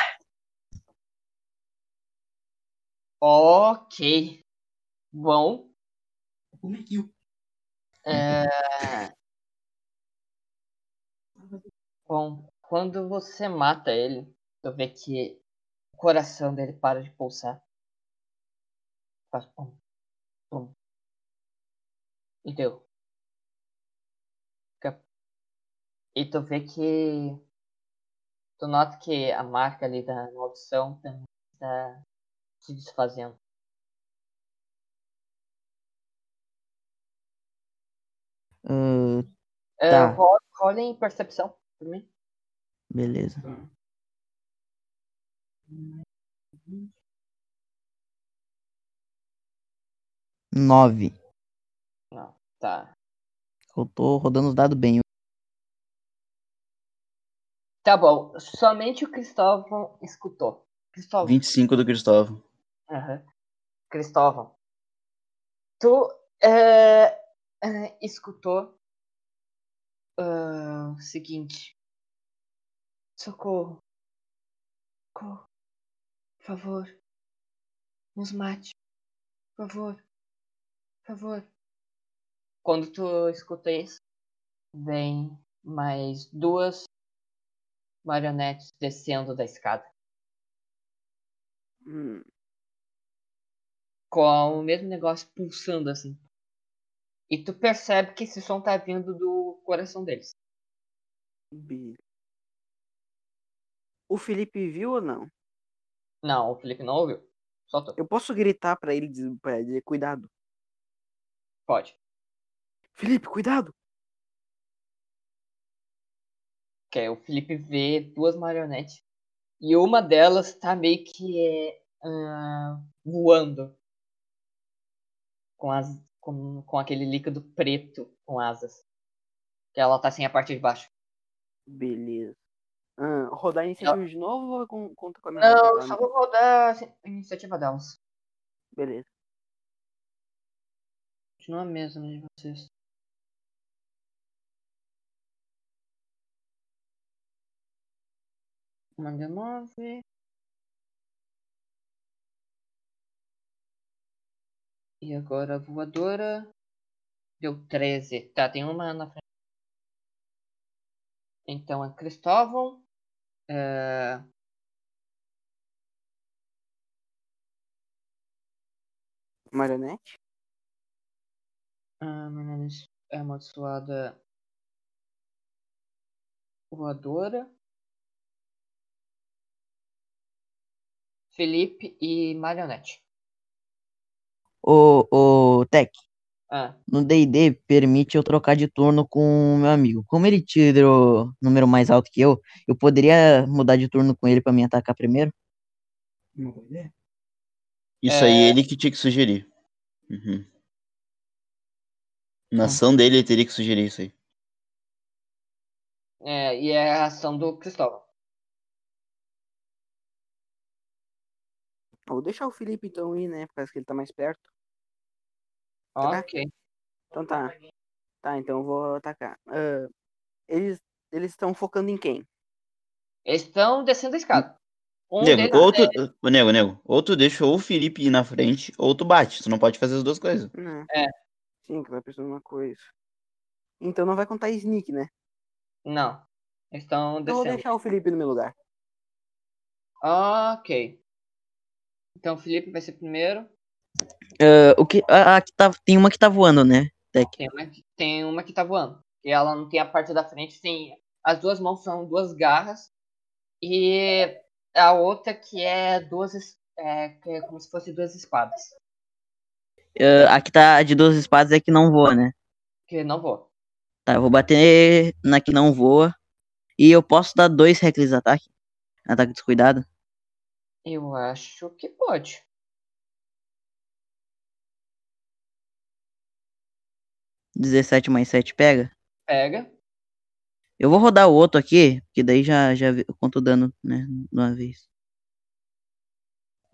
Ok. Bom. como é que eu. É... Bom, quando você mata ele, tu vê que o coração dele para de pulsar. Faz pum, pum. E deu. E tu vê que. Tu nota que a marca ali da maldição está se desfazendo. Ah, É, Tá. rola, rola em percepção por mim. beleza. Nove. Não, tá. Eu tô rodando os dados bem. Tá bom. Somente o Cristóvão escutou. Cristóvão. 25 do Cristóvão. Aham. Cristóvão. Tu é, é, escutou ah, o seguinte. Socorro. Socorro. Por favor. Nos mate. Por favor. Por favor. Quando tu escuta isso, vem mais duas marionetes descendo da escada. Hum, com o mesmo negócio pulsando assim. E tu percebe que esse som tá vindo do coração deles. O Felipe viu ou não? Não, o Felipe não ouviu. Só tu. Eu posso gritar pra ele dizer, pra dizer cuidado. Pode. Felipe, cuidado! Que é, o Felipe vê duas marionetes. E uma delas tá meio que é, ah, voando. Com, as, com, com aquele líquido preto com asas. Que ela tá sem a parte de baixo. Beleza. Ah, rodar iniciativa de novo ou com, conta com a minha Não, só vou rodar a iniciativa delas. Beleza. Continua a mesma de vocês. Uma de nove. E agora a voadora. Deu 13. Tá, tem uma na frente. Então é Cristóvão. É... Marionete? A es- é amaldiçoada voadora. Felipe e Marionete. Ô, ô, Tech, Ah, no D&D permite eu trocar de turno com o meu amigo. Como ele tirou número mais alto que eu, eu poderia mudar de turno com ele pra me atacar primeiro? Uma boa ideia. Isso aí ele que tinha que sugerir. Uhum. Na ação dele, ele teria que sugerir isso aí. é, e é a ação do Cristóvão. Vou deixar o Felipe então ir, né? Parece que ele tá mais perto. Tá. Ok. Então tá. Tá, então eu vou atacar. Ah, eles eles estão focando em quem? Eles estão descendo a escada. Um nego, deles ou tu, Ô, nego, nego, ou tu deixa ou o Felipe ir na frente, ou tu bate. Tu não pode fazer as duas coisas. Né? É. Sim, que vai pensando numa coisa. Então não vai contar sneak, né? Não. Eles estão Então eu vou descendo. deixar o Felipe no meu lugar. Ok. Então Felipe vai ser primeiro. Ah, o que, a, a que tá, tem uma que tá voando, né? Tec. Tem uma, que- tem uma que tá voando. E ela não tem a parte da frente, tem. As duas mãos são duas garras. E a outra que é duas. É, que é como se fosse duas espadas. Ah, aqui tá a de duas espadas é que não voa, né? Que não voa. Tá, eu vou bater na que não voa. E eu posso dar dois reckless ataque. Ataque descuidado. Eu acho que pode. Dezessete mais sete pega. Pega. Eu vou rodar o outro aqui, porque daí já, já eu conto o dano, né? De uma vez.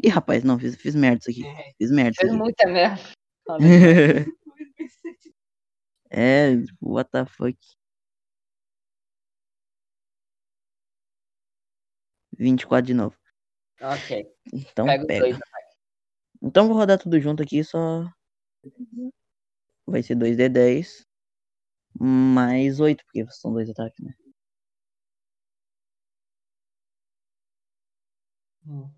Ih, rapaz, não, fiz, fiz merda isso aqui. Fiz merda aqui. muita merda. é, what the fuck. 24 de novo. Ok. Então Pega pega. dois. Então vou rodar tudo junto aqui, só. Vai ser 2d10. Mais 8, porque são dois ataques, né? Uhum.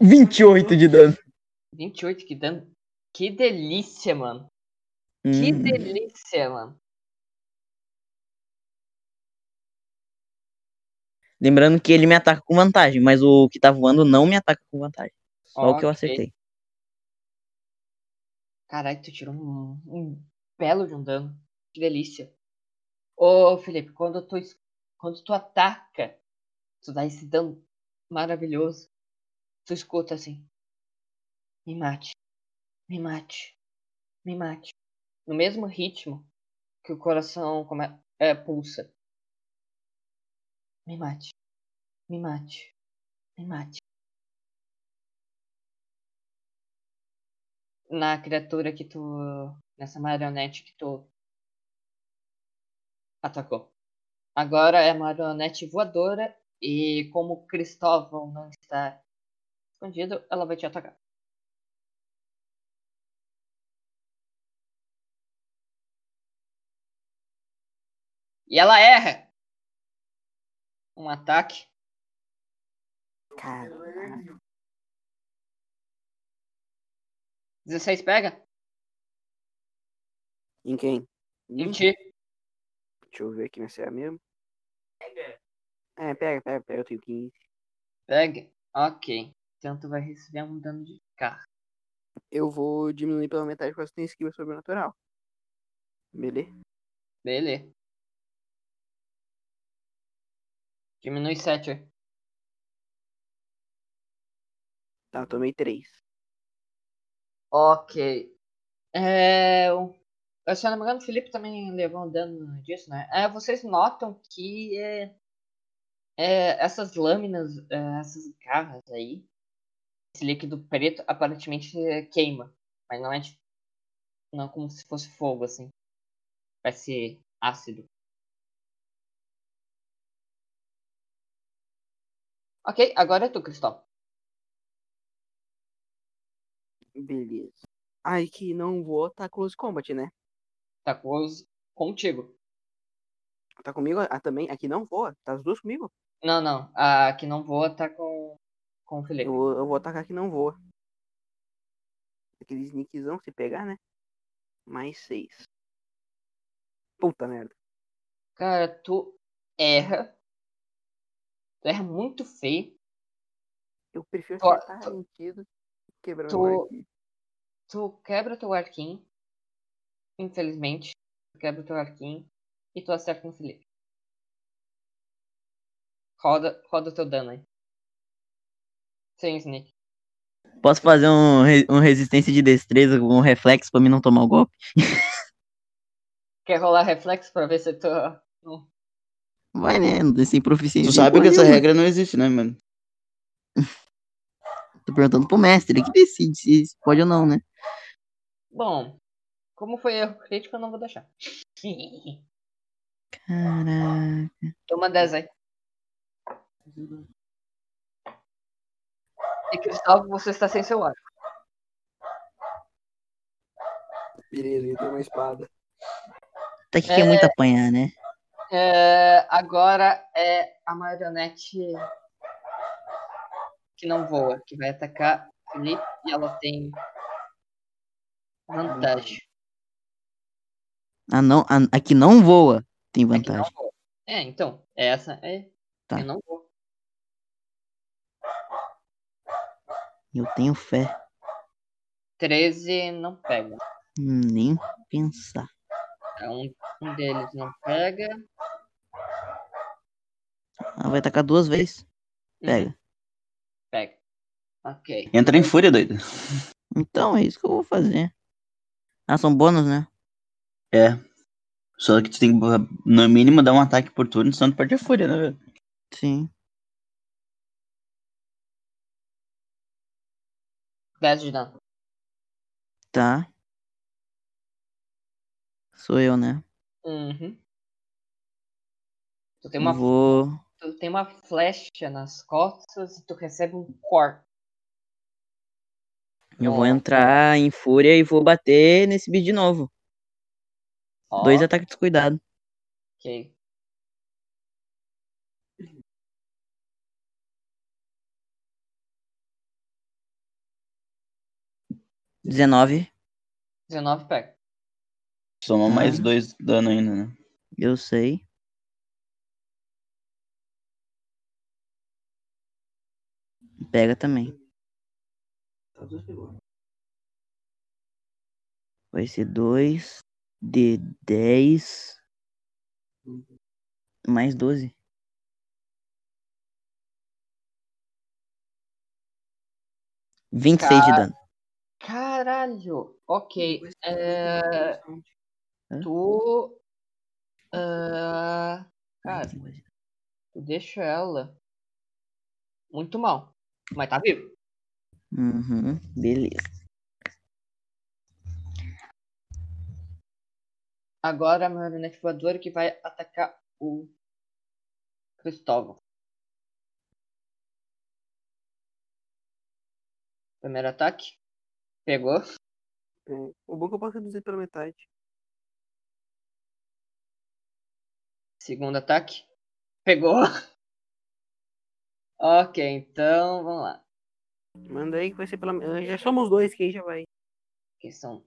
28 de dano. 28, que dano. Que delícia, mano. Que Hum, delícia, mano. Lembrando que ele me ataca com vantagem, mas o que tá voando não me ataca com vantagem. Só o que eu acertei. Caralho, tu tirou um, um belo de um dano. Que delícia. Ô, Felipe, quando tu, quando tu ataca, tu dá esse dano maravilhoso. Tu escuta assim. Me mate. Me mate. Me mate. No mesmo ritmo que o coração é, pulsa. Me mate. Me mate. Me mate. Na criatura que tu. Nessa marionete que tu atacou. Agora é marionete voadora e como Cristóvão não está escondido, ela vai te atacar. E ela erra. Um ataque. Caralho. 16 pega? Em quem? Em ti. Deixa eu ver aqui se é mesmo. É, pega, pega, pega. Eu tenho 15. Pega. Ok. Então tu vai receber um dano de carro. Eu vou diminuir pela metade porque eu tenho esquiva sobrenatural. Beleza? Beleza. Diminui 7. Tá, tomei 3. Ok. É, se eu não me engano, o Felipe também levou um dano disso, né? É, vocês notam que é, é, essas lâminas, é, essas garras aí, esse líquido preto aparentemente é, queima. Mas não é tipo, não como se fosse fogo, assim. Vai ser ácido. Ok, agora é tu, Cristóvão. Beleza. Ai, que não vou, tá close combat, né? Tá os- contigo. Tá comigo? Ah, também? Aqui não voa. Tá as duas comigo? Não, não. A que não voa tá com, com o Felipe. Eu vou, eu vou atacar que não voa. Aquele sneakzão, se pegar, né? Mais 6. Puta merda. Cara, tu erra. Tu erra muito feio. Eu prefiro Tô- acertar tô- sentido quebrar tô- meu arquinho. Tu quebra teu arquinho. Infelizmente. Tu quebra teu arquinho. E tu acerta no Felipe. Roda, roda o teu dano aí. Sem sneak. Posso fazer um, um resistência de destreza com um reflexo pra mim não tomar o golpe? Quer rolar reflexo pra ver se tu. não- Vai, né? Não tem sem proficiência. Tu sabe que essa nenhuma. regra não existe, né, mano? Tô perguntando pro mestre, ele que decide se pode ou não, né? Bom. Como foi erro crítico, eu não vou deixar. Caraca. Toma 10 aí. E Cristóvão, você está sem seu arco. Beleza, eu tenho uma espada. Tá que quer muito apanhar, né? É, agora é a marionete que não voa, que vai atacar Felipe e ela tem vantagem. Ah, não, a, a que não voa tem É vantagem. vou. É, então, essa é. Tá. Eu não vou. Eu tenho fé. 13 não pega. Nem pensar. É, Um, um deles não pega. Ela vai atacar duas vezes. Uhum, Pega. Pega. Ok. Entra em fúria, doido. Então é isso que eu vou fazer. Ah, são bônus, né? É. Só que tu tem que, no mínimo, dar um ataque por turno, senão tu perde a fúria, né, velho? Sim. 10 de dano. Tá. Sou eu, né? Uhum. Tu tem uma, Vou. tu tem uma flecha nas costas e tu recebe um corte. Eu vou Ó, entrar em fúria e vou bater nesse bicho de novo. ó, Dois ataques de cuidado. Ok. Dezenove. 19 pega. Soma Tá. mais dois dano ainda, né? Eu sei. Pega também. Tá. Vai ser dois de dez mais doze. Vinte e seis de dano. Caralho! Ok. É? Tu. ah, cara, tu deixa ela muito mal. Mas tá vivo. Uhum, beleza. Agora a marionete voadora que vai atacar o Cristóvão. Primeiro ataque. Pegou. É, o bom é que eu posso reduzir pela metade. Segundo ataque. Pegou. Ok, então vamos lá. Manda aí que vai ser pela. ah, Já somos dois, que aí já vai. Que são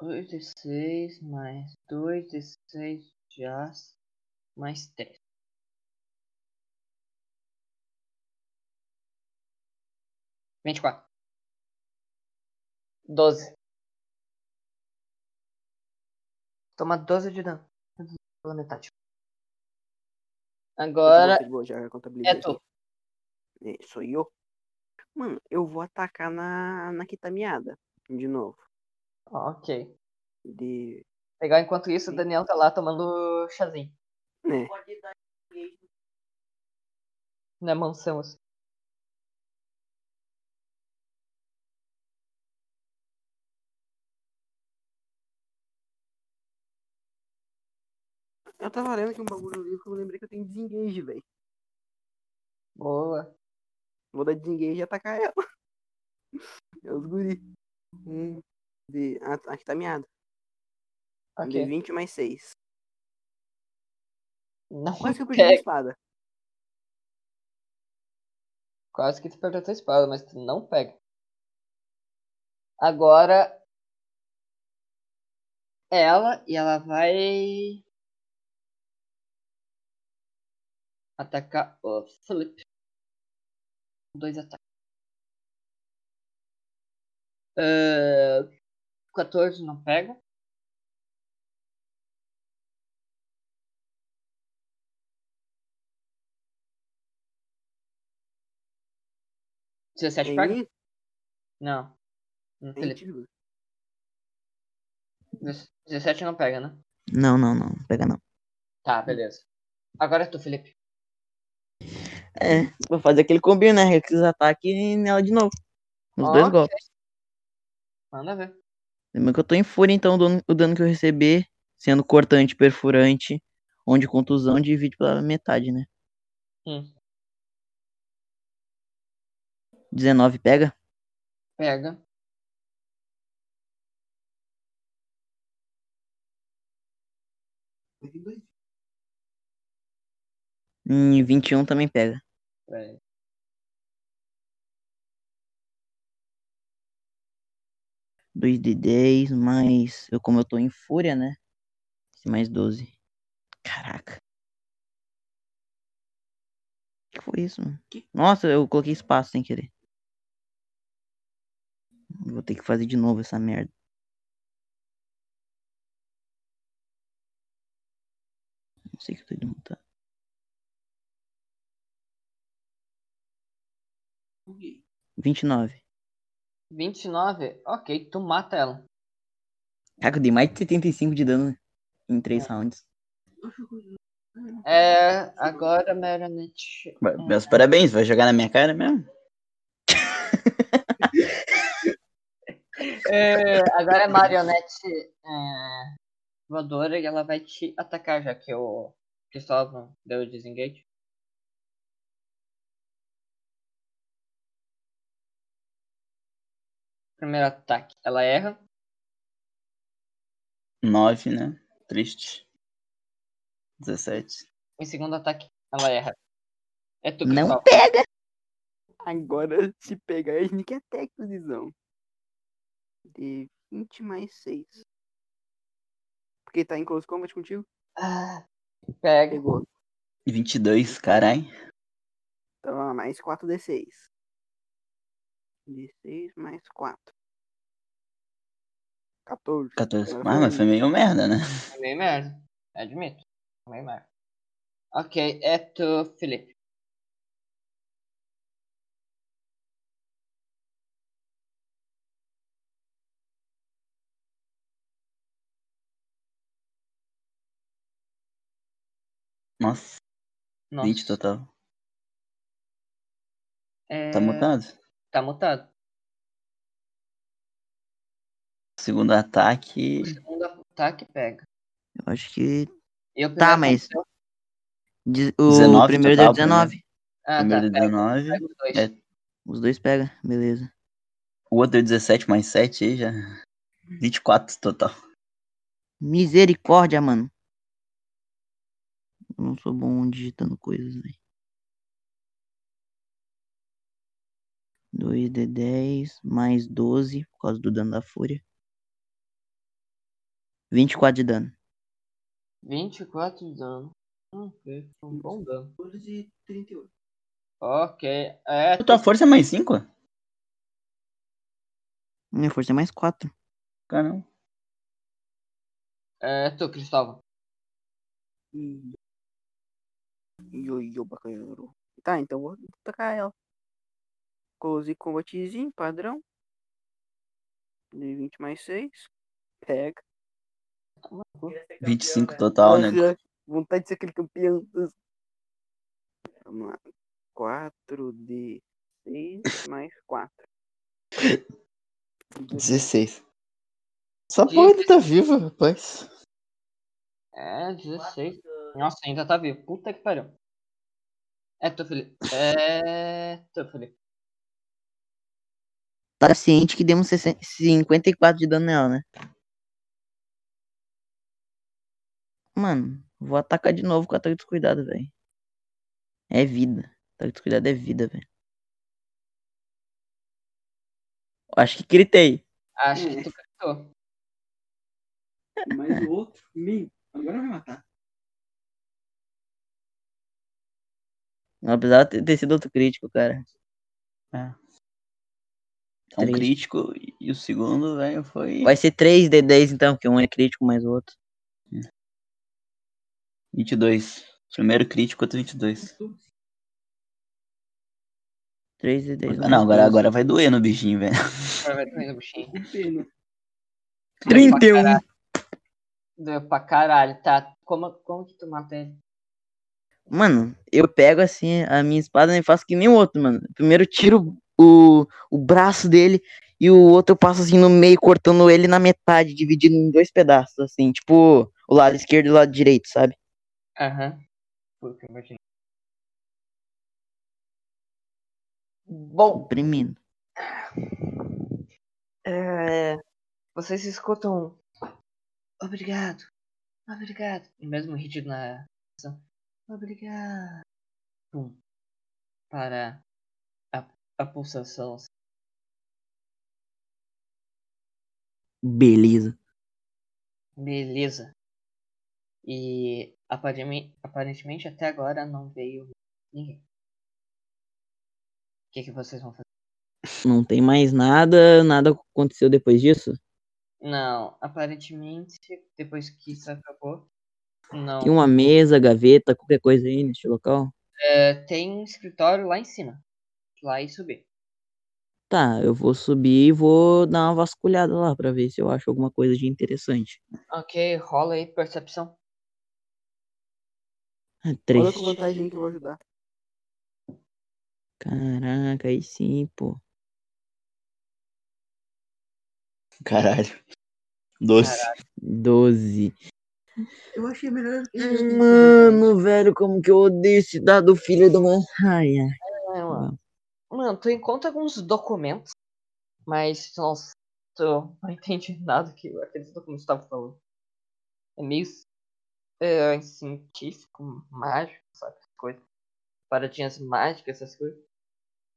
2 de 6 mais 2 de 6 de aço mais 3. Vinte e quatro. Doze. Toma 12 de dano. Pela metade. Agora De boa, já é tu. É, sou eu. Mano, eu vou atacar na, na quitamiada. De novo. Ok. De. Legal, enquanto isso, o Daniel tá lá tomando chazinho. Né? Na mansão. assim. Eu tava lendo aqui um bagulho no livro que eu lembrei que eu tenho desengage, velho. Boa. Vou dar desengage e atacar ela. É os guri. Um. De. Ah, aqui tá miado. Um de Ok. 20 mais 6. Não Quase que eu perdi a espada. Quase que tu perdeu a tua espada, mas tu não pega. Agora. Ela, e ela vai. Atacar o Felipe. Dois ataques. Uh, 14 não pega. Dezessete pega? Não. No Em Felipe. ti. 17 não pega, né? Não, não, não. não Pega não. Tá, beleza. Agora é tu, Felipe. É, vou fazer aquele combinho, né? Aqueles ataques nela de novo. Os dois golpes. Manda ver. Lembra que eu tô em fúria, então o dano, o dano que eu receber, sendo cortante, perfurante, onde contusão, divide pela metade, né? Hum. 19 pega? Pega. Dois. Hum, 21 também pega. Peraí. 2 de 10, mais. Eu, como eu tô em fúria, né? Esse mais 12. Caraca. O que foi isso, mano? Nossa, eu coloquei espaço sem querer. Vou ter que fazer de novo essa merda. Não sei o que eu tô indo montar. Buguei. 29. 29? Ok, tu mata ela. Caraca, eu dei mais de 75 de dano em 3 rounds. É, agora Marinette. Meus parabéns, vai jogar na minha cara mesmo? É, agora é marionete é, voadora e ela vai te atacar, já que o Cristóvão deu o desengage. Primeiro ataque, ela erra. 9, né? Triste. 17. Em segundo ataque, ela erra. É tu, Não Cristóvão. pega! Agora, se pegar a Sneak Attack, visão. De 20 mais 6. Porque tá em close combat contigo? Ah, pega. Pegou. 22, carai. Então, mais 4d6. D6 mais 4. 14. 14. Agora Ah, mas foi meio merda, né? É meio merda. Admito. É meio merda. Ok, é tu, Felipe. Nossa, Nossa. 20 total. É, Tá mutado? Tá mutado. Segundo ataque. O segundo ataque pega. Eu acho que. E o Tá, mas- aconteceu- de- O 19 primeiro total, deu 19. Ah, Primeiro tá. deu Pega, 19. pega os dois. É. Os dois pega, beleza. O outro deu 17 mais 7 aí já. 24 total. Misericórdia, mano. Eu não sou bom digitando coisas, velho. 2d10 mais 12, por causa do dano da fúria. 24 de dano. 24 de dano. Ok, um bom dano. 14 e 38. Ok, é. A tua força é mais 5? Minha força é mais 4. Caramba. É tu, Cristóvão. Yo, yo, bacana. Tá, então vou tacar ela. Close combatzinho, padrão. De 20 mais 6. Pega. 25 total, né? Vontade de ser aquele campeão. Vamos lá. 4 de 6 mais 4. 16. Essa porra ainda tá viva, rapaz. É, 16. Nossa, ainda tá vivo. Puta que pariu. É tu, Felipe. É tu, Felipe. Tá ciente que demos 60 54 de dano nela, né? Mano, vou atacar de novo com ataque de descuidado, velho. É vida. Ataque de descuidado é vida, velho. Acho que gritei. Acho que tu gritou. Mais o outro. Meu, agora vai matar. Não precisava ter, ter sido outro crítico, cara. É um Três. crítico e- o segundo, velho, foi Vai ser 3 de 10 então, porque um é crítico mais o outro. 22. Primeiro crítico, outro 22. 3 de 10 Ah, não, agora, agora vai doer no bichinho, velho. Agora vai doer no bichinho. Que pena. Doeu pra 31. caralho. Doeu pra caralho, tá? Como, como que tu mata ele? Mano, eu pego assim a minha espada e faço que nem o outro, mano. Primeiro tiro o, o braço dele e o outro eu passo assim no meio, cortando ele na metade, dividindo em dois pedaços, assim, tipo o lado esquerdo e o lado direito, sabe? Aham. Eu imaginei. Bom, Oprimindo. é, vocês escutam. Obrigado. Obrigado. E mesmo hit na. Obrigado. Pum. Para pulsação. Beleza. Beleza. E aparentemente, aparentemente até agora não veio ninguém. O que, que vocês vão fazer? Não tem mais nada, nada aconteceu depois disso? Não, aparentemente, depois que isso acabou, não. Tem uma mesa, gaveta, qualquer coisa aí neste local? É, tem um escritório lá em cima. Lá e subir. Tá, eu vou subir e vou dar uma vasculhada lá pra ver se eu acho alguma coisa de interessante. Ok, rola aí, percepção. Ah, Olha Três. com vantagem que eu vou ajudar. Caraca, aí sim, pô. Caralho. Doce. Doze. Eu achei melhor. Mano, velho, como que eu odeio esse dado filho de uma. Ai, ai. É, mano. Mano, tu encontra alguns documentos, mas nossa, tu não entende nada que aqueles documentos estavam falando. É meio é, científico, mágico, sabe? Coisas. Paradinhas mágicas, essas coisas.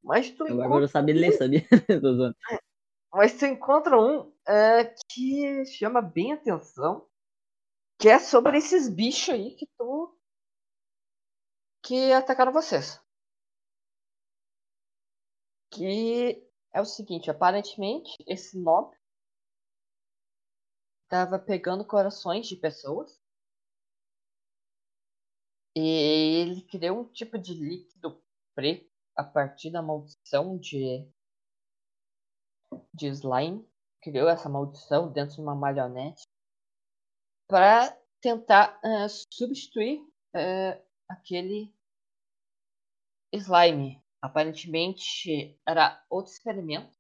Mas tu Agora encontra, eu sabia ler, sabia? Zoando. mas tu encontra um é, que chama bem atenção, que é sobre esses bichos aí que tu que atacaram vocês. Que é o seguinte, aparentemente esse nobre tava pegando corações de pessoas e ele criou um tipo de líquido preto a partir da maldição de de slime, criou essa maldição dentro de uma marionete para tentar eh, substituir eh, aquele slime. Aparentemente era outro experimento,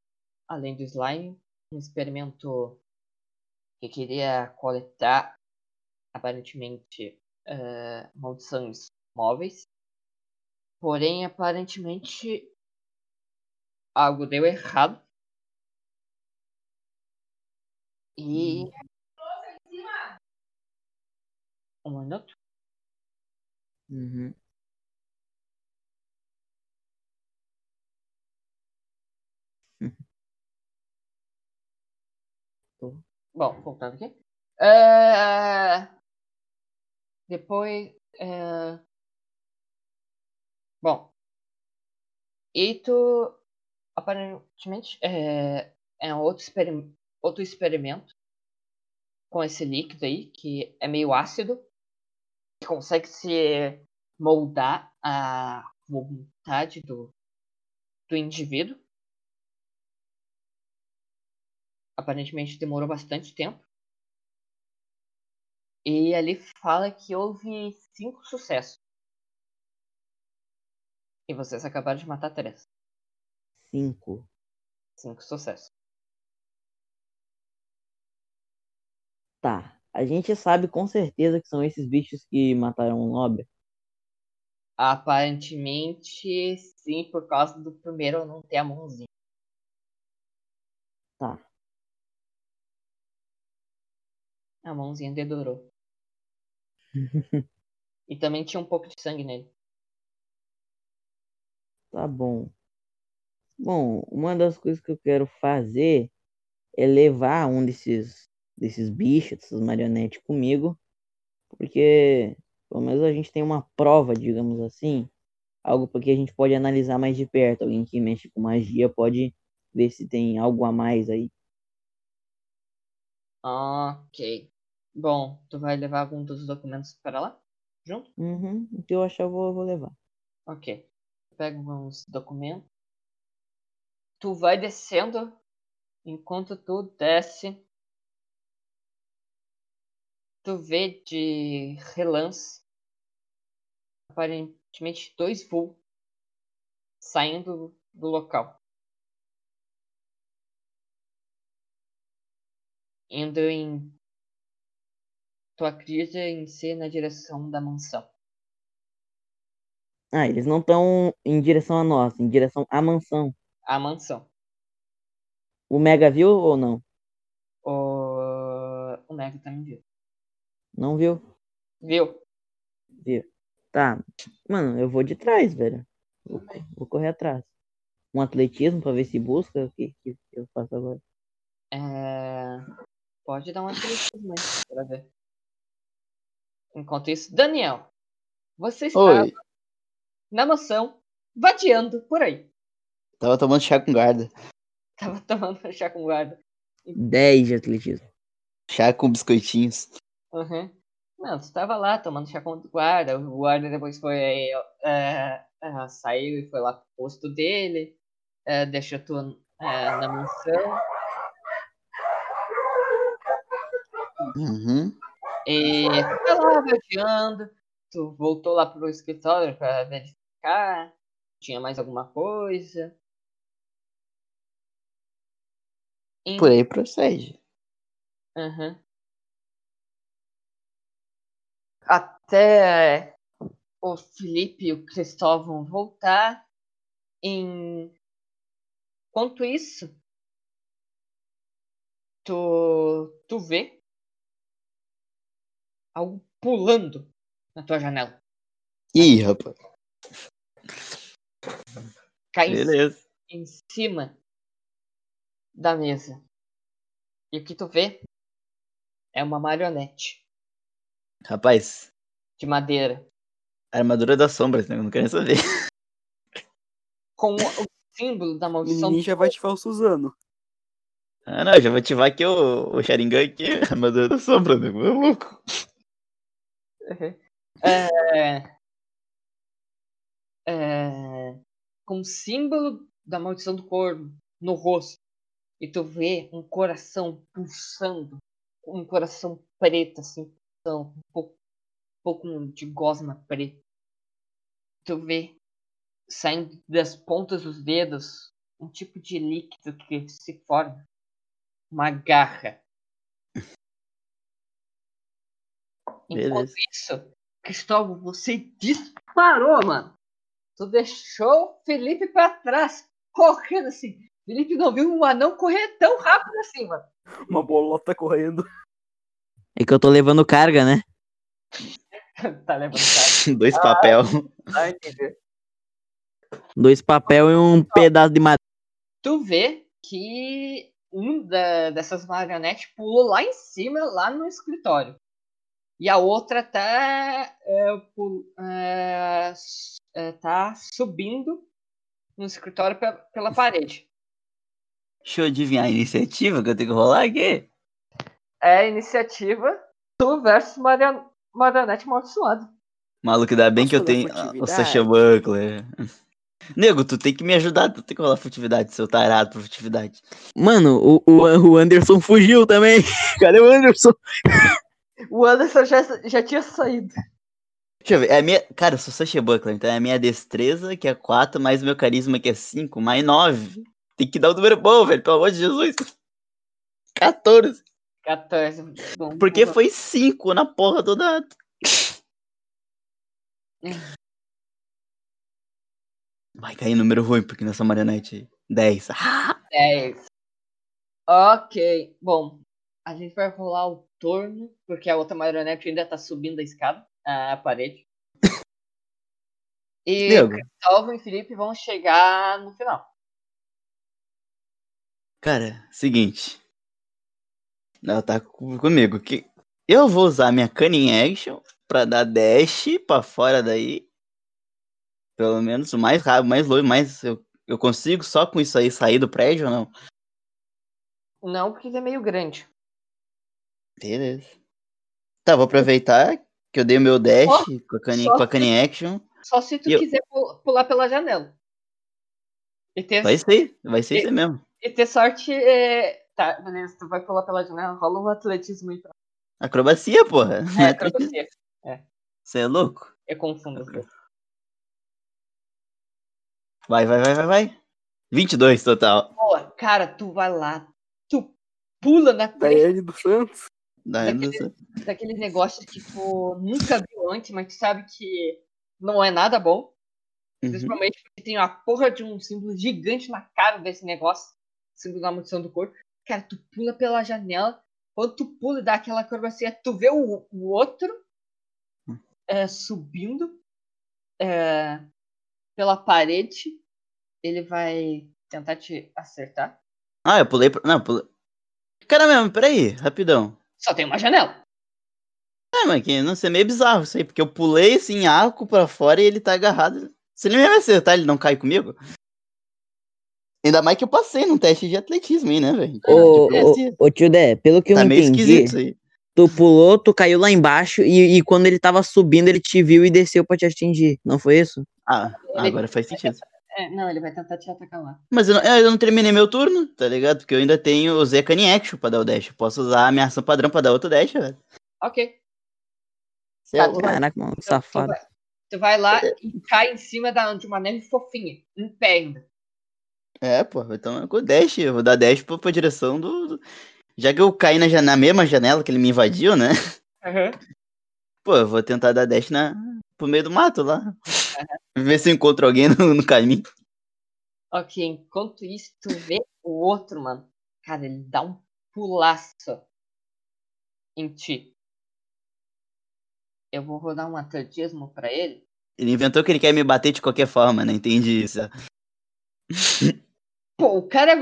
além do slime, um experimento que queria coletar aparentemente eh, maldições móveis. Porém, aparentemente algo deu errado. E um minuto. Uhum. Bom, voltando aqui. É, Depois. é, Bom. Tu aparentemente é, é um outro, experim... outro experimento com esse líquido aí, que é meio ácido, que consegue se moldar à vontade do, do indivíduo. Aparentemente demorou bastante tempo. E ali fala que houve cinco sucessos. E vocês acabaram de matar três. Cinco. Cinco sucessos. Tá. A gente sabe com certeza que são esses bichos que mataram o Nobre. Aparentemente, sim, por causa do primeiro não ter a mãozinha. Tá. A mãozinha dedurou. e também tinha um pouco de sangue nele. Tá bom. Bom, uma das coisas que eu quero fazer é levar um desses, desses bichos, dessas marionetes comigo, porque pelo menos a gente tem uma prova, digamos assim, algo porque a gente pode analisar mais de perto. Alguém que mexe com magia pode ver se tem algo a mais aí. Ok. Bom, tu vai levar algum dos documentos para lá? Junto? Uhum, o que eu achar eu vou, eu vou levar. Ok. Pega uns documentos. Tu vai descendo. Enquanto tu desce, tu vê de relance aparentemente dois voos saindo do local. Indo em. Tu acredita em ser na direção da mansão. Ah, eles não estão em direção a nós, em direção à mansão. A mansão. O Mega viu ou não? O, o Mega também viu. Não viu? Viu? Viu. Tá. Mano, eu vou de trás, velho. Vou, vou correr atrás. Um atletismo pra ver se busca. O que, que eu faço agora? É... Pode dar uma atletismo aí pra ver. Enquanto isso, Daniel, você estava Oi. na mansão, vadiando por aí. Tava tomando chá com guarda. Tava tomando chá com guarda. 10 de atletismo. Chá com biscoitinhos. Uhum. Não, tu tava lá tomando chá com o guarda. O guarda depois foi. é, é, saiu e foi lá pro posto dele. é, deixou tu é, na mansão. Uhum. E tu tá lá vadiando. Tu voltou lá pro escritório pra verificar. Tinha mais alguma coisa. E- Por aí procede. Uhum. Até o Felipe e o Cristóvão voltar. Enquanto isso, tu, tu vê algo pulando na tua janela. Ih, rapaz. Cai em Beleza. em cima da mesa. E o que tu vê é uma marionete Rapaz, de madeira armadura das sombras, né? Eu não quero nem saber. com o símbolo da O maldição. menininho já vai te falar o Suzano. Ah, não, já vou ativar aqui o, o Sharingan aqui, armadura das sombras, né? Meu louco. É... É... Com o símbolo da maldição do corvo no rosto. E tu vê um coração pulsando. Um coração preto, assim, um pouco, um pouco de gosma preta. Tu vê saindo das pontas dos dedos um tipo de líquido que se forma. Uma garra. Enquanto Beleza. isso, Cristóvão, você disparou, mano. Tu deixou o Felipe pra trás, correndo assim. Felipe não viu um anão correr tão rápido assim, mano. Uma bolota correndo. É que eu tô levando carga, né? tá levando cara. Dois papel. Vai entender. Dois papel e um pedaço de madeira. Tu vê que um da- dessas marionetes pulou lá em cima, lá no escritório. E a outra tá, é, é, é, tá subindo no escritório pe- pela parede. Deixa eu adivinhar a iniciativa que eu tenho que rolar aqui. É a iniciativa tu versus Marion- Marionete Amaldiçoado. Maluco, ainda bem Posso que eu tenho o? Sasha Buckler. Nego, tu tem que me ajudar, tu tem que rolar furtividade, seu tarado por furtividade. Mano, o, o, o Anderson fugiu também. Cadê o Anderson? O Anderson já, já tinha saído. Deixa eu ver, é a minha. Cara, eu sou Sasha Buckler, então é a minha destreza, que é 4, mais meu carisma, que é 5, mais 9. Tem que dar o número bom, velho, pelo amor de Jesus. 14. 14. Bom, Porque bom. foi 5 na porra do dado. Vai cair número ruim, porque nessa marionete aí. 10. Ah! 10. Ok. Bom, a gente vai rolar o turno, porque a outra marionete ainda tá subindo a escada, a parede. E Nego, Cristóvão e Felipe vão chegar no final. cara, seguinte. Ela tá co- comigo. Que eu vou usar minha Cunning Action pra dar dash pra fora daí. Pelo menos o mais rápido, mais longe, mais. Eu, eu consigo só com isso aí sair do prédio ou não? Não, porque ele é meio grande. Beleza. Tá, vou aproveitar que eu dei o meu dash Só- com, a só com a se- Cunning Action. Só se tu E eu- quiser pu- pular pela janela. E ter, Vai ser, vai ser E- isso mesmo. e ter sorte. é, Tá, beleza, tu vai pular pela janela, rola um atletismo aí pra. Acrobacia, porra. É, acrobacia. Você é louco? Eu confundo as. Vai, vai, vai, vai, vai. 22 total. Boa, cara, tu vai lá, tu pula na frente Daiane dos Santos. Dá, Daquele- Anderson. daquele negócio que tu nunca viu antes, mas tu sabe que não é nada bom. Uhum. Principalmente porque tem uma porra de um símbolo gigante na cara desse negócio. Símbolo da maldição do corpo. Cara, tu pula pela janela. Quando tu pula e dá aquela acrobacia, tu vê o, o outro é, subindo é, pela parede. Ele vai tentar te acertar. Ah, eu pulei. Não, eu pulei. Cara mesmo, peraí, rapidão. Só tem uma janela. É, mas que não sei, é meio bizarro isso aí, porque eu pulei assim, arco pra fora e ele tá agarrado. Se ele me acertar, ele não cai comigo? Ainda mais que eu passei num teste de atletismo aí, né, velho? Ô, esse- ô, ô, tio Dé, pelo que eu tá meio entendi, esquisito isso aí. tu pulou, tu caiu lá embaixo e, e quando ele tava subindo, ele te viu e desceu pra te atingir. Não foi isso? Ah, agora faz sentido. É, não, ele vai tentar te atacar lá. Mas eu não, é, eu não terminei meu turno, tá ligado? Porque eu ainda tenho o Zekani Action pra dar o dash. Eu posso usar a minha ação padrão pra dar outro dash, velho. Ok. É Tá, louco. Caraca, mano, Então, tu, safado. vai, tu vai lá e cai em cima da, de uma neve fofinha. Em pé ainda. É, pô, então é com o dash. Eu vou dar dash pra, pra direção do, do- Já que eu caí na, na mesma janela que ele me invadiu, né? Pô, eu vou tentar dar dash na, pro meio do mato lá. Ver se eu encontro alguém no, no caminho. Ok, enquanto isso, tu vê o outro, mano. Cara, ele dá um pulaço em ti. Eu vou rodar um atletismo pra ele. Ele inventou que ele quer me bater de qualquer forma, né? Entendi isso. Pô, o cara.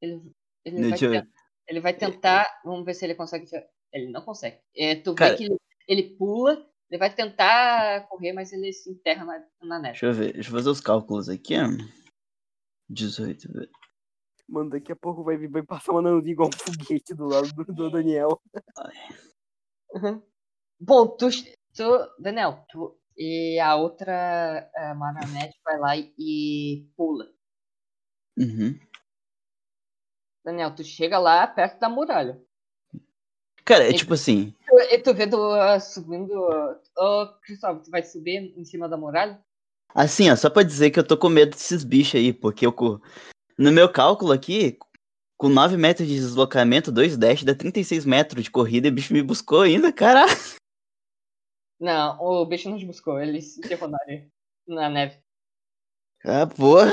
Ele, ele, vai, Deixa eu ver. ten- ele vai tentar. Vamos ver se ele consegue. Ele não consegue. É, tu Cara- vê que ele, ele pula, ele vai tentar correr, mas ele se enterra na, na neve. Deixa eu ver, deixa eu fazer os cálculos aqui, ó. 18. velho. Mano, daqui a pouco vai, vai passar uma nanzinha igual um foguete do lado do, do Daniel. Uhum. Bom, tu, tu. Daniel, tu. E a outra eh, marionete vai lá e, e pula. Uhum. Daniel, tu chega lá perto da muralha. Cara, é Ele- tipo assim. Tu- E tu vê do, ah, subindo. Ô, Cristóvão, tu vai subir em cima da muralha? Assim, ó, só pra dizer que eu tô com medo desses bichos aí, porque eu. No meu cálculo aqui, com 9 metros de deslocamento, 2 dash, dá 36 metros de corrida e o bicho me buscou ainda, caralho. Não, o bicho não te buscou, ele se enterrou na neve. Ah, porra.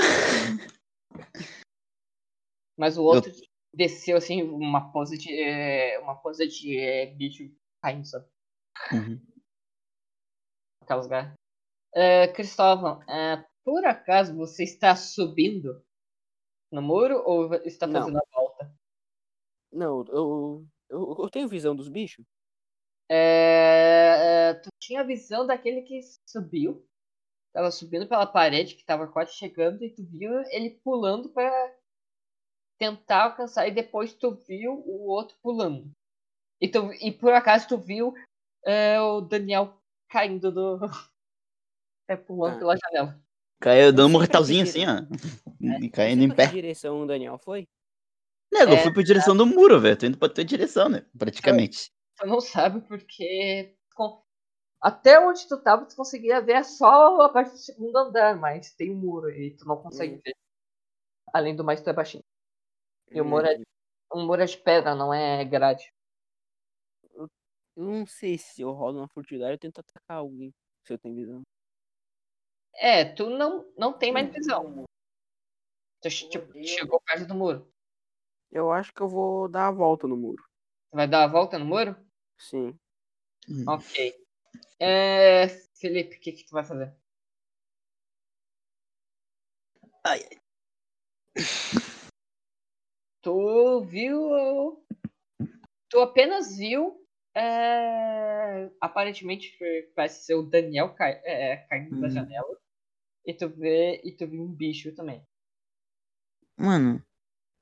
Mas o outro desceu assim, uma pose de. eh, Uma pose de eh, bicho caindo, sabe? Uhum. Aquelas garras. Eh, Cristóvão, eh, por acaso você está subindo no muro ou está Não. fazendo a volta? Não, eu, eu, eu tenho visão dos bichos. É, é, tu tinha a visão daquele que subiu. Tava subindo pela parede, que tava quase chegando, e tu viu ele pulando pra tentar alcançar, e depois tu viu o outro pulando. E, tu, e por acaso tu viu é, o Daniel caindo do. É, pulando Ah. pela janela. Caiu dando um mortalzinho assim, ó. E Não caindo em pé. Que direção o Daniel foi? Nego, eu É, fui pra direção do muro, velho. Tô indo pra tua direção, né? Praticamente. Tu não sabe porque. com- Até onde tu tava, tu conseguia ver só a parte do segundo andar, mas tem um muro e tu não consegue Hum. ver. Além do mais, tu é baixinho. E o muro é, um muro é de pedra, não é grade. Eu não sei se eu rolo uma furtividade eu tento atacar alguém. Se eu tenho visão. É, tu não, não tem mais visão. Tu tipo, chegou perto do muro. Eu acho que eu vou dar a volta no muro. Vai dar a volta no muro? Sim. Hum. Ok. É, Felipe, o que, que tu vai fazer? Ai, Tu viu. Tu apenas viu. é, aparentemente parece ser o Daniel cai, é, caindo da Uhum. janela. E tu vê. E tu viu um bicho também. Mano,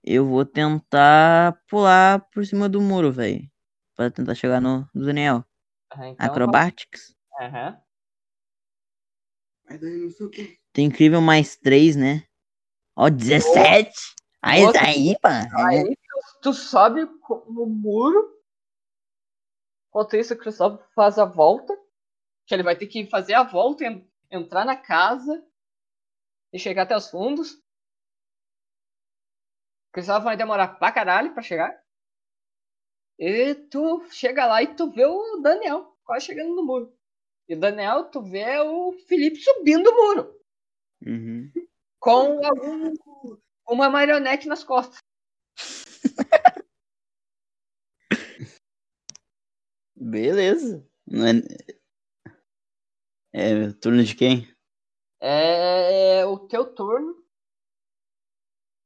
eu vou tentar pular por cima do muro, velho. Pra tentar chegar no no Daniel. Aham, então, Acrobatics. Aham. Mas daí não sei o que. Tem incrível mais 3, né? Ó, 17! Aí Nossa. tá aí, pá. Aí tu, tu sobe no muro. Enquanto isso, o Cristóvão faz a volta. Que ele vai ter que fazer a volta, en- entrar na casa e chegar até os fundos. O Cristóvão vai demorar pra caralho pra chegar. E tu chega lá e tu vê o Daniel quase chegando no muro. E o Daniel, tu vê o Felipe subindo o muro. Uhum. Com algum, uma marionete nas costas. Beleza. É... é turno de quem? É o teu turno.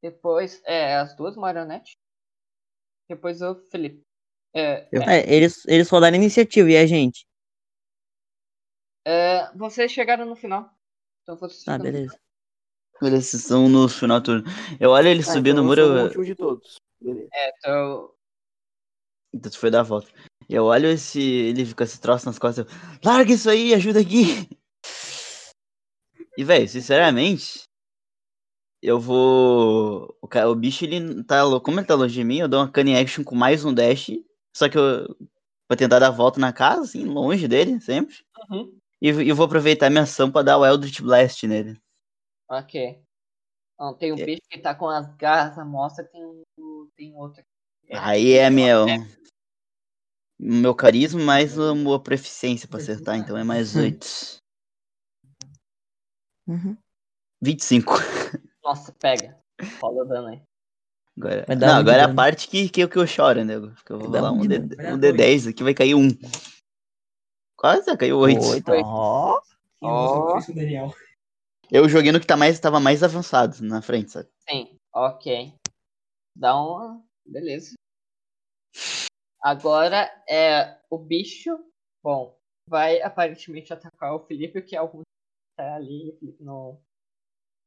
Depois é as duas marionetes. depois o Felipe. É, é, É, eles, eles rodaram a iniciativa e a gente. é, vocês chegaram no final. Então vocês no beleza. Estão no final do turno. Eu olho ele Ah, subindo então o eu muro. sou o eu- último de todos. Beleza. É, então, Então tu foi dar a volta. Eu olho esse. Ele com esse troço nas costas. Eu, Larga isso aí, ajuda aqui! E, velho, sinceramente. Eu vou. O, o bicho, ele tá. Como ele tá longe de mim, eu dou uma cane action com mais um dash. Só que eu. Vou tentar dar a volta na casa, assim, longe dele, sempre. uhum, E e eu vou aproveitar minha ação pra dar o Eldritch Blast nele. Ok. Então, tem o É. bicho que tá com as garras à mostra, tem, tem outro aqui. Aí é a minha. O meu carisma mais a minha proficiência pra acertar, então é mais 8. Uhum. 25. Nossa, pega. Rola o dano aí. Agora, não, um agora é a parte que, que, eu- que eu choro, né? Porque eu vou dar rolar um um, D, um D10 aqui, vai cair um. Quase, caiu 8. Oito, Oito. ó. Ó. Isso, Daniel. Eu joguei no que tá mais, tava mais avançado na frente, sabe? Sim, ok. Dá uma. Beleza. Agora é o bicho. Bom, vai aparentemente atacar o Felipe, que é o único que tá ali. O Felipe não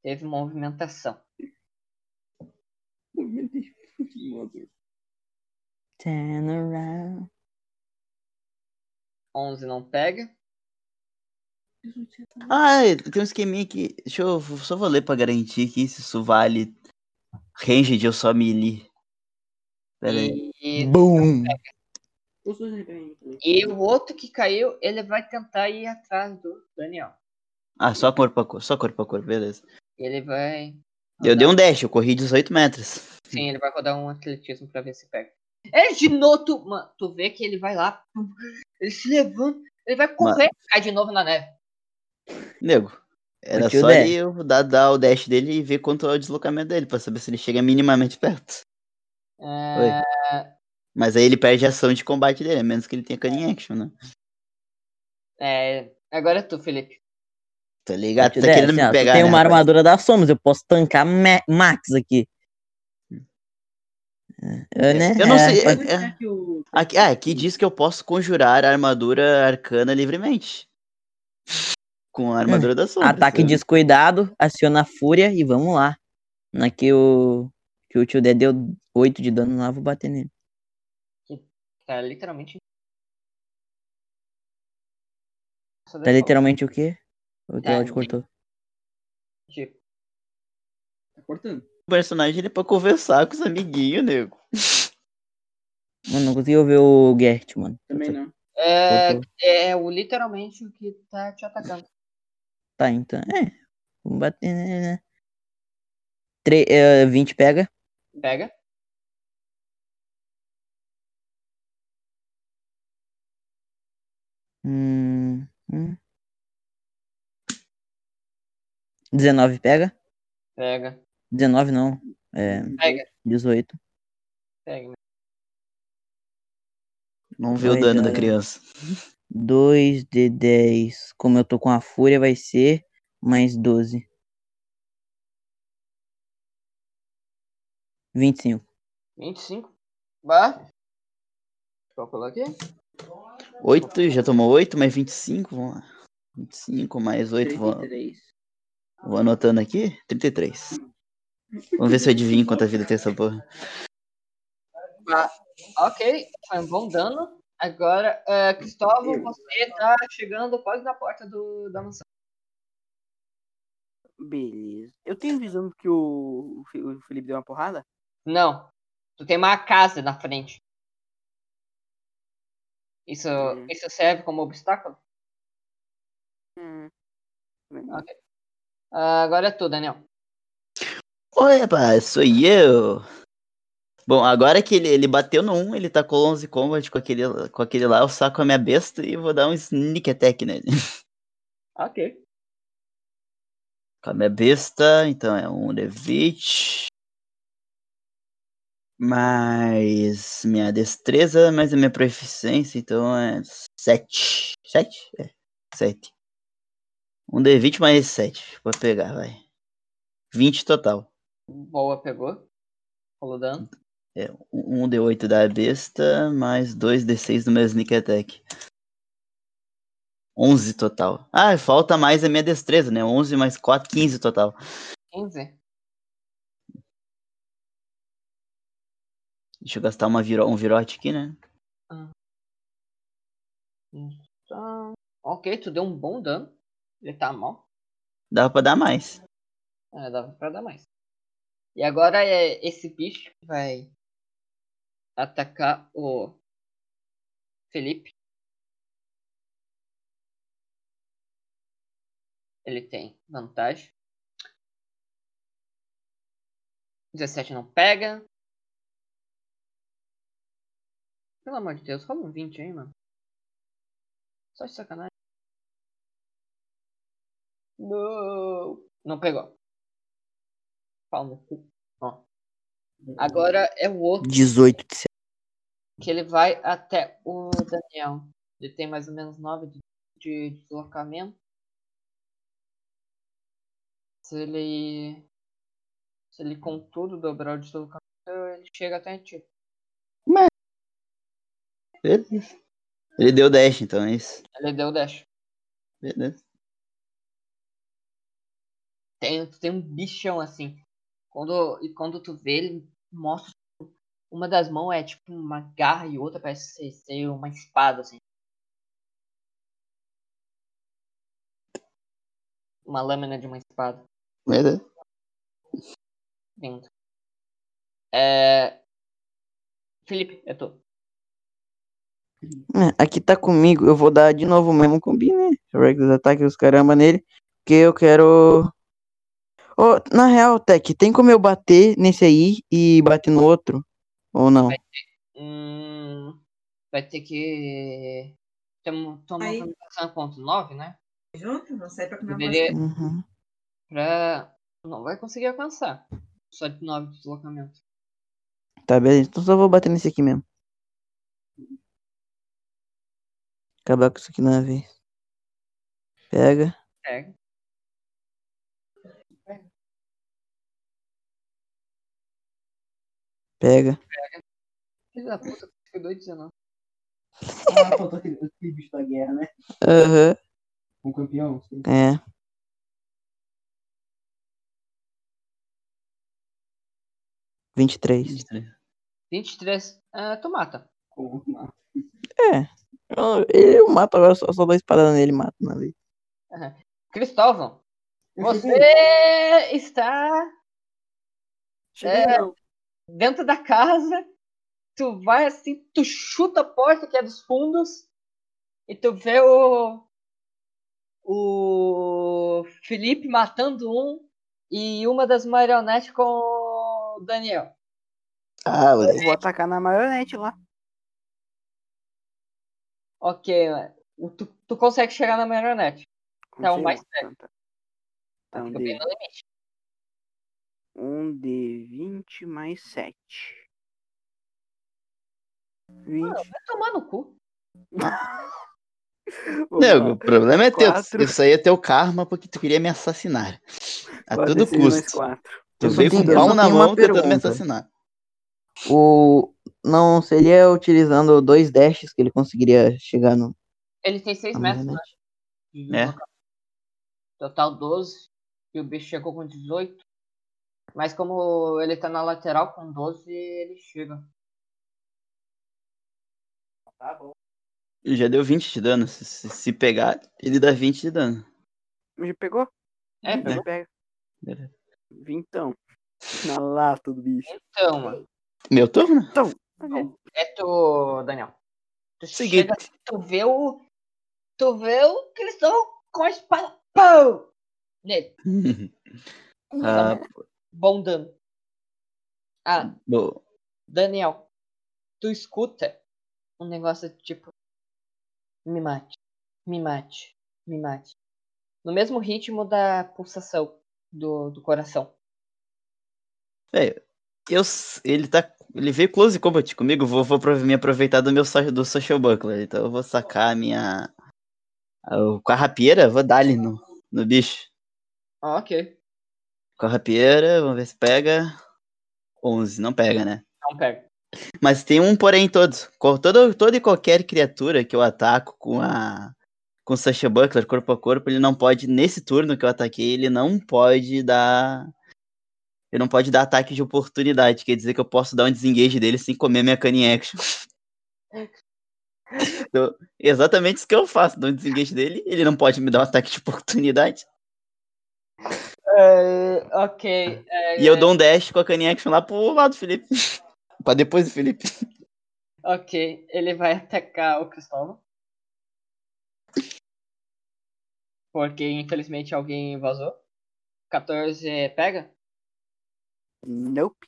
teve movimentação. Turn around. 11 não pega. Ah, tem um esqueminha aqui. Deixa eu só vou ler pra garantir que isso vale range de eu só melee. Pera aí. E, Boom! Também. e o outro que caiu, ele vai tentar ir atrás do Daniel. Ah, só corpo a corpo, só corpo a corpo, beleza. Ele vai. Eu dei um dash, eu corri 18 metros. Sim, ele vai rodar um atletismo pra ver se pega. É de novo, tu, mano, tu vê que ele vai lá, ele se levanta, ele vai correr, cai de novo na neve. Nego, era só ali eu dar, dar o dash dele e ver quanto é o deslocamento dele, pra saber se ele chega minimamente perto. É, Mas aí ele perde a ação de combate dele, a menos que ele tenha cunning action, né? é, agora é tu, Felipe. Tá ligado? Tá querendo assim, me pegar, tem né, uma rapaz? armadura da Somos, eu posso tancar ma- Max aqui. É, né? Eu não É, sei, pode- é- é- Aqui, ah, aqui diz que eu posso conjurar a armadura arcana livremente. Com a armadura da sombra. Ataque sabe? descuidado, aciona a fúria e vamos lá. Na que o, que o tio Dé deu 8 de dano lá, vou bater nele. Tá literalmente. Tá literalmente o quê? O teu Tá, áudio cortou. tipo, Tá cortando. O personagem ele é pra conversar com os amiguinhos, nego. Mano, não consegui ouvir o Gert, mano. Também não. É, é o literalmente o que tá te atacando. Tá, então. É. Vamos bater nele, né? Tre é, 20 pega. Pega. Hum, hum. 19 pega? Pega. 19 não. É, Pega. 18. Pega. Vamos ver o dano da criança. 2 de 10. Como eu tô com a fúria, vai ser mais 12. 25. 25. Bah. Colocar aqui. 8, já tomou 8, mais 25, vamos lá. 25 mais 8, vou, 33. vou anotando aqui. 33. Vamos ver se eu adivinho quanta vida tem essa porra. Ok, foi um bom dano. Agora, é, Cristóvão, você tá chegando quase na porta do, da mansão. Beleza. Eu tenho visão que o, o Felipe deu uma porrada? Não. Tu tem uma casa na frente. Isso, Hum. isso serve como obstáculo? Hum. Ah, agora é tu, Daniel. Oi, rapaz, sou eu. Bom, agora que ele, ele bateu no 1, ele tá com 11 combat com aquele, com aquele lá, eu saco a minha besta e vou dar um sneak attack nele. Ok. Com a minha besta, então é um D20. Mais minha destreza, mais a minha proficiência, então é 7. 7? É, 7. Um D20 mais 7. Vou pegar, vai. 20 total. Boa, pegou. Rolou dano. É, um D8 da besta, mais 2D6 do meu sneak attack. 11 total. Ah, falta mais a minha destreza, né? 11 mais 4, 15 total. 15. Deixa eu gastar uma viro, um virote aqui, né? Tá. Ok, tu deu um bom dano. Ele tá mal. Dá pra dar mais. É, dava pra dar mais. E agora é esse bicho que vai atacar o Felipe. Ele tem vantagem. 17 não pega. Pelo amor de Deus, rola um 20 aí, mano. Só de sacanagem. Não. Não pegou. Pau no cu. Ó. Agora é o outro 18 de C. que ele vai até o Daniel. Ele tem mais ou menos 9 de, de deslocamento. Se ele. Se ele contudo dobrar o deslocamento, ele chega até em ti. Beleza. Ele deu dash, então é isso. Ele deu dash. Beleza. Tem, tem um bichão assim. Quando, e quando tu vê, ele mostra. Uma das mãos é tipo uma garra e outra parece ser, uma espada, assim. Uma lâmina de uma espada. Lindo. É... Felipe, é tu. É, aqui tá comigo, eu vou dar de novo o mesmo combi, né? Regular ataque os caramba nele. Porque eu quero. Ô, na real, Tech, tem como eu bater nesse aí e bater no outro? Ou não? Hum, vai ter que. Aí. movimentação quanto? 9, né? Junto? Não sai pra comer Deveria. Uhum. Pra... Não vai conseguir alcançar. Só de 9 de deslocamento. Tá, beleza. Então só vou bater nesse aqui mesmo. Acabar com isso aqui na vez. Pega. Pega. Pega. Filho da puta, fica doido 19. Ah, faltou aquele, aquele bicho da guerra, né? Aham. Um campeão. sim. É. Vinte e três. 23. Ah, tu mata. Com uma- Eu, eu mato agora, só, só dou espada nele e mato na vez. Cristóvão, Eu você está Cheguei, É. não. Dentro da casa. Tu vai assim, tu chuta a porta que é dos fundos. E tu vê o. O Felipe matando um. E uma das marionetes com o Daniel. Ah, Eu vou atacar na marionete lá. Ok, Tu, tu consegue chegar na marionete. Tá, o Consigo? mais perto. Então tá. Então, Um D20 mais 7. 20. Vai tomar no cu. Não, o problema é teu. Quatro. Isso aí é teu karma porque tu queria me assassinar. A Quatro, todo seis custo. Tu veio com eu pau na mão tentando me assassinar. O. Não seria utilizando dois dashes que ele conseguiria chegar no. Ele tem 6 na metros, né? de É. Total 12. E o bicho chegou com 18. Mas como ele tá na lateral com 12, ele chega. Tá bom. Ele já deu 20 de dano. Se, se- se pegar, ele dá 20 de dano. Já pegou? É, Pega, pega. Beleza. Vintão. Na lata do bicho. então, mano. Meu turno? É tu, Daniel. Tu Seguinte. chega, tu vê o. Tu vê o Cristão com a espada. Pau! Nele. ah, Bom dano. Ah, Daniel. Tu escuta um negócio tipo. Me mate. Me mate. Me mate. No mesmo ritmo da pulsação do, do coração. velho, eu, ele tá. Ele veio close combat comigo, vou, vou me aproveitar do meu do social buckler. Então eu vou sacar a minha. a- o- Com a rapieira, vou dar ali no, no bicho. Ah, ok. Com a rapieira, vamos ver se pega. 11, não pega, né? Não pega. Mas tem um porém todos. Todo, toda e qualquer criatura que eu ataco com a. Com o Sasha Buckler corpo a corpo, ele não pode, nesse turno que eu ataquei, ele não pode dar. Ele não pode dar ataque de oportunidade. Quer dizer que eu posso dar um desengage dele sem comer minha cunning action. Então, exatamente isso que eu faço. Dou um desengage dele, ele não pode me dar um ataque de oportunidade. É, ok. é, E eu dou um dash com a cunning action lá pro lado do Felipe. pra depois do Felipe. Ok, ele vai atacar o Cristóvão. Porque infelizmente alguém vazou. 14 pega? Nope.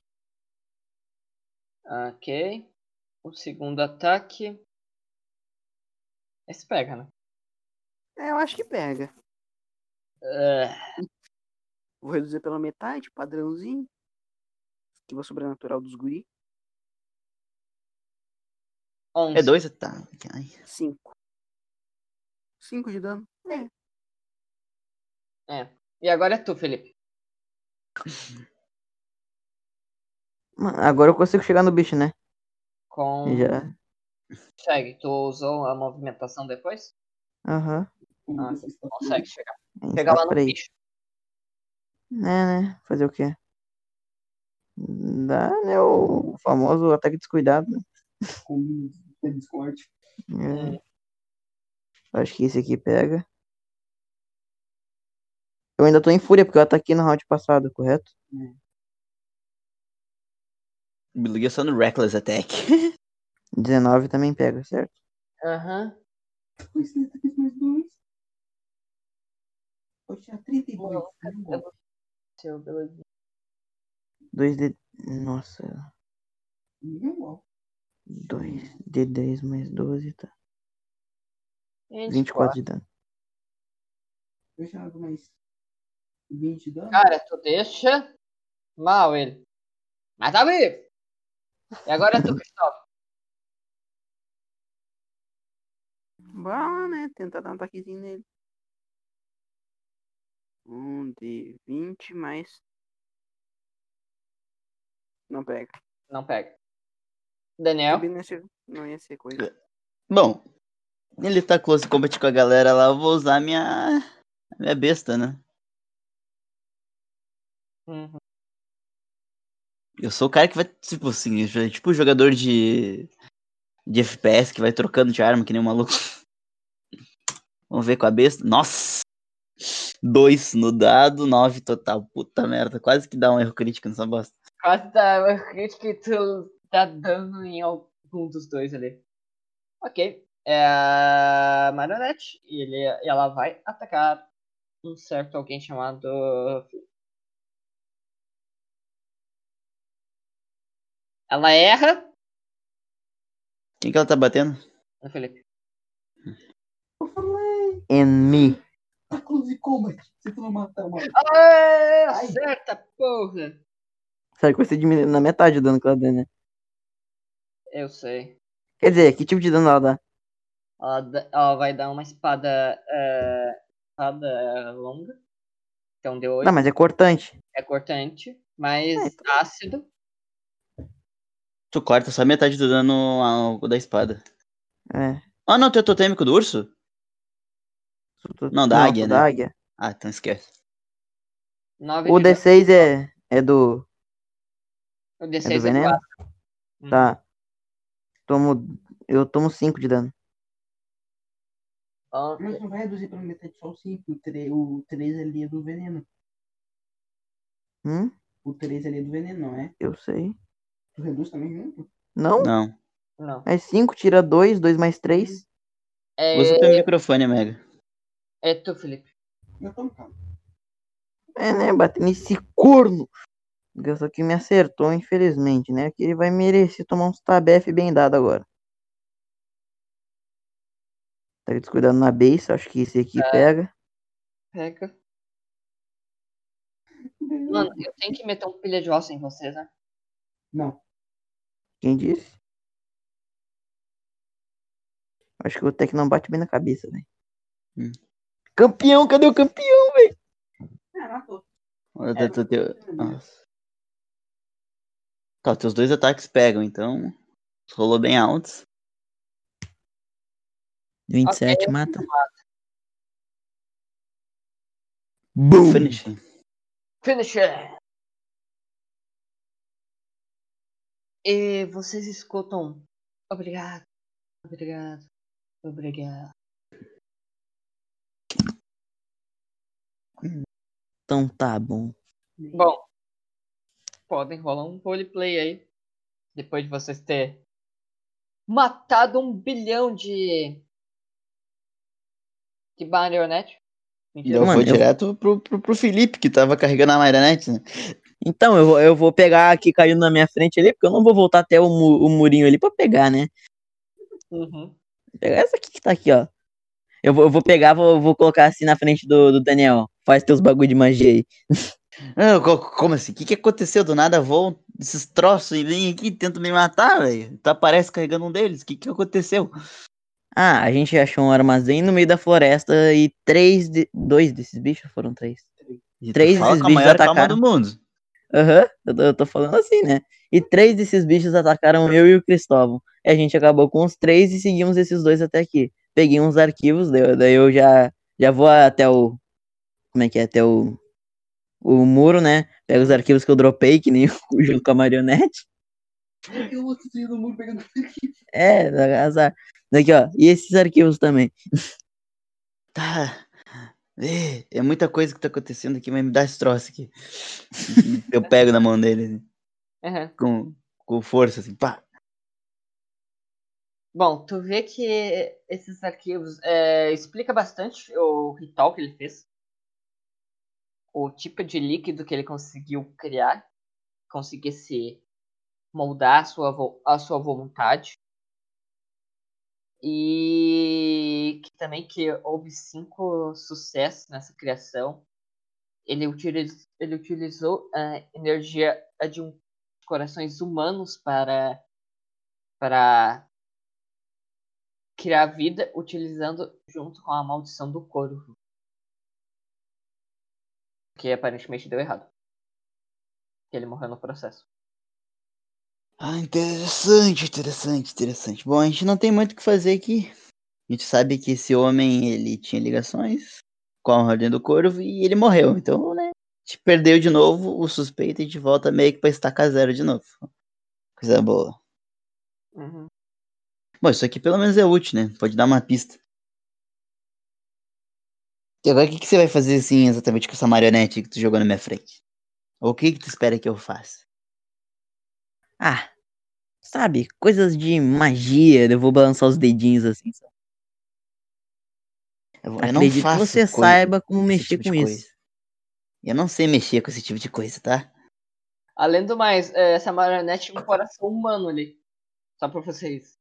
Ok. O segundo ataque. Esse pega, né? É, eu acho que pega. É, Vou reduzir pela metade, padrãozinho. Esquiva sobrenatural dos guri. 11. É dois ataques. Ai. 5. 5 de dano. E agora é tu, Felipe. Mano, Agora eu consigo chegar no bicho, né? Com. Já. Segue. Tu usou a movimentação depois? Aham. Ah, consegue chegar. Chegar tá lá no bicho. É, né? Fazer o quê? Dá, né? O famoso ataque descuidado, né? Com o Discord. É. Acho que esse aqui pega. Eu ainda tô em fúria porque eu ataquei no round passado, correto? Me liguei só no Reckless Attack. 19 também pega, certo? Aham. Pois é, tá mais dois. Poxa, 32. Seu, beleza. 2 de. Nossa. Igual. 2 de 10 mais 12, tá. 24. 24 de dano. Eu já hago mais 20 de dano. Cara, tu deixa mal ele. Mas tá vivo. E agora é tu, Cristóvão. Bora lá, né? Tentar dar um ataquezinho nele. Um de 20 mais. Não pega. Não pega. Daniel. Não ia ser, coisa. Bom, ele tá close combat com a galera lá, eu vou usar minha. minha besta, né? Uhum. Eu sou o cara que vai, tipo assim, é tipo jogador de. de FPS que vai trocando de arma que nem um maluco. Vamos ver com a besta. Nossa! Dois no dado, nove total. Puta merda, quase que dá um erro crítico nessa bosta. Quase tá eu acredito que tu tá dando em algum dos dois ali. Ok. É a Marionette. E ele, ela vai atacar um certo alguém chamado. Ela erra Quem que ela tá batendo? no Felipe. Eu falei, And me. Tá close combat. Se tu não matar uma. Aê, acerta, porra! Sabe que vai ser diminuído na metade o dano que ela dá, né? Eu sei. Quer dizer, que tipo de dano ela dá? Ela, dá- ela vai dar uma espada. é, espada longa. Então deu 8. Não, mas é cortante. É cortante, mas É, ácido. Tu corta só metade do dano ao- da espada. É. Ah, não, tem o totêmico do urso? Não, da águia, tu né? Da águia. Ah, então esquece. 9 O de D6 é, é do. O É D6 do é veneno? quatro. Uhum. Tá. Tomo. Eu tomo 5 de dano. Ok. Mas não vai reduzir pela metade só o 5. O 3, o 3 ali é do veneno. Hum? O 3 ali é do veneno, não é? Eu sei. Tu reduz também junto? Não? Não. Não. É 5, tira 2, 2 mais 3. É, Usa o teu microfone, Mega. É tu, Felipe. Eu tô calmo. É, né? Bater nesse corno. Só que me acertou, infelizmente, né? Que ele vai merecer tomar uns tabef bem dado agora. Tá descuidando na base, acho que esse aqui É. pega. Pega. Mano, eu tenho que meter um pilha de osso em vocês, né? Não. Quem disse? Acho que o Tec não bate bem na cabeça, velho. Hum. Campeão, cadê o campeão, velho? Ah, matou. É, tu- tu- teu-. Nossa. Tá, teus dois ataques pegam, então. Rolou bem altos. 27 Ok. mata. Boom! Finish. Finisher! E vocês escutam. Obrigado. Obrigado. Obrigado. Então tá bom. Bom. Podem rolar um roleplay aí. Depois de vocês ter matado um bilhão de. De marionete. Mentira. Eu Mano, vou eu- direto pro, pro, pro Felipe, que tava carregando a marionete, né? Então, eu, vou- eu vou pegar a que caiu na minha frente ali, porque eu não vou voltar até o, mu- o murinho ali pra pegar, né? Uhum. Vou pegar essa aqui que tá aqui, ó. Eu vou, eu vou pegar, vou, vou colocar assim na frente do, do Daniel. Faz teus bagulho de magia aí. Ah, co- como assim? O que, que aconteceu? Do nada voam esses troços e vêm aqui e tentam me matar, velho. Tu aparece carregando um deles. O que, que aconteceu? Ah, a gente achou um armazém no meio da floresta e três, de... dois desses bichos foram três. E Três desses bichos atacaram. do mundo. Aham, eu, tô, eu tô falando assim, né? E três desses bichos atacaram eu e o Cristóvão. E a gente acabou com os três e seguimos esses dois até aqui. Peguei uns arquivos, daí, eu- daí eu já, já vou até o. Como é que é? Até o. O muro, né? Pego os arquivos que eu dropei, que nem o junto com a marionete. Eu vou destruir o muro pegando. É, azar. Daqui, ó. E esses arquivos também. Tá. É, é muita coisa que tá acontecendo aqui, mas me dá esse troço aqui. Eu pego na mão dele, assim, Uhum. com, com força, assim, pá. Bom, tu vê que esses arquivos é, explica bastante o ritual que ele fez. O tipo de líquido que ele conseguiu criar. Conseguisse moldar a sua, a sua vontade. E que também que houve cinco sucessos nessa criação. Ele, utiliz, ele utilizou a energia de um corações humanos para para criar vida utilizando junto com a maldição do corvo. Que aparentemente deu errado. Que ele morreu no processo. Ah, interessante, interessante, interessante. Bom, a gente não tem muito o que fazer aqui. A gente sabe que esse homem, ele tinha ligações com a Ordem do Corvo e ele morreu. Então, né, a gente perdeu de novo o suspeito e a gente volta meio que pra estacar zero de novo. Coisa boa. Uhum. Bom, isso aqui pelo menos é útil, né? Pode dar uma pista. E agora o que, que você vai fazer assim exatamente com essa marionete que tu jogou na minha frente? Ou o que, que tu espera que eu faça? Ah, sabe? Coisas de magia. Eu vou balançar os dedinhos assim. sabe? Eu, vou- eu não Acredito que faço você saiba como mexer tipo com coisa. isso. Eu não sei mexer com esse tipo de coisa, tá? Além do mais, é, essa marionete tinha um coração humano ali. Só pra vocês.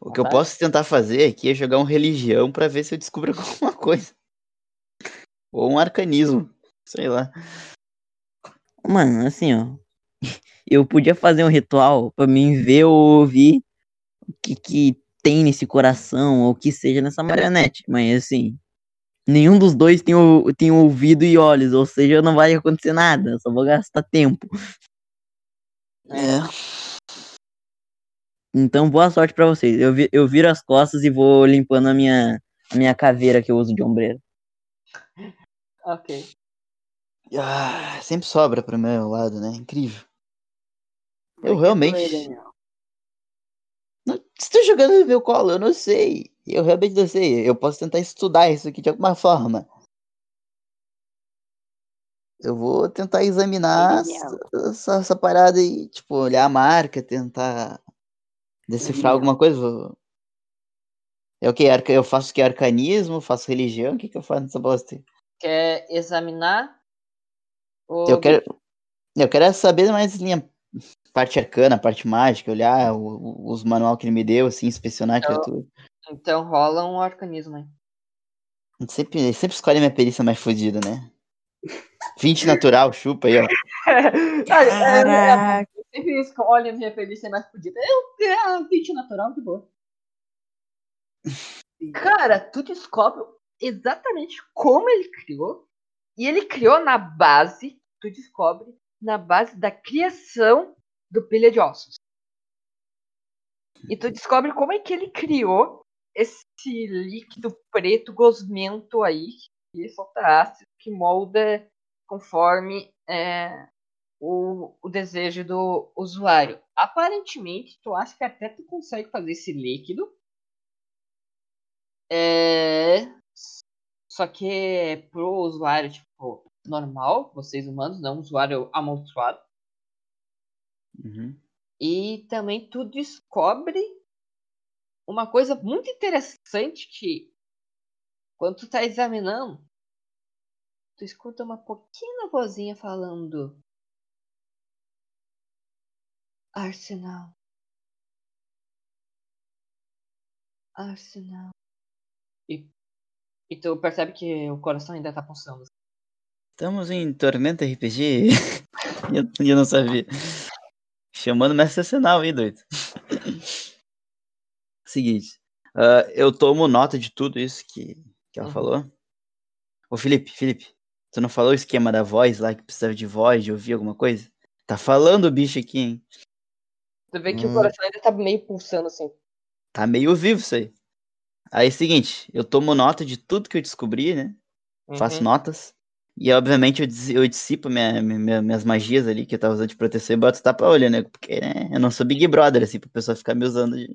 O que eu Vontade? posso tentar fazer aqui é jogar um religião pra ver se eu descubro alguma coisa. Ou um arcanismo. Sei lá. Mano, assim, ó. Eu podia fazer um ritual pra mim ver ou ouvir o que, que tem nesse coração, ou o que seja nessa marionete. Mas assim, nenhum dos dois tem, o, tem ouvido e olhos, ou seja, não vai acontecer nada, só vou gastar tempo. É. Então, boa sorte pra vocês. Eu, vi- eu viro as costas e vou limpando a minha, a minha caveira que eu uso de ombreira. Ok. Ah, sempre sobra pro meu lado, né? Incrível. Eu realmente. Não, tá jogando no meu colo, eu não sei. Eu realmente não sei. Eu posso tentar estudar isso aqui de alguma forma. Eu vou tentar examinar essa, essa- parada aí, tipo, olhar a marca, tentar decifrar alguma coisa. Vou- É o que? Arca... Eu faço que? Arcanismo? Faço religião? O que, que eu faço nessa bosta? Quer examinar o. Eu quero. Eu quero é saber mais linha. Parte arcana, parte mágica, olhar o- o- os manual que ele me deu, assim, inspecionar a Então- criatura. Então rola um arcanismo aí. Sempre, sempre escolhe a minha perícia mais fodida, né? 20 natural, chupa aí, ó. Caraca! Eu sempre escolho a minha perícia mais fodida. Eu é 20 natural, de boa. Cara, tu descobre exatamente como ele criou. E ele criou na base, tu descobre, na base da criação do Pilha de Ossos. E tu descobre como é que ele criou esse líquido preto gosmento aí, que solta ácido, que molda conforme é, o, o desejo do usuário. Aparentemente, tu acha que até tu consegue fazer esse líquido. É, só que pro usuário, tipo, normal, vocês humanos, não usuário amaldiçoado. Uhum. E também tu descobre uma coisa muito interessante que quando tu tá examinando, tu escuta uma pequena vozinha falando Arsenal. Arsenal. E, e tu percebe que o coração ainda tá pulsando. Estamos em Tormenta RPG? eu, eu não sabia. Chamando Mestre Arsenal aí, doido. Seguinte. ah, eu tomo nota de tudo isso que, que ela Uhum. falou. Ô, Felipe, Felipe, tu não falou o esquema da voz lá, que precisava de voz, de ouvir alguma coisa? Tá falando o bicho aqui, hein? Tu vê que o Hum. coração ainda tá meio pulsando assim. Tá meio vivo isso aí. Aí, seguinte, eu tomo nota de tudo que eu descobri, né? Faço Uhum. notas. E, obviamente, eu, dis- eu dissipo minha- minha- minhas magias ali que eu tava usando de proteção e boto tapa-olho, né? Porque né, eu não sou Big Brother, assim, pro pessoal ficar me usando de...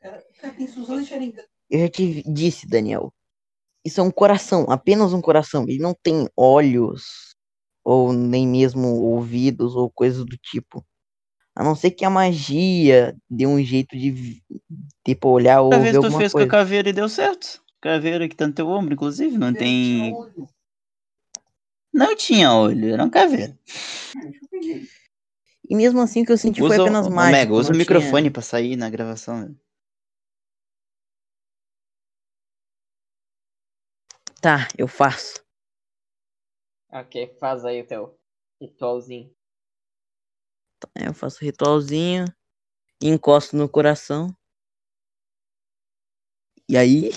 Cara, cara, tem Suzana de Sharingan. Eu já te disse, Daniel. Isso é um coração, apenas um coração. Ele não tem olhos, ou nem mesmo ouvidos, ou coisas do tipo. A não ser que a magia dê um jeito de, tipo, olhar ou ver ver se tu alguma fez com coisa. a caveira e deu certo. Caveira que tá no teu ombro, inclusive, não tem... olho. Não tinha olho, era uma caveira. Eu. E mesmo assim o que eu senti foi Usa, o- apenas ô, mágico. Mega, usa o não microfone tinha- pra sair na gravação. né? Tá, eu faço. Ok, faz aí o teu ritualzinho. Eu faço ritualzinho, encosto no coração. E aí,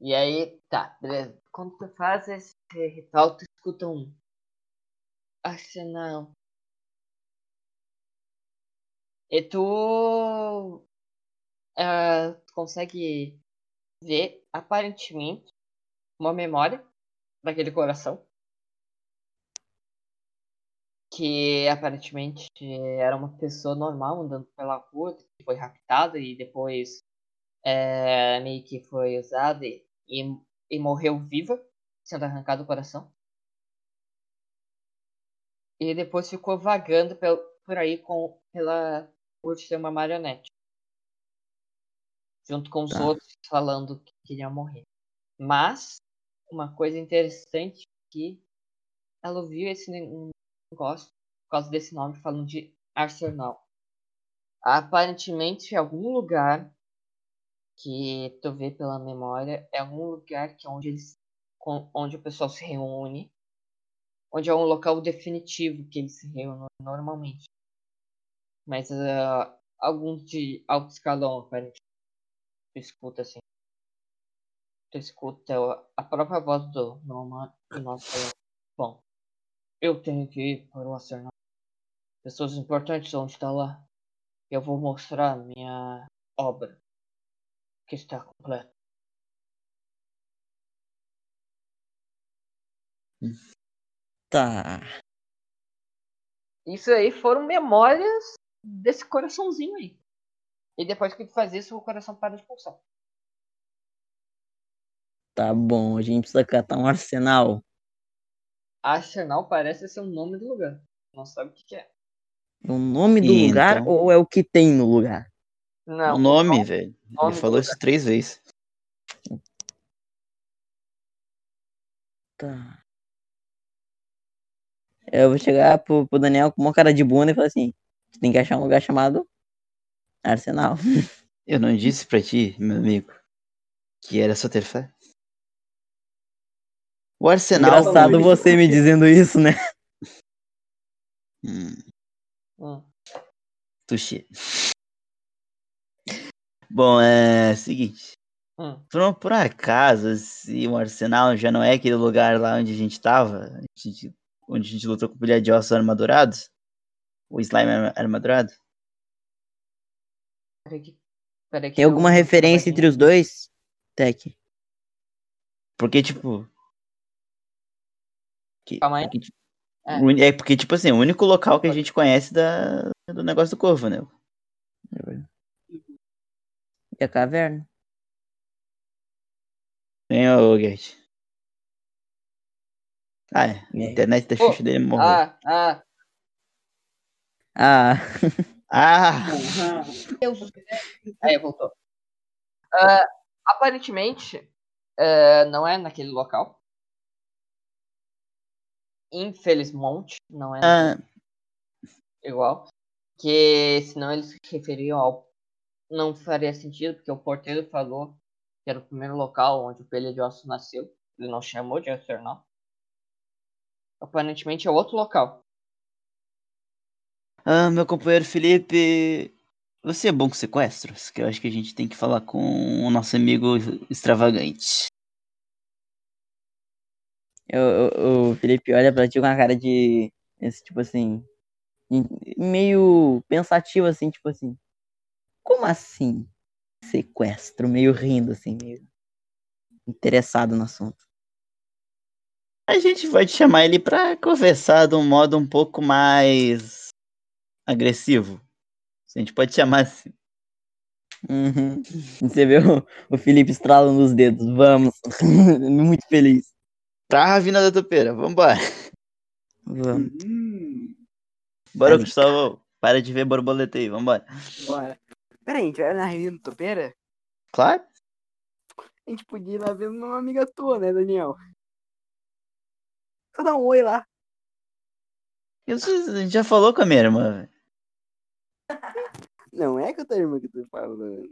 E aí, tá, beleza. Quando tu faz esse ritual, tu escuta um arsenal. E tu, ah, tu consegue ver, aparentemente, uma memória daquele coração. Que aparentemente era uma pessoa normal andando pela rua, que foi raptada e depois é, meio que foi usada e, e, e morreu viva, sendo arrancado o coração. E depois ficou vagando pel, por aí com, pela, por ser uma marionete. Junto com os Tá. outros falando que queriam morrer. Mas, uma coisa interessante é que ela ouviu esse negócio por causa desse nome falando de Arsenal. Aparentemente, em algum lugar que tu vê pela memória é algum lugar que é onde eles onde o pessoal se reúne onde é um local definitivo que eles se reúnem normalmente mas ah, alguns de alto escalão aparentemente tu escuta assim tu escuta a própria voz do do nosso bom eu tenho que ir para o arsenal pessoas importantes vão estar lá eu vou mostrar minha obra que está completa tá. Isso aí foram memórias desse coraçãozinho aí. E depois que tu faz isso, o coração para de pulsar. Tá bom, a gente precisa catar um arsenal. Arsenal parece ser o nome do lugar. Não sabe o que, que é. O nome do E lugar então? ou é o que tem no lugar? Não, o nome, velho. nome Ele falou lugar. isso três vezes. Tá. Eu vou chegar pro, pro Daniel com uma cara de bunda e falar assim: "Você tem que achar um lugar chamado Arsenal. Eu não disse pra ti, meu amigo, que era só ter fé. O Arsenal. Engraçado você me dizendo isso, né? Hum, Hum. touché. Bom, é seguinte. Hum. Por, por acaso, se o Arsenal já não é aquele lugar lá onde a gente tava, a gente- onde a gente lutou com o Pilha de Ossos Armadurados, O slime ar- armadurado? Tem alguma referência entre os dois, Tech? Porque, tipo. Que- Calma aí. porque, tipo, É. é porque, tipo assim, o único local que a gente conhece da, do negócio do corvo, né? E a caverna? Tem o Gert. Ah, é. A internet da Xuxa dele morreu. Ah, ah, Ah, Ah! aí voltou. Ah, aparentemente, ah, não é naquele local. Infelizmente, não é Ah, igual. Que senão eles se referiam ao. Não faria sentido, porque o porteiro falou que era o primeiro local onde o Ossos nasceu. Ele não chamou de Astronal. Aparentemente é outro local. ah, meu companheiro Felipe. Você é bom com sequestros? Que eu acho que a gente tem que falar com o nosso amigo extravagante. Eu, eu- o Felipe olha pra ti com uma cara de. Esse, tipo assim. Meio pensativo, assim, tipo assim. Como assim? Sequestro, meio rindo, assim, meio. Interessado no assunto. A gente vai te chamar ele pra conversar de um modo um pouco mais agressivo. A gente pode chamar assim. Uhum. Você vê o, o Felipe estralando os dedos. Vamos. Muito feliz. Pra Ravina da Topeira, vambora. Vamos. Hum, Bora, Tá Cristóvão. Para de ver borboleta aí, vambora. Bora. Pera aí, a gente vai na Reunião do Topeira? Claro. A gente podia ir lá ver uma amiga tua, né, Daniel? Só dá um oi lá. Eu, a gente já falou com a minha irmã. velho. Não é com a tua irmã que tô falando.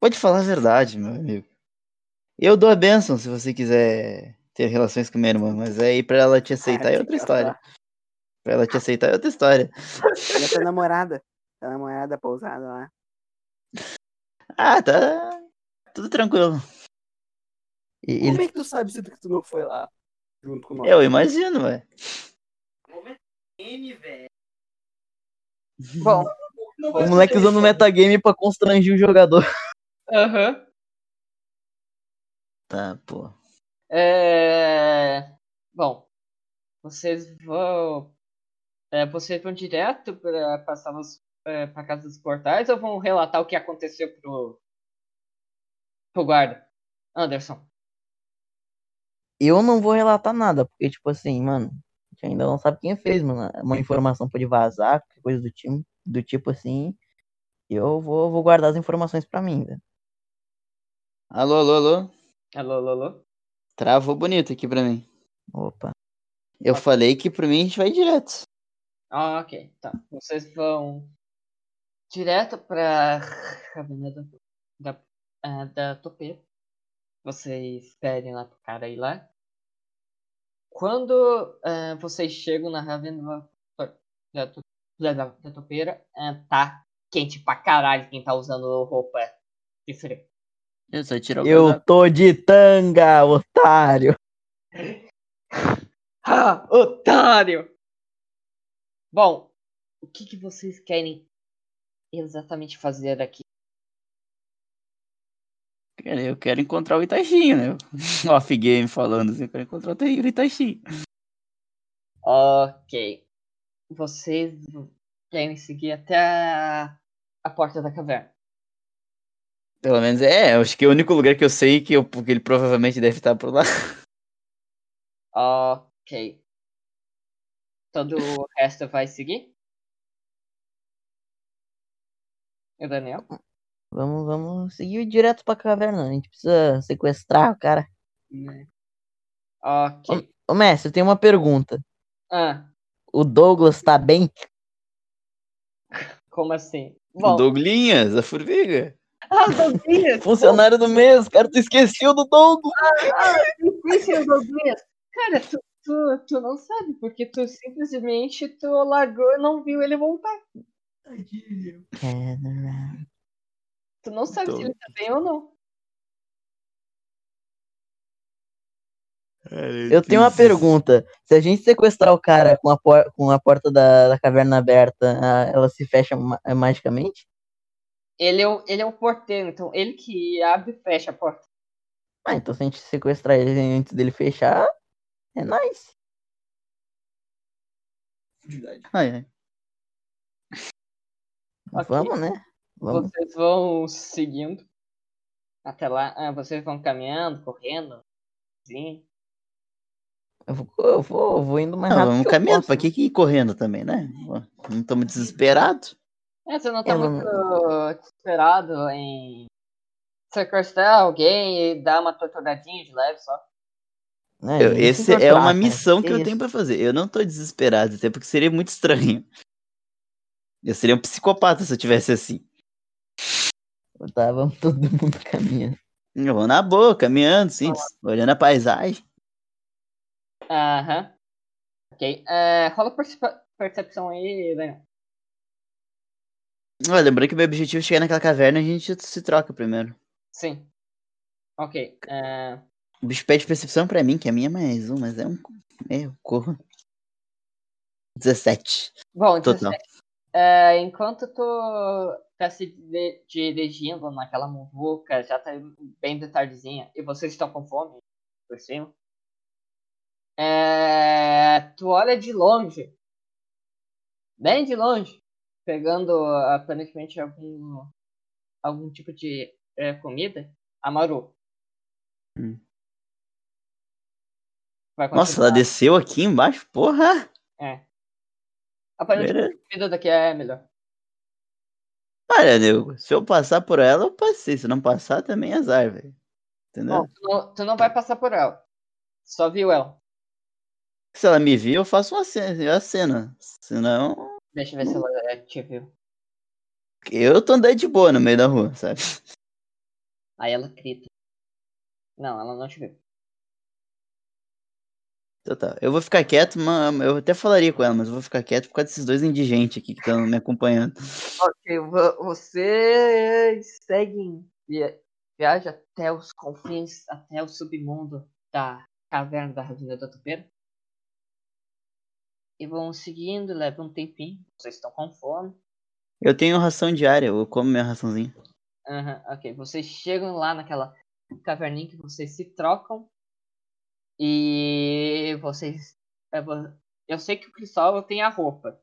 Pode falar a verdade, meu amigo. Eu dou a bênção se você quiser ter relações com minha irmã, mas aí pra ela te aceitar é outra história. Pra ela te aceitar é outra história. E a tua namorada? A namorada pousada lá. Ah, tá. Tudo tranquilo. E- Como Ele, é que tu sabe se tu, que tu não foi lá? Junto com nós? Eu imagino, velho. Bom, o moleque usando o metagame pra constranger o jogador. aham. Tá, pô. É... Bom, vocês vão. é, vocês vão direto para passar nos, é, pra casa dos portais ou vão relatar o que aconteceu pro. pro guarda? Anderson. Eu não vou relatar nada, porque, tipo assim, mano, a gente ainda não sabe quem fez, mano. Uma informação pode vazar, coisa do, time, do tipo assim. Eu vou, vou guardar as informações pra mim, velho. Alô, alô, alô. Alô, alô, alô. Travou bonito aqui pra mim. Opa. Eu falei que pra mim a gente vai direto. Ah, ok, tá. Vocês vão direto pra cabine da, da, ah, da topeira. Vocês esperem lá pro cara ir lá. Quando ah, vocês chegam na ravena da, da, da, da topeira, ah, tá quente pra caralho quem tá usando roupa de frio. Eu só o Eu casaco. tô de tanga, otário. Ah, otário! Bom, o que, que vocês querem exatamente fazer aqui? Eu quero encontrar o Itachi, né? Off-game falando assim, eu quero encontrar o Itachi. Ok. Vocês querem seguir até a porta da caverna. Pelo menos é, eu acho que é o único lugar que eu sei que, eu, que ele provavelmente deve estar por lá. Ok. Todo o resto vai seguir? E o Daniel? Vamos, vamos seguir direto pra caverna. A gente precisa sequestrar o cara. Ok. Ô, mestre, eu tenho uma pergunta. Ah, O Douglas tá bem? como assim? O Bom, Douglinhas, a formiga. Ah, Douglas! Funcionário do mês, cara, tu esqueceu do Douglas. Esse é o Douglas. Cara, tu, tu, tu não sabe, porque tu simplesmente tu largou e não viu ele voltar. Tu não sabe se ele tá bem ou não. Eu tenho uma pergunta. Se a gente sequestrar o cara com a, por- com a porta da, da caverna aberta, a- ela se fecha ma- magicamente? Ele é, o, ele é o porteiro, então ele que abre e fecha a porta. Ah, então se a gente sequestrar ele antes dele fechar, é nice. Ai, ai. Ok. Vamos, né? Vamos. Vocês vão seguindo até lá. Ah, vocês vão caminhando, correndo. Sim. Eu vou, eu vou, eu vou indo mais Não, rápido. vamos caminhando, posso. pra que que ir correndo também, né? Não estamos desesperados. É, você não tá Eu não- muito desesperado em sequestrar alguém e dar uma torturadinha de leve só. É, Eu- esse se é uma cara. missão que eu isso? tenho pra fazer. Eu não tô desesperado, até porque seria muito estranho. Eu seria um psicopata se eu tivesse assim. Tava todo mundo caminhando. Eu vou na boa, caminhando, sim, olhando a paisagem. Aham. Ok. É, rola perce- percepção aí, Daniel. Olha, lembrando que meu objetivo é chegar naquela caverna e a gente se troca primeiro. Sim. Ok. É, O bicho pede percepção pra mim, que é minha mais um, mas é um. É, eu corro. 17. Bom, Total. 17. É, enquanto tu tá se di- dirigindo naquela muvuca, já tá bem de tardezinha, e vocês estão com fome por cima, é, tu olha de longe, bem de longe, pegando aparentemente algum, algum tipo de é, comida, a Maru. Hum. Nossa, ela desceu aqui embaixo? Porra! É. Aparentemente a comida daqui é melhor. Olha, nego, se eu passar por ela, eu passei. Se não passar, também é azar, velho. Entendeu? Tu não, tu não vai passar por ela. Só viu ela. Se ela me vir, eu faço uma cena. Eu aceno. Senão, Deixa eu ver se ela te viu. eu tô andando de boa no meio da rua, sabe? Aí ela grita. Não, ela não te viu. Então tá. Eu vou ficar quieto, mas eu até falaria com ela, mas eu vou ficar quieto por causa desses dois indigentes aqui que estão me acompanhando. Ok, vo- vocês seguem, via- viaja até os confins, até o submundo da caverna da Ravina da Tupeira. E vão seguindo, leva um tempinho. Vocês estão com fome. Eu tenho ração diária, eu como minha raçãozinha. Aham, ok. Vocês chegam lá naquela caverninha que vocês se trocam. E vocês. é, Eu sei que o Cristóvão tem a roupa.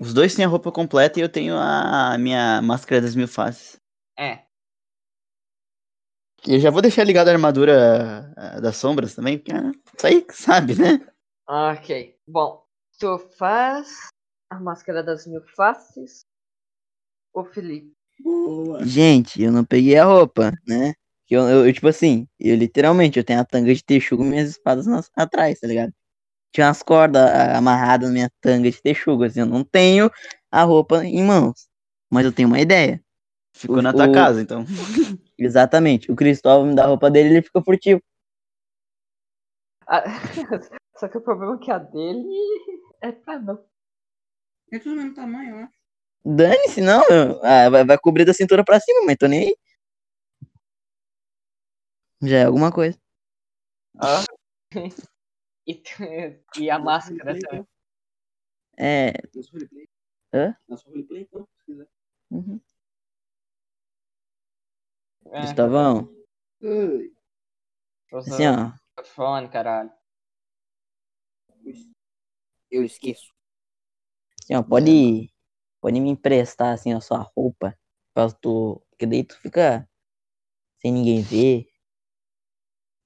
Os dois têm a roupa completa e eu tenho a minha máscara das mil faces. É. E eu já vou deixar ligado a armadura ah, das sombras também, porque ah, isso aí que sabe, né? Ok. Bom, tu faz a máscara das mil faces. O Felipe. Boa. Gente, eu não peguei a roupa, né? Eu, eu, eu, tipo assim, eu literalmente, eu tenho a tanga de texugo e minhas espadas nas- atrás, tá ligado? Tinha umas cordas ah, amarradas na minha tanga de texugo, assim, eu não tenho a roupa em mãos. Mas eu tenho uma ideia. Ficou O- na tua o- casa, então. Exatamente. O Cristóvão me dá a roupa dele e ele fica furtivo. Só que o problema é que a dele é pra não. É tudo do mesmo tamanho, ó. Dane-se, não. ah, vai, vai cobrir da cintura pra cima, mas tô nem aí. Já é alguma coisa. Ah. e, e a máscara também. então. É. Nosso roleplay. Hã? Nosso roleplay, então, se quiser. uhum. É, Cristóvão, Oi. assim, ó. microfone, caralho. Eu esqueço. Assim, ó, pode, pode me emprestar, assim, a sua roupa. Pra tu. Porque daí tu fica sem ninguém ver.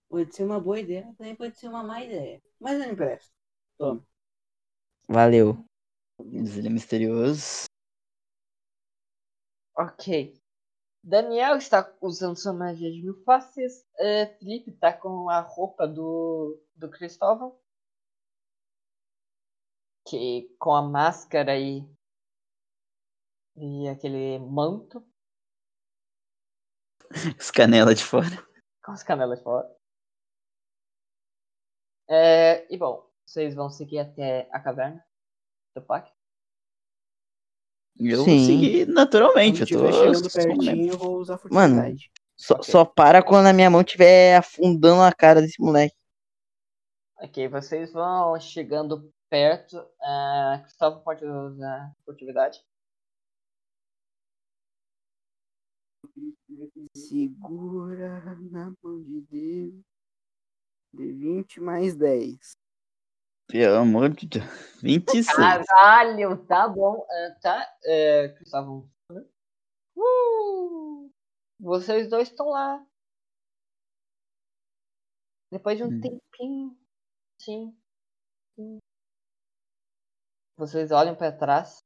Pode ser uma boa ideia, mas também pode ser uma má ideia. Mas eu empresto. Valeu. Mas Ele é misterioso. Ok. Daniel está usando sua magia de mil faces. É, Felipe está com a roupa do, do Cristóvão. Que com a máscara e, e aquele manto Os canela de fora. com as canelas fora. É, e bom, vocês vão seguir até a caverna do Pac. Eu Sim. vou seguir naturalmente. Eu tô. chegando só pertinho, eu vou usar Mano. furtividade. Só, Ok. só para quando a minha mão estiver afundando a cara desse moleque. Ok, vocês vão chegando perto. Uh, Gustavo pode usar furtividade. Segura na mão de Deus. De 20 mais 10. Pelo amor de Deus. 26. Caralho, tá bom. Ah, tá, é, Gustavo. Uh, vocês dois estão lá. Depois de um Hum. tempinho. Sim. sim. Vocês olham pra trás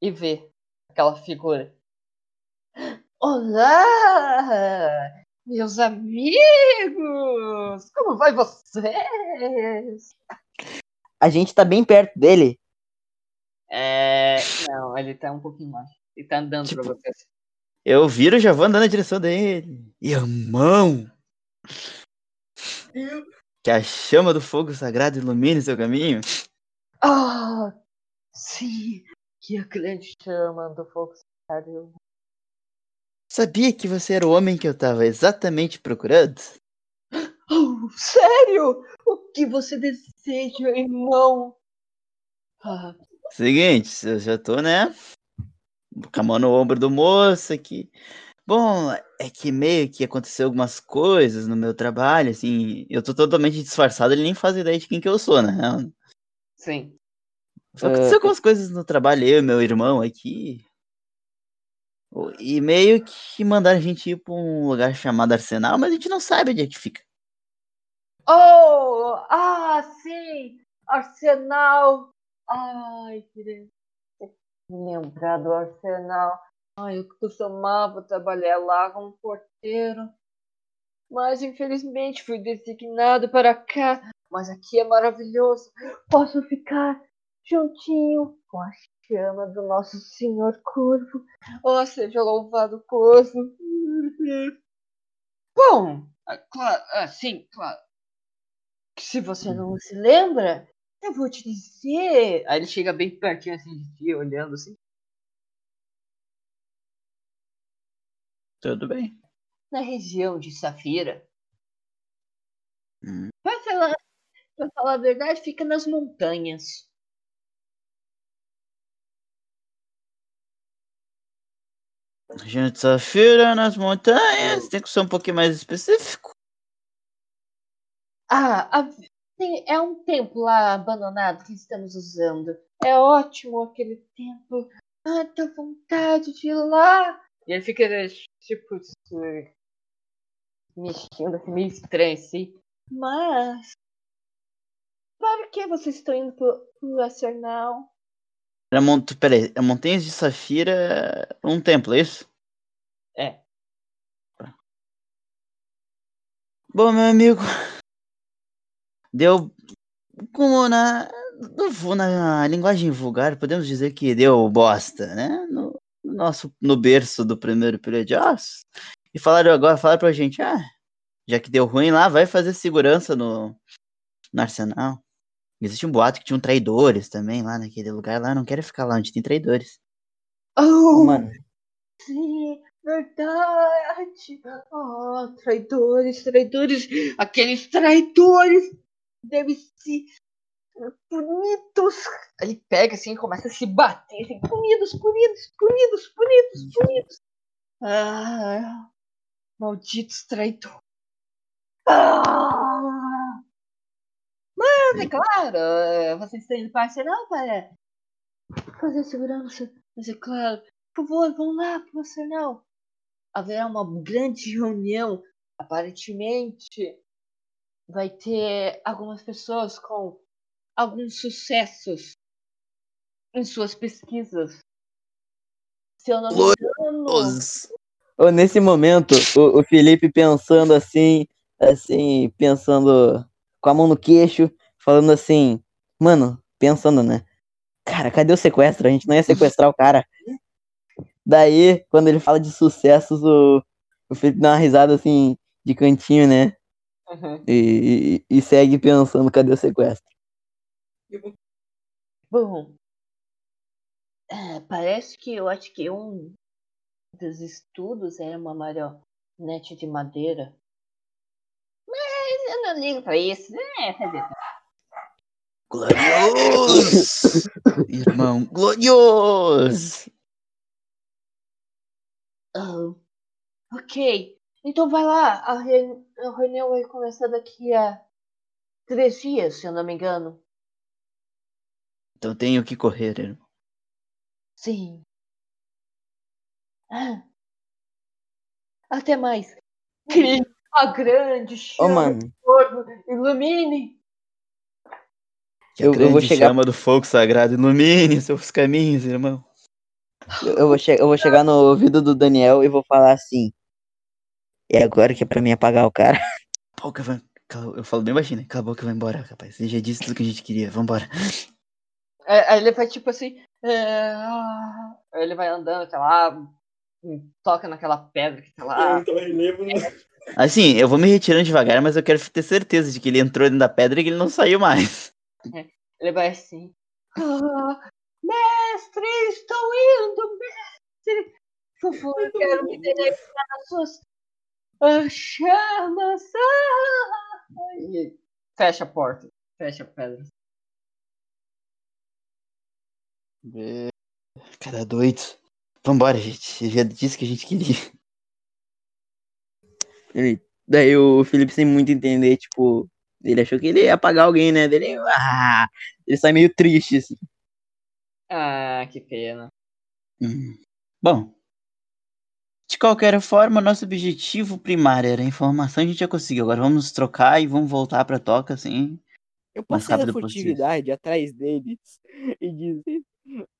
e vê aquela figura. Olá! Meus amigos! Como vai vocês? A gente tá bem perto dele. É. Não, ele tá um pouquinho mais. Ele tá andando pra Tipo- vocês. Eu viro, já vou andando na direção dele. Irmão! Que a chama do fogo sagrado ilumine seu caminho. Ah! Sim! Que a grande chama do fogo sagrado. Sabia que você era o homem que eu tava exatamente procurando? Oh, sério? O que você deseja, irmão? Ah, Seguinte, eu já tô, né? Com a mão no ombro do moço aqui. Bom, é que meio que aconteceu algumas coisas no meu trabalho, assim. Eu tô totalmente disfarçado, ele nem faz ideia de quem que eu sou, né? sim. Só aconteceu algumas coisas no trabalho, eu e meu irmão aqui. E meio que mandaram a gente ir pra um lugar chamado Arsenal, mas a gente não sabe onde é que fica. Oh! Ah, sim! Arsenal! Ai, queria lembrar do Arsenal. Ai, eu costumava trabalhar lá como porteiro. Mas infelizmente fui designado para cá. Mas aqui é maravilhoso. Posso ficar juntinho com a chama do nosso Senhor Corvo. Oh, seja louvado o Corvo. Bom, ah, claro, ah, sim, claro. Se você não se lembra, eu vou te dizer. Aí ele chega bem pertinho assim de ti, olhando assim. Tudo bem. Na região de Safira. Hum. Pra falar, pra falar a verdade, fica nas montanhas. Gente, Safira nas montanhas, tem que ser um pouquinho mais específico. Ah, a- é um templo lá abandonado que estamos usando. É ótimo aquele templo. Ah, tô vontade de ir lá. E ele fica, tipo, se mexendo assim, meio estranho, assim. Mas. Para que vocês estão indo pro, pro Arsenal? Era mont... Peraí, é Montanhas de Safira, um templo, é isso? É. Bom, meu amigo, deu como na não vou na linguagem vulgar, podemos dizer que deu bosta, né? No, no nosso no berço do primeiro período de Oz. E falaram agora, falaram pra gente, ah, já que deu ruim lá, vai fazer segurança no, no arsenal. Existe um boato que tinham traidores também lá naquele lugar lá, não quero ficar lá onde tem traidores. Oh, Mano, sim, verdade. Oh, traidores, traidores. Aqueles traidores devem ser bonitos. Ele pega assim e começa a se bater. Assim, punidos, punidos, punidos, punidos, punidos. Ah, malditos traidores. Ah! Mas é claro, eh, vocês estão indo para Arsenal para fazer segurança. Mas é claro, por favor, vão lá pro Arsenal. Haverá uma grande reunião. Aparentemente, vai ter algumas pessoas com alguns sucessos em suas pesquisas. Se eu não me ô, nesse momento, o, o Felipe pensando assim, assim, pensando com a mão no queixo, falando assim, mano, pensando, né? Cara, cadê o sequestro? A gente não ia sequestrar o cara. Daí, quando ele fala de sucessos, o, o Felipe dá uma risada assim, de cantinho, né? Uhum. E, e, e segue pensando, cadê o sequestro? Bom, é, parece que eu acho que um dos estudos era uma marionete de madeira. Mas eu não ligo pra isso. É, quer dizer, Glorioso! Irmão, glorioso! ah, ok. Então vai lá. A, re- a reunião vai começar daqui a três dias, se eu não me engano. Então tenho que correr, irmão. Sim. Ah. Até mais. Que a grande Ô, chama mano, fogo ilumine. Que Eu- eu vou chegar- chama do fogo sagrado ilumine seus caminhos, irmão. eu, eu vou che- eu vou chegar no ouvido do Daniel e vou falar assim. É agora que é pra mim apagar o cara. Pô, que vai... Eu falo bem baixinho, né? Cala a boca, vai embora, rapaz. Ele já disse tudo que a gente queria, vambora. É, Aí ele vai tipo assim. é, ah, aí ele vai andando até lá. hum, Toca naquela pedra que tá lá. Então no... Assim, eu vou me retirando devagar, mas eu quero ter certeza de que ele entrou dentro da pedra e que ele não saiu mais. Ele vai assim. "Ah, mestre, estou indo, mestre. Por favor, eu quero me deliciar nas suas ah, chamas. Ah! E fecha a porta. Fecha a pedra. Cara doido. Vambora, gente. Eu já disse que a gente queria. Daí o Felipe sem muito entender, tipo, ele achou que ele ia apagar alguém, né? Dele, ah, ele sai meio triste, assim. Ah, que pena. Hum. Bom. De qualquer forma, nosso objetivo primário era a informação, a gente já conseguiu. Agora vamos nos trocar e vamos voltar pra toca, assim. Eu passei da possível. furtividade atrás deles e dizer: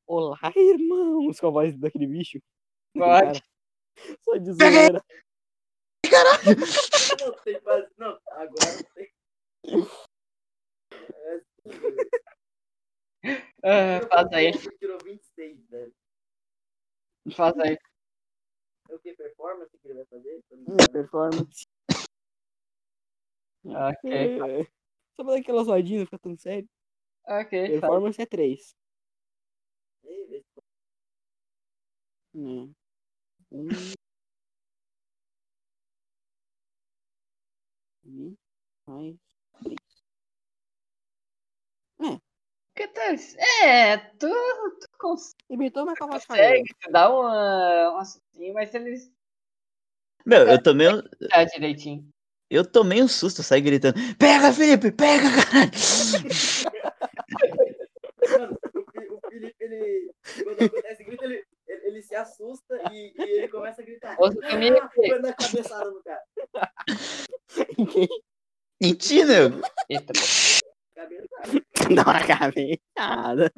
Olá, irmãos, com a voz daquele bicho. Pode. Cara, Só de zoeira. Não tem. Não, agora tem. Ah, faz aí, Tirou 26, velho. faz aí. É o que? Performance que ele vai fazer? Hum, Performance. Ok, É. Só pra dar aquela zoadinha, não fica tão sério. ok. faz. Performance é 3. Um. E mais Que tal? É, tu, tu consegue. Imitou uma cova falhando. Tu dá uma, uma sustinho, mas eles Meu, eu tomei um, tá direitinho. eu tomei um susto, saí gritando: Pega, Felipe, pega, caralho! O Felipe, ele. Quando acontece grito, ele, ele, se assusta e, e ele começa a gritar. Ouça comigo. Foi na cabeçada no cara. Mentira! Eita. Dá uma cabeçada.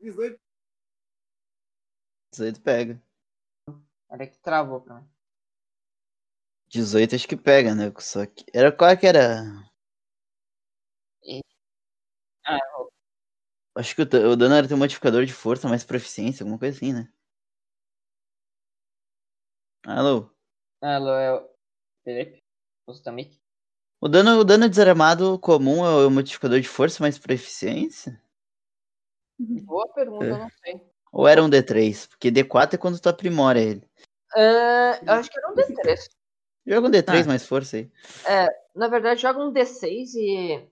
Dezoito. 18 pega. olha que travou pra mim. 18 acho que pega, né? Só que. Era qual que era? Ah, Acho que o, o dano era ter um modificador de força mais proficiência, alguma coisa assim, né? Alô? Alô, é o Felipe? Também? O dano, o dano desarmado comum é o modificador de força mais proficiência? Boa pergunta, É. eu não sei. Ou era um D3? Porque D4 é quando tu aprimora ele. Ah, eu acho que era um D3. Joga um D3 Ah. mais força aí. Na verdade, joga um D6 e.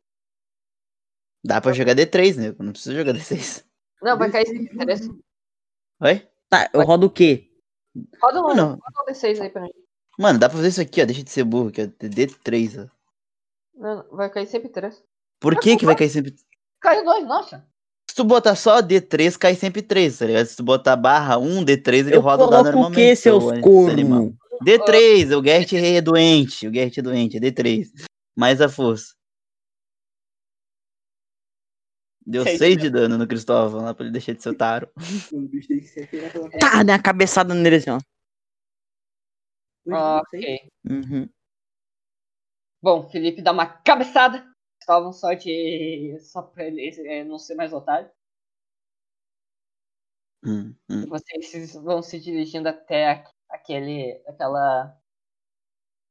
Dá pra jogar D3, né? Não precisa jogar D6. Não, vai cair sempre D3. Oi? Tá, eu rodo o quê? Roda um, roda um D6 aí pra mim. Mano, dá pra fazer isso aqui, ó. Deixa de ser burro, que é D3, ó. Não, vai cair sempre 3. Por que que vai cair sempre... Caiu dois, nossa. Se tu botar só D3, cai sempre 3, tá ligado? Se tu botar barra 1, D3, ele Eu roda o dado coloco o normalmente. quê, seus corno? D3, o Gert é doente. O Gert é doente, é D3. Mais a força. Deu Seis 6 de dano no Cristóvão lá pra ele deixar de ser otário. O bicho tem que ser feito pela Tá, dá uma cabeçada nele assim, ó. Ok. Uhum. Bom, Felipe dá uma cabeçada. Estavam só de. Só pra ele eh, não ser mais otário. Hum, hum. Vocês vão se dirigindo até aquele. aquela.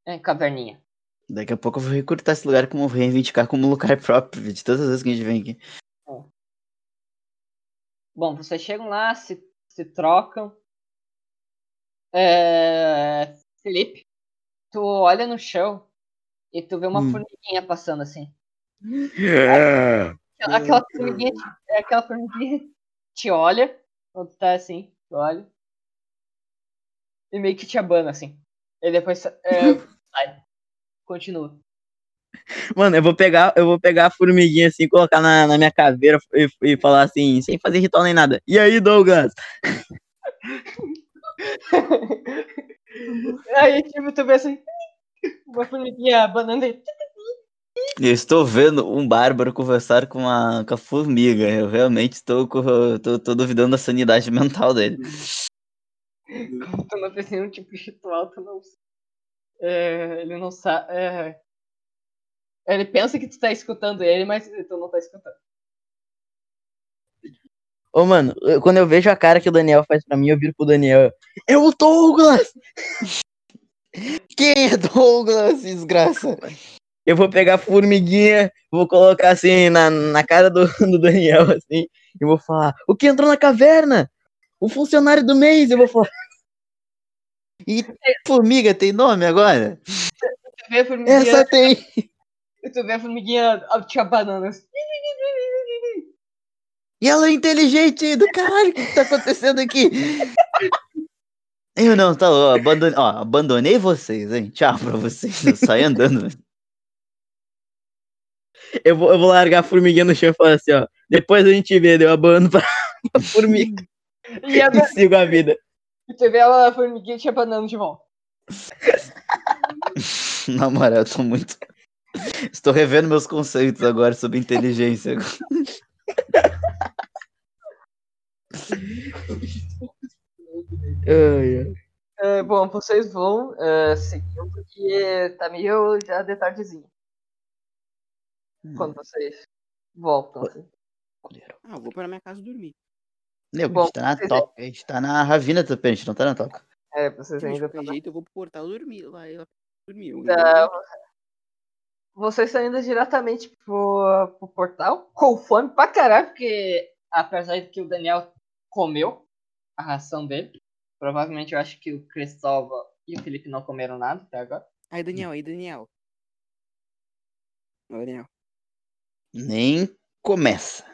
eh, caverninha. Daqui a pouco eu vou recrutar esse lugar como reivindicar como lugar próprio de todas as vezes que a gente vem aqui. Bom, vocês chegam lá, se, se trocam. É, Felipe, tu olha no chão e tu vê uma Hum. formiguinha passando assim. É. Aquela, aquela formiguinha, te- aquela formiguinha te olha, quando tu tá assim, tu olha. E meio que te abana assim. E depois é, sai. Continua. Mano, eu vou pegar, eu vou pegar a formiguinha assim, colocar na, na minha caveira e, e falar assim, sem fazer ritual nem nada. E aí, Douglas? Aí, tipo, tu vê assim, uma formiguinha abanando e Eu estou vendo um bárbaro conversar com a, com a formiga. Eu realmente estou, tô, tô duvidando da sanidade mental dele. como tu não fez nenhum tipo de ritual, tu não. É, ele não sabe. É, ele pensa que tu tá escutando ele, mas tu não tá escutando. Ô, mano, eu- quando eu vejo a cara que o Daniel faz pra mim, eu viro pro Daniel. É o Douglas! Quem é Douglas, desgraça? Eu vou pegar a formiguinha, vou colocar assim na, na cara do, do Daniel, assim, e vou falar, o que entrou na caverna? O funcionário do mês, eu vou falar. E formiga tem nome agora? Tu vê a formiguinha, Essa tem. tu vê a formiguinha abanando assim. E ela é inteligente do caralho, o que tá acontecendo aqui? Eu não, tá louco, abandonei, ó, abandonei vocês, hein? Tchau pra vocês, eu saio andando. Eu vou, eu vou largar a formiguinha no chão e falar assim, ó. Depois a gente vê, deu abano pra, pra formiga E, a, e sigo a vida. e tu vê a formiguinha te abanando de volta. Na moral, eu tô muito. Estou revendo meus conceitos agora sobre inteligência. Ai, ai. É, bom, vocês vão é, seguindo porque tá meio já de tardezinha. Quando vocês voltam. assim. Ah, eu vou pra minha casa dormir. A Bom, gente tá na vocês- toca, a gente tá na ravina também, a gente não tá na toca. É, vocês de ainda estão. jeito, eu vou pro portal dormir lá. Ela dormiu. Tá, vocês estão indo diretamente pro, pro portal, com fome pra caralho, porque apesar de que o Daniel comeu a ração dele, provavelmente eu acho que o Cristóvão e o Felipe não comeram nada até agora. Aí, Daniel, aí, Daniel. Ô, Daniel. Nem começa.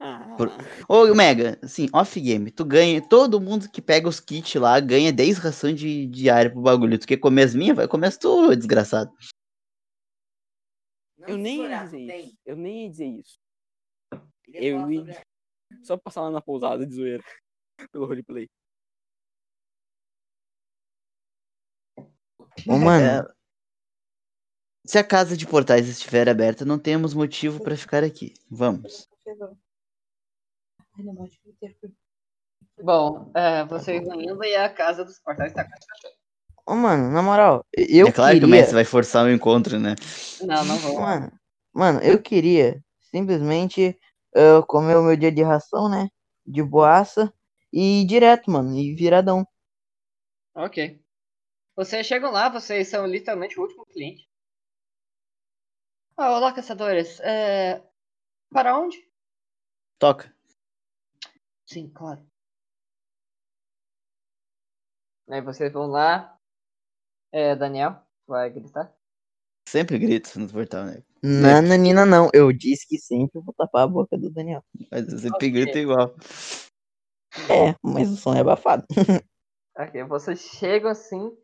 Ah, Por- Ô, Mega, assim, off-game, tu ganha, todo mundo que pega os kits lá ganha 10 rações de diário pro bagulho. Tu quer comer as minhas? Vai comer as tuas, desgraçado. Eu nem ia dizer isso. Eu nem ia dizer isso. Eu ia... Só passar lá na pousada de zoeira. Pelo roleplay. Ô, mano, É, Se a casa de portais estiver aberta, não temos motivo pra ficar aqui. Vamos. Bom, é, vocês vão indo e a casa dos portais tá quase fechando. Ô, mano, na moral, eu é claro que o queria... Messi vai forçar o encontro, né? Não, não vão. Mano, mano, eu queria simplesmente ah, comer o meu dia de ração, né? De boaça e ir direto, mano, e viradão. Ok. Vocês chegam lá, vocês são literalmente o último cliente. Ah, olá, caçadores. É... Para onde? Toca. Sim, claro. Aí vocês vão lá. É, Daniel, vai gritar. Sempre grito no portal, né? Nananina não, eu disse que sempre vou tapar a boca do Daniel. Mas eu sempre Ok. grito igual. É, mas o som é abafado. Ok, vocês chegam assim.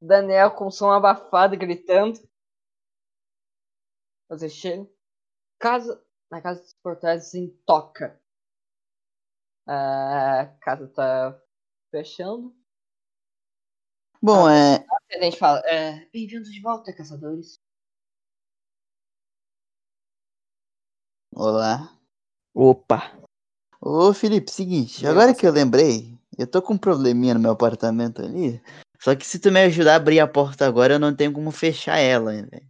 Daniel com som abafado gritando. Vocês chegam. Casa. Na casa dos portais em toca. A casa tá fechando. Bom, é. A gente fala, é, bem-vindos de volta, caçadores. Olá. Opa. Ô, Felipe, seguinte, agora que eu lembrei, eu tô com um probleminha no meu apartamento ali. Só que se tu me ajudar a abrir a porta agora, eu não tenho como fechar ela, velho?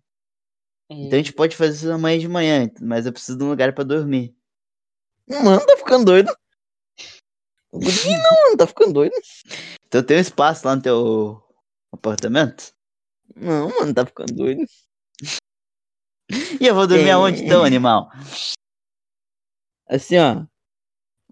Então a gente pode fazer isso amanhã de manhã, mas eu preciso de um lugar pra dormir. Mano, tá ficando doido. Não, mano, tá ficando doido. Então tem um espaço lá no teu apartamento? Não, mano, tá ficando doido. E eu vou dormir Tem. aonde então, animal? Assim, ó.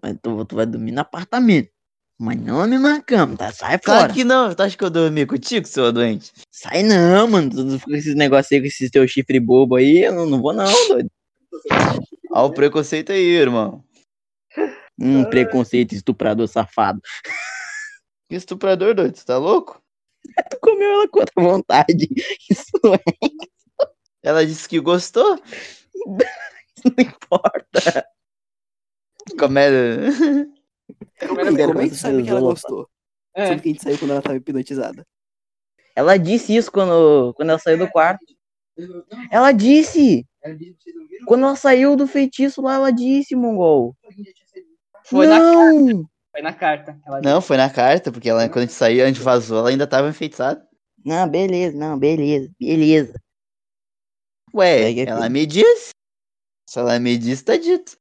Mas tu, tu vai dormir no apartamento. Mas não na mesma cama, tá? Sai Claro fora. que não. Tu acha que eu dormi contigo, seu doente? Sai não, mano. Tu fica com esses negócios aí, com esses teus chifre bobo aí, eu não, não vou não, doido. Olha o preconceito aí, irmão. Hum, preconceito, estuprador safado. Que estuprador, doido. Tu tá louco? Tu comeu ela com outra vontade. Isso não é, Ela disse que gostou. isso não importa. Como é... Como, como é que tu sabe que ela gostou? É, que a gente saiu quando ela tava hipnotizada. Ela disse isso quando, quando ela saiu do quarto. Ela disse! Quando ela saiu do feitiço lá, ela disse, Mongol. foi, na, não! Foi na carta. Ela Não, foi na carta, porque ela, quando a gente saiu, a gente vazou, ela ainda tava enfeitiçada. Não, beleza, não, beleza, beleza. Ué, é ela me disse. Se ela me disse, tá dito.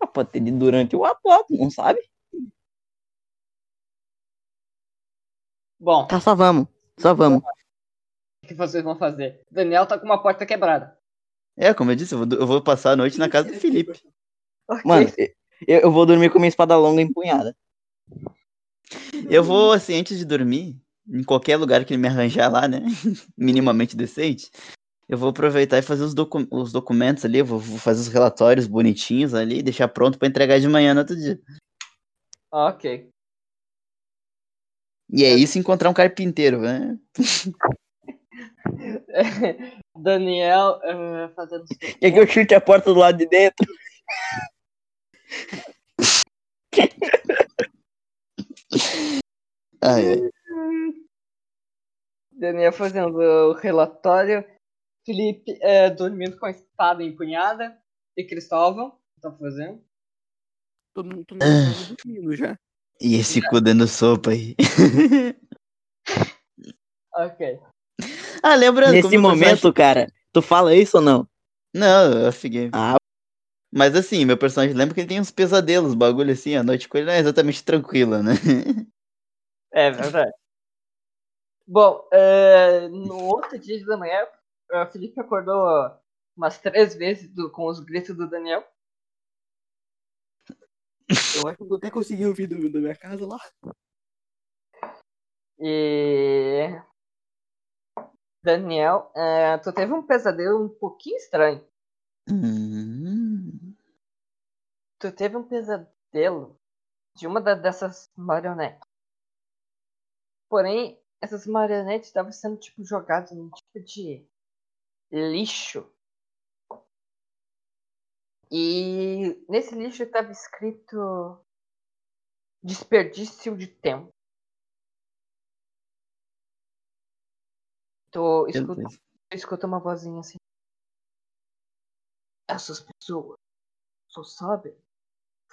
Ah, Pode ter dito durante o ato, não sabe? Bom, Tá, só vamos. Só vamos. o que vocês vão fazer? Daniel tá com uma porta quebrada. É, como eu disse, eu vou, eu vou passar a noite na casa do Felipe. Ok. Mano, eu, eu vou dormir com minha espada longa empunhada. Eu vou, assim, antes de dormir, em qualquer lugar que ele me arranjar lá, né? Minimamente decente. Eu vou aproveitar e fazer os, docu- os documentos ali, eu vou, vou fazer os relatórios bonitinhos ali, deixar pronto pra entregar de manhã no outro dia. Ok. E é isso encontrar um carpinteiro, né? Daniel eh, fazendo. Quer que eu chute a porta do lado de dentro? Ai, ai. Daniel fazendo o relatório. Felipe eh, dormindo com a espada empunhada. E Cristóvão, o que tá fazendo? Todo mundo, todo mundo tava dormindo já. E esse cu dando sopa aí. Ok. ah, lembrando. Nesse momento, cara, tu fala isso ou não? Não, eu fiquei. Ah, Mas assim, meu personagem lembra que ele tem uns pesadelos, bagulho assim, a noite com ele não é exatamente tranquila, né? É verdade. Bom, eh, no outro dia de manhã, o Felipe acordou umas três vezes do- com os gritos do Daniel. Eu acho que eu até consegui ouvir do, da minha casa lá. E. Daniel, eh, tu teve um pesadelo um pouquinho estranho. Hum. Tu teve um pesadelo de uma da- dessas marionetes. Porém, essas marionetes estavam sendo tipo jogadas num tipo de lixo. E nesse lixo estava escrito desperdício de tempo. Tu escuta, escuta uma vozinha assim. Essas pessoas só sabem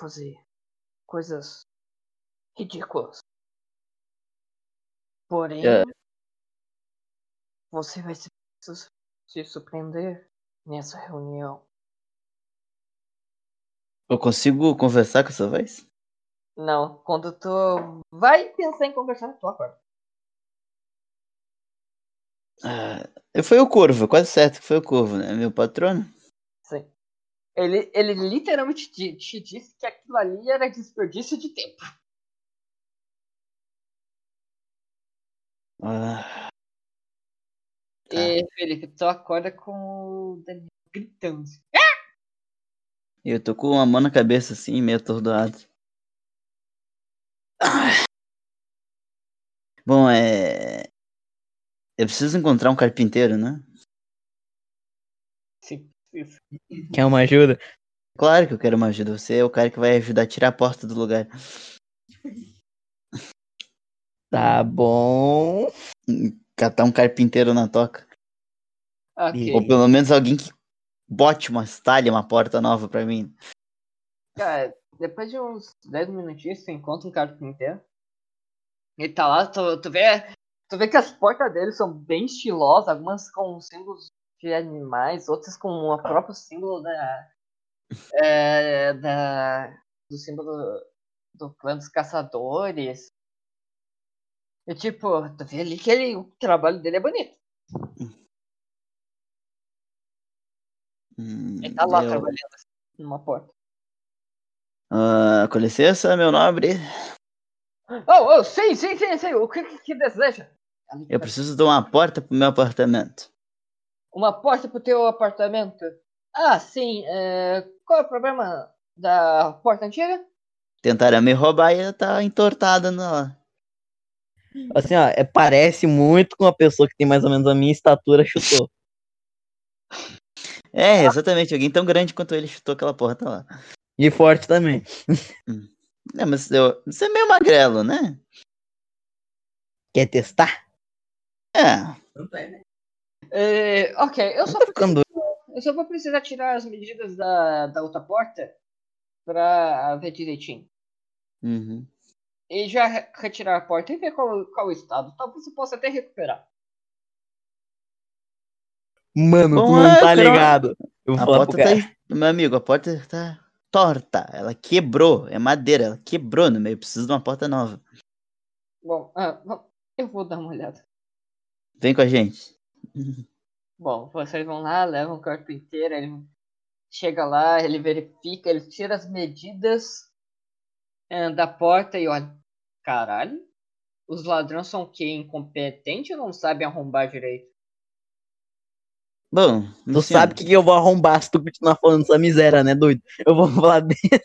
fazer coisas ridículas. Porém, É. você vai se, se surpreender nessa reunião. Eu consigo conversar com essa voz? Não, quando tu vai pensar em conversar, tu acorda. Ah, foi o Corvo, quase certo que foi o Corvo, né? Meu patrono. Ele, ele literalmente te, te disse que aquilo ali era desperdício de tempo. Ah, Tá. E Felipe, tu acorda com o Daniel gritando. eu tô com uma mão na cabeça assim, meio atordoado. Ah. Bom, é. Eu preciso encontrar um carpinteiro, né? Isso. quer uma ajuda? Claro que eu quero uma ajuda. Você é o cara que vai ajudar a tirar a porta do lugar. Tá bom. Catar um carpinteiro na toca. Ok. Ou pelo menos alguém que bote uma talha, uma porta nova pra mim. Cara, depois de uns 10 minutinhos, você encontra um carpinteiro. Ele tá lá, tu, tu vê. Tu vê que as portas dele são bem estilosas, algumas com símbolos de animais, outras com o próprio símbolo da. é, da do símbolo do clã dos caçadores. E tipo, tu vê ali que ele, o trabalho dele é bonito. Hum, Ele tá lá eu- trabalhando assim, numa porta. Ah, com licença, meu nobre. Oh, oh, sim, sim, sim, sim. O que, que, que deseja? Eu preciso de uma porta pro meu apartamento. Uma porta pro teu apartamento. Ah, sim. é, Qual é o problema da porta antiga? Tentaram me roubar e ela tá entortada na. Assim, ó, é, parece muito com uma pessoa que tem mais ou menos a minha estatura chutou. É, exatamente. Alguém tão grande quanto ele chutou aquela porta lá. E forte também. É, mas eu... você é meio magrelo, né? Quer testar? É. Tanto é, né? É, ok, eu só, Tô ficando eu só vou precisar tirar as medidas da, da outra porta pra ver direitinho. Uhum. E já re- retirar a porta e ver qual, qual o estado. Talvez eu possa até recuperar. Mano, Bom, tu não é, tá cara, ligado. Eu vou A falar porta tá. Meu amigo, a porta tá torta. Ela quebrou. É madeira. Ela quebrou no meio. Preciso de uma porta nova. Bom, ah, bom, eu vou dar uma olhada. Vem com a gente. Bom, vocês vão lá, levam o corpo inteiro, ele chega lá, ele verifica, ele tira as medidas eh, da porta e olha, caralho, os ladrões são o quê? Incompetentes ou não sabem arrombar direito? Bom, Tu Luciano, sabe que eu vou arrombar se tu continuar falando essa miséria, né, doido? Eu vou falar dele.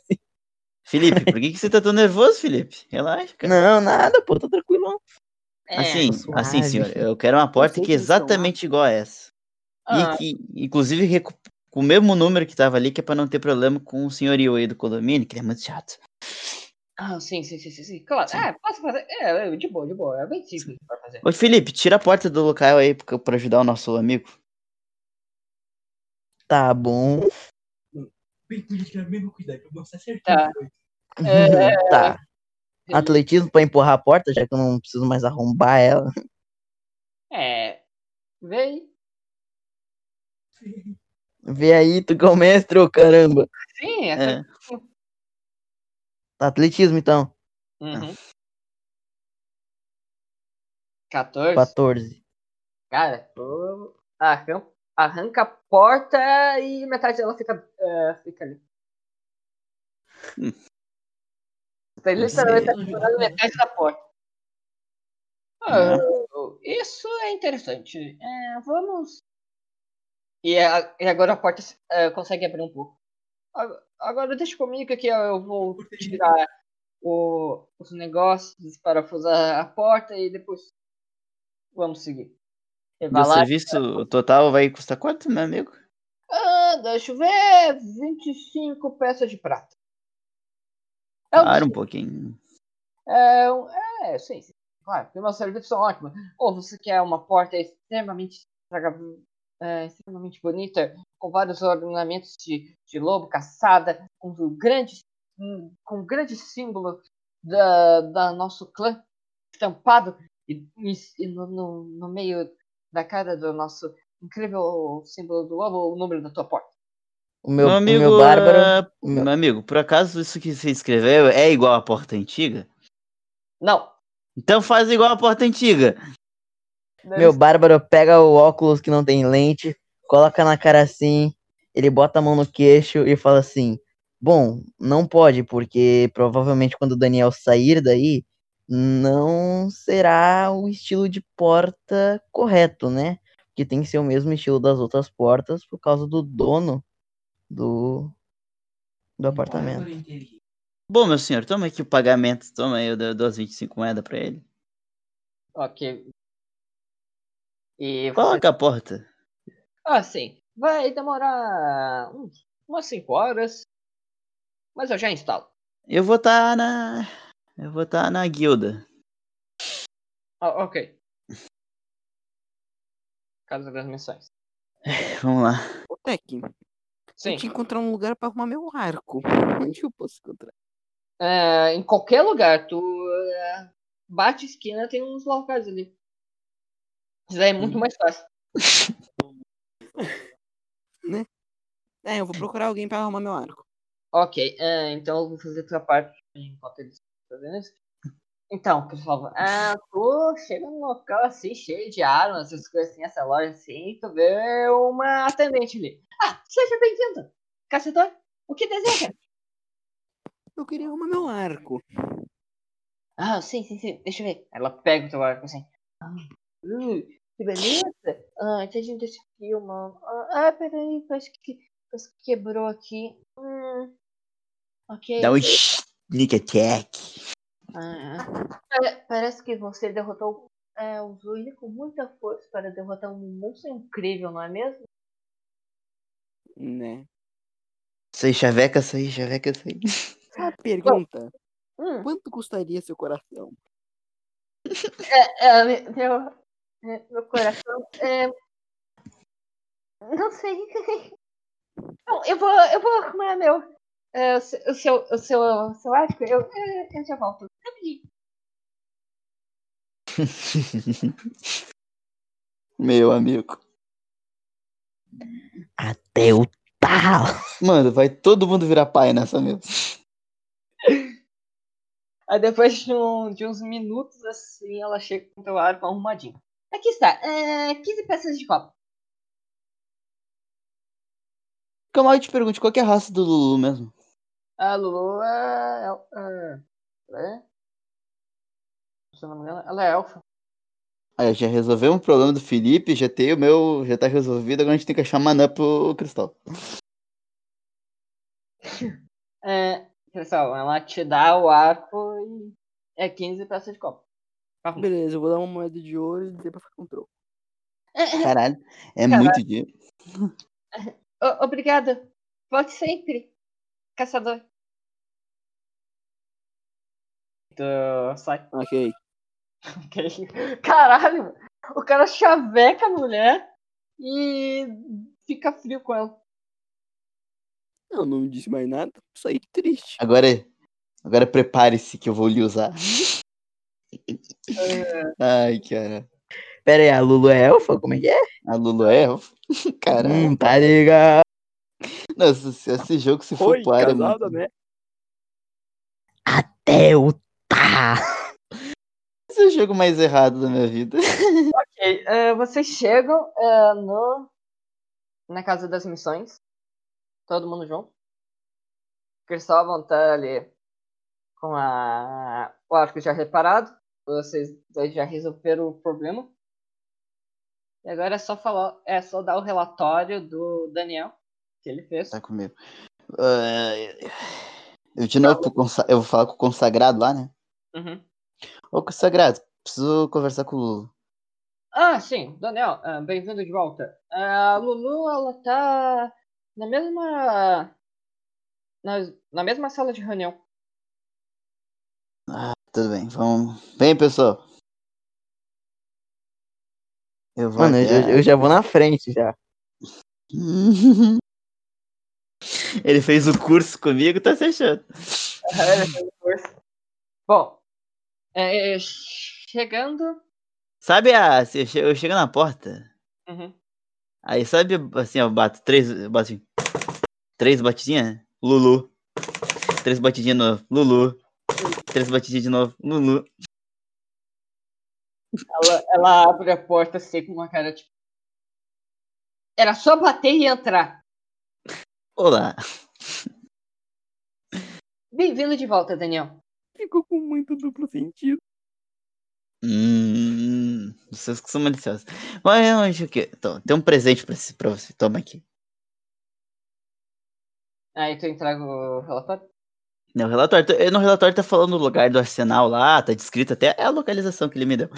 Felipe, por que, que você tá tão nervoso, Felipe? Relaxa, cara. Não, nada, pô, tô tranquilo. É, Assim, suave. assim, senhor. Eu quero uma porta que é exatamente igual a essa. ah, E que, inclusive, recu- com o mesmo número que tava ali, que é pra não ter problema com o senhorio aí do condomínio, que ele é muito chato. ah, sim, sim, sim, sim, sim, claro, é, posso fazer, é, é, de boa, de boa, é bem simples pra fazer. Ô, Felipe, tira a porta do local aí pra pra ajudar o nosso amigo. Tá bom. Bem, política, mesmo cuidado, pra mostrar certinho. Tá. É, tá. Atletismo pra empurrar a porta, já que eu não preciso mais arrombar ela. é, vem, Vê aí, tu que é o mestre, ô caramba. sim, é, É. Atletismo então. uhum. 14, 14. cara, tu arranca, arranca a porta e metade dela fica, é, fica ali. Tá literalmente Sei. segurando metade da porta. Ah, isso é interessante. É, vamos. E, a- e agora a porta é, consegue abrir um pouco. Agora- deixa comigo que eu vou tirar o- os negócios, parafusar a porta e depois vamos seguir. Lá. serviço total vai custar quanto, meu amigo? Ah, deixa eu ver. 25 peças de prata. É, um- Para um pouquinho. é, é, sim, sim. Claro, porque meus serviços são ótimos. Ou você quer uma porta extremamente, é, extremamente bonita, com vários ornamentos de, de lobo caçada, com um grande, um- com um grande símbolo da, da nosso clã estampado e, e- e no, no, no meio da cara do nosso incrível símbolo do lobo, o número da tua porta. O meu, meu o amigo, meu bárbaro. o meu- meu amigo, por acaso isso que você escreveu é igual à porta antiga? Não. Então faz igual à porta antiga. Meu bárbaro pega o óculos que não tem lente, coloca na cara assim, ele bota a mão no queixo e fala assim: Bom, não pode, porque provavelmente quando o Daniel sair daí, não será o estilo de porta correto, né? Que tem que ser o mesmo estilo das outras portas por causa do dono do, do apartamento. Bom, meu senhor, toma aqui o pagamento. Toma aí, eu dou as 25 moedas pra ele. Ok. E você... Coloca a porta. Ah, sim. Vai demorar umas 5 horas. Mas eu já instalo. Eu vou estar na. Eu vou estar na guilda. Ah, ok. Casa das missões. Vamos lá. Tec, Sim. eu tinha que encontrar um lugar pra arrumar meu arco. Onde eu posso encontrar? É, em qualquer lugar, tu é, bate esquina, tem uns locais ali. Isso é muito mais fácil. É, eu vou procurar alguém pra arrumar meu arco. Ok, é, então eu vou fazer a tua parte enquanto eles estão fazendo isso. Então, pessoal, ah, tu chega num local assim, cheio de armas, essas coisas assim, essa loja assim, tu vê uma atendente ali. Ah, seja bem-vindo! Caçador, o que deseja? Eu queria arrumar meu arco. Ah, sim, sim, sim. Deixa eu ver. Ela pega o teu arco assim. Ah, uh, que beleza. Ah, então a gente deixa aqui uma. Ah, ah, peraí, parece que, parece que quebrou aqui. Hum. Ok. Dá um sneak attack. Ah, pare- parece que você derrotou. É, usou ele com muita força para derrotar um monstro incrível, não é mesmo? Né? Aí, chaveca, aí, chaveca, aí. A pergunta: Hum, quanto custaria seu coração? é, é, me- meu, é, meu coração. É, não sei. Bom, eu vou, eu vou arrumar meu. É, o seu, o seu, o seu, arco. Eu, eu já volto. Rapidinho. Meu amigo. Até o talo. Mano, vai todo mundo virar pai nessa mesa. Aí depois de, um- de uns minutos assim, ela chega com o teu arco arrumadinho. Aqui está, é, 15 peças de copo. Calma aí, eu te pergunte, qual que é a raça do Lulu mesmo? A Lulu é. é, é, se eu não me engano, ela é elfa. Aí, já resolvemos o problema do Felipe, já tem o meu, já tá resolvido, agora a gente tem que achar maná pro Cristal. É, pessoal, ela te dá o arco e é 15 peças de copo. Arruma. Beleza, eu vou dar uma moeda de ouro e pra ficar com troco. Caralho, é Caralho. muito dinheiro. Obrigada. Volte sempre, caçador. Tu sai. Ok. Ok. Caralho, o cara chaveca a mulher e fica frio com ela. Eu não disse mais nada, saí triste. Agora, agora prepare-se que eu vou lhe usar. Ai, cara. Pera aí, a Lulu é elfa? Como é que é? A Lulu é elfa? Caralho. Hum, tá ligado. Nossa, se esse jogo se for Foi pro ar é casada, muito... né? Até o tá. Esse é o jogo mais errado da minha vida. Ok, eh, vocês chegam eh, no na casa das missões. Todo mundo junto. Cristóvão tá ali com a, o arco já reparado. Vocês dois já resolveram o problema. E agora é só falar, é só dar o relatório do Daniel que ele fez. Tá comigo. Ai, Eu de novo eu vou falar com o consagrado lá, né? Uhum. Ô, consagrado, preciso conversar com o Lulu. Ah, sim, Daniel, ah, bem-vindo de volta. Ah, A Lulu, ela tá na mesma na, na mesma sala de reunião. Tudo bem, vamos. Vem, pessoal. Eu vou Mano, até- eu- eu já vou na frente já. Ele fez o curso comigo, tá se achando. Bom, é, chegando. Sabe a. eu chego na porta, Uhum. aí sabe assim, eu bato três. Eu bato assim, três batidinhas? Lulu. Três batidinhas de novo. Lulu. Três batidinhas de novo. Lulu. Ela, ela abre a porta assim com uma cara tipo. Era só bater e entrar. Olá. Bem-vindo de volta, Daniel. Ficou com muito duplo sentido. Hum. Vocês que são maliciosos. Mas onde o quê? Então, tem um presente pra, si- pra você. Toma aqui. Aí tu entrega o relatório. No relatório, tá- no relatório tá falando o lugar do arsenal lá, tá descrito até a localização que ele me deu.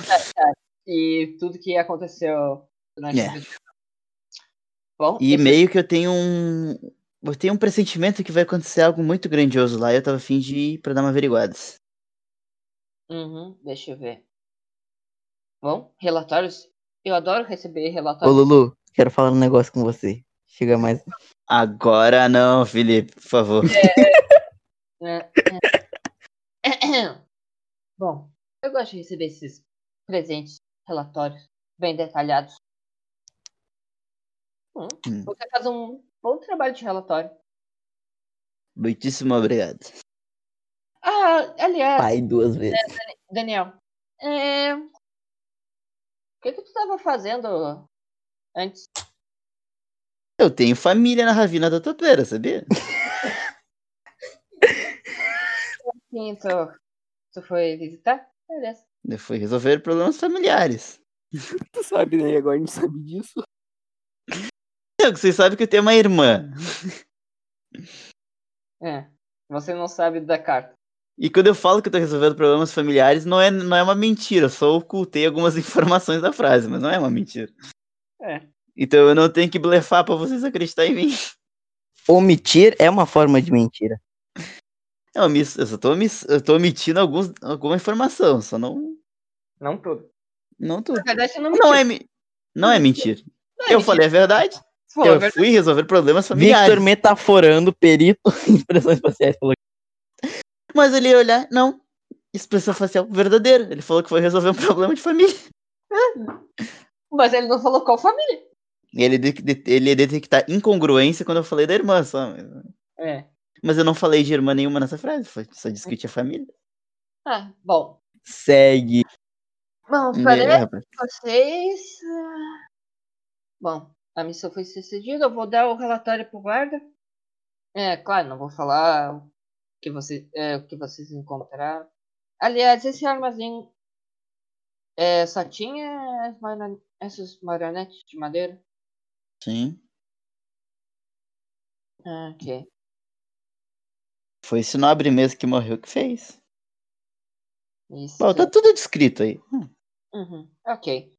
E tudo que aconteceu durante É. a vida. Bom, E esse- meio que eu tenho um. Eu tenho um pressentimento que vai acontecer algo muito grandioso lá e eu tava afim de ir pra dar uma averiguada. Uhum, deixa eu ver. Bom, relatórios. Eu adoro receber Ô, relatórios. Lulu, quero falar um negócio com você. Chega mais. Agora não, Felipe, por favor. É, é. Bom, eu gosto de receber esses presentes, relatórios bem detalhados. Hum, Hum. Você faz um bom trabalho de relatório. Muitíssimo obrigado. Ah, aliás, Pai duas vezes. Daniel, é... o que, que tu estava fazendo antes? Eu tenho família na Ravina da Topeira, sabia? Sim, tu, tu foi visitar? Beleza. Eu fui resolver problemas familiares. Tu sabe, né? Agora a gente sabe disso. Eu, vocês sabem que eu tenho uma irmã. É. Você não sabe da carta. E quando eu falo que eu tô resolvendo problemas familiares, não é, não é uma mentira. Eu só ocultei algumas informações da frase, mas não é uma mentira. É. Então eu não tenho que blefar pra vocês acreditarem em mim. Omitir é uma forma de mentira. Eu, omis- eu só tô, omis- eu tô omitindo alguns, alguma informação, só não. Não tudo. Não tudo. Na verdade, você não Não mentiu. é, não é mentira. Não é Eu mentira. falei a verdade. A Eu fui resolver problemas familiares. Victor metaforando, perito em expressões faciais. Falou Mas ele ia olhar, não. Expressão facial verdadeira. Ele falou que foi resolver um problema de família. Mas ele não falou qual família. Ele, de- ele ia detectar incongruência quando eu falei da irmã só. Mas, É. mas eu não falei de irmã nenhuma nessa frase. Foi, só disse que tinha família. Ah, bom. segue. Bom, parece rapaz? que vocês. ah, Bom, a missão foi sucedida. Eu vou dar o relatório pro guarda. É, claro, não vou falar o que, você, é, o que vocês encontraram. Aliás, esse armazém é, só tinha essas marionetes de madeira? Sim. Ah, ok. Foi esse nobre mesmo que morreu que fez. Isso. Bom, tá tudo descrito aí. Hum, Uhum, ok.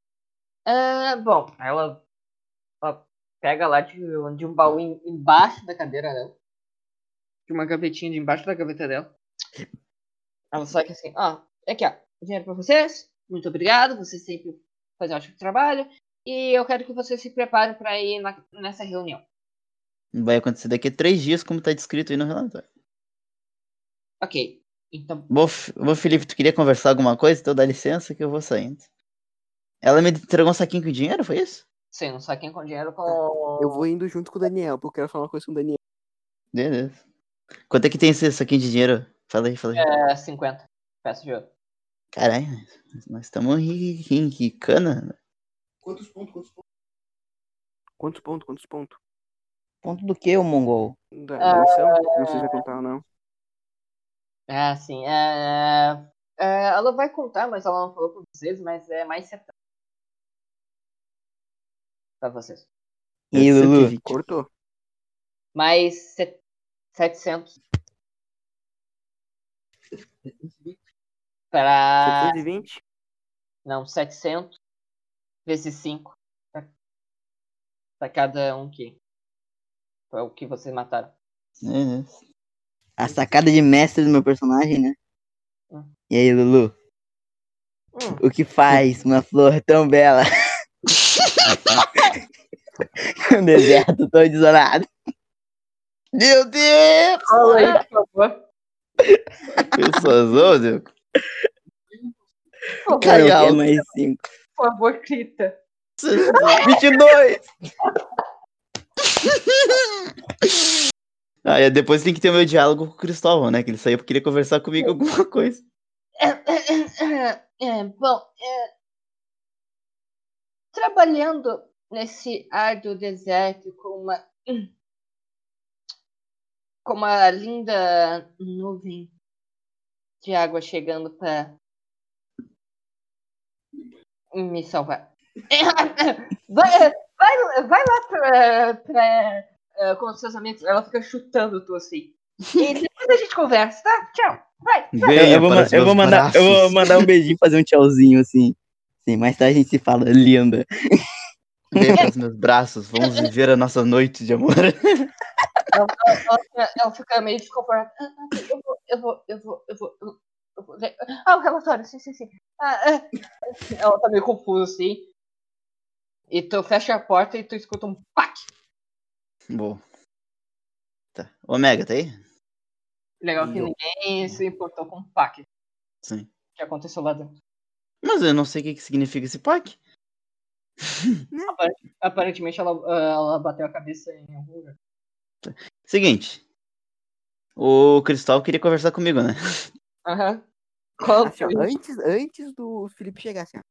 Ah, bom, ela pega lá de, de um baú em- embaixo da cadeira dela. De uma gavetinha de embaixo da gaveta dela. Ela saca assim, ó, aqui ó, dinheiro pra vocês. Muito obrigado, vocês sempre fazem um ótimo trabalho. E eu quero que vocês se preparem pra ir na- nessa reunião. Vai acontecer daqui a três dias, como tá descrito aí no relatório. Ok, então, bom, Felipe, tu queria conversar alguma coisa? Então dá licença que eu vou saindo. Ela me entregou um saquinho com dinheiro, foi isso? Sim, um saquinho com dinheiro com... Eu vou indo junto com o Daniel, porque eu quero falar uma coisa com o Daniel. Beleza. Quanto é que tem esse saquinho de dinheiro? Fala aí, fala aí. É, 50 peças de ouro. Caralho, nós estamos enricana. Quantos pontos? Quantos pontos? Quantos pontos? Quantos pontos? Ponto do que, o mongol? Da, da missão? Não sei se vai contar ou não. É, sim. É, é, ela vai contar, mas ela não falou pra vocês, mas é mais 70. Pra vocês. E aí, Lulu? 120. Cortou. Mais set- 700 pra. 720? Não, 700 vezes 5 pra, cada um que. Foi o que vocês mataram. Beleza. A sacada de mestre do meu personagem, né? Hum. E aí, Lulu? Hum, O que faz uma flor tão bela? um deserto tão desolado. Meu Deus! fala aí, por favor. Pessoas, ô, Deus. Por favor, Cara, Cai alto. é mais cinco. por favor, grita. 22! Ah, e depois tem que ter o meu diálogo com o Cristóvão, né? Que ele saiu porque queria conversar comigo alguma coisa. É, bom, é, trabalhando nesse árduo deserto com uma com uma linda nuvem de água chegando para me salvar. Vai, vai, vai lá pra, pra, eh, com os seus amigos. Ela fica chutando tu assim. E depois a gente conversa, tá? Tchau. Vai. Eu, Venha eu vou, para ma- os eu meus vou mandar, eu vou braços. mandar um beijinho fazer um tchauzinho assim. Sim, mais tarde a gente se fala, linda. Venha para os meus braços. Vamos viver a nossa noite de amor. Ela, fica- ela fica meio desconfortável. Ah, ah, Eu vou, eu vou, eu vou, eu vou. eu- vou. Ah, o relatório, sim, sim, sim. Ah, ah. Ela tá meio confusa assim. E tu fecha a porta e tu escuta um pac. Bom. Tá. Omega, tá aí? Legal que ninguém se importou com o pac Sim. que aconteceu lá dentro. Mas eu não sei o que, que significa esse pack. Aparentemente ela, ah, ela bateu a cabeça em algum lugar. Seguinte. O Cristóvão queria conversar comigo, né? Aham. Qual Assim, ó, antes, antes do Felipe chegar, assim, ó.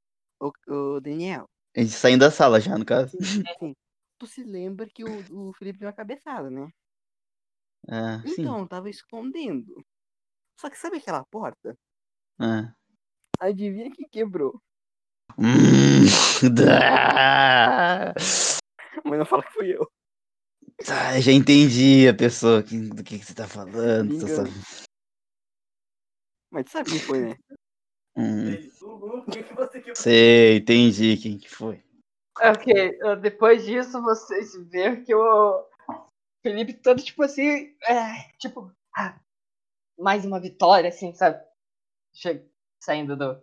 O, o Daniel, A gente saindo da sala já, no caso. tu se lembra que o, o Felipe deu uma cabeçada, né? Ah, sim. Então, tava escondendo. Só que sabe aquela porta? Ah. Adivinha que quebrou. Hum, dá. Mas não fala que fui eu. Tá, já entendi a pessoa que- do que, que você tá falando. Engano. só- Mas tu sabe quem foi, né? Hum, O que, que você quer sei, entendi quem que foi. Ok, depois disso vocês veem que o Felipe todo tipo assim, é, tipo, ah, mais uma vitória, assim, sabe? Chega, saindo do.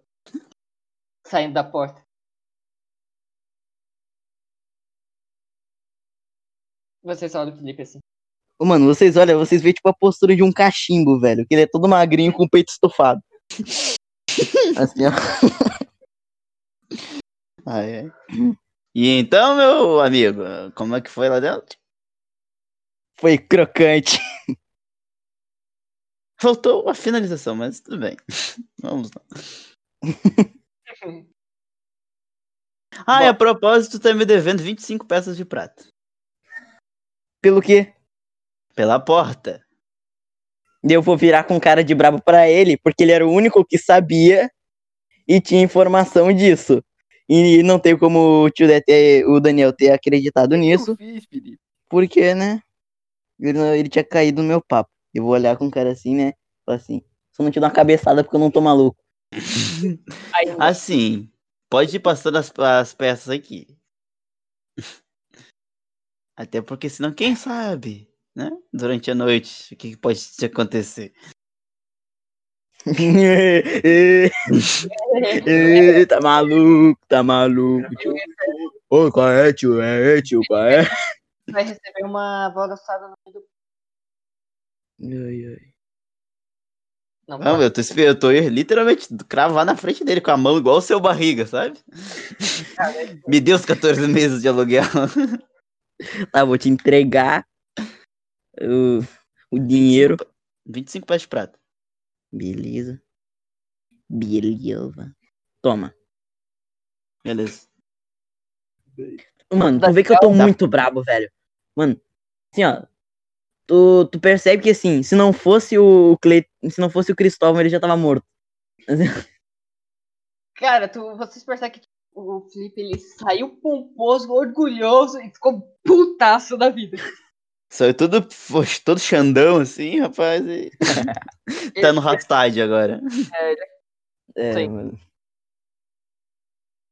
Saindo da porta. Vocês olham o Felipe assim. Ô, mano, vocês olham, vocês veem tipo a postura de um cachimbo, velho. Que ele é todo magrinho com o peito estufado. Assim, ó. Ah, é. E então, meu amigo, como é que foi lá dentro? Foi crocante. Faltou a finalização, mas tudo bem. Vamos lá. Ah, e a propósito, tá me devendo 25 peças de prata. Pelo quê? Pela porta. Eu vou virar com cara de brabo pra ele, porque ele era o único que sabia e tinha informação disso. E não tem como o tio ter, o Daniel ter acreditado nisso, Eu fiz, porque, né? Ele, ele tinha caído no meu papo. Eu vou olhar com cara assim, né? Falar assim, só não te dou uma cabeçada porque eu não tô maluco. Aí, Assim, pode ir passando as, as peças aqui. Até porque senão, quem sabe, né? Durante a noite, o que, pode te acontecer? tá maluco, tá maluco. Tio. Ô, qual é, tio? É, tio, qual é? vai receber uma alvoroçada no meio do. Ai, ai. Não, Não, eu tô, eu tô literalmente cravar na frente dele com a mão igual o seu barriga, sabe? Me deu os 14 meses de aluguel. Tá, vou te entregar o, o dinheiro. 25 pés de prata. Beleza. Beleza. Toma. Beleza. Mano, tu vê que eu tô muito brabo, velho. Mano, assim, ó. Tu, tu percebe que, assim, se não fosse o Cle... se não fosse o Cristóvão, ele já tava morto. Cara, tu, vocês percebem que tipo, o Felipe ele saiu pomposo, orgulhoso e ficou putaço da vida. Saiu todo, todo xandão assim, rapaz. e- tá no Rastad agora. É, Sim. mano.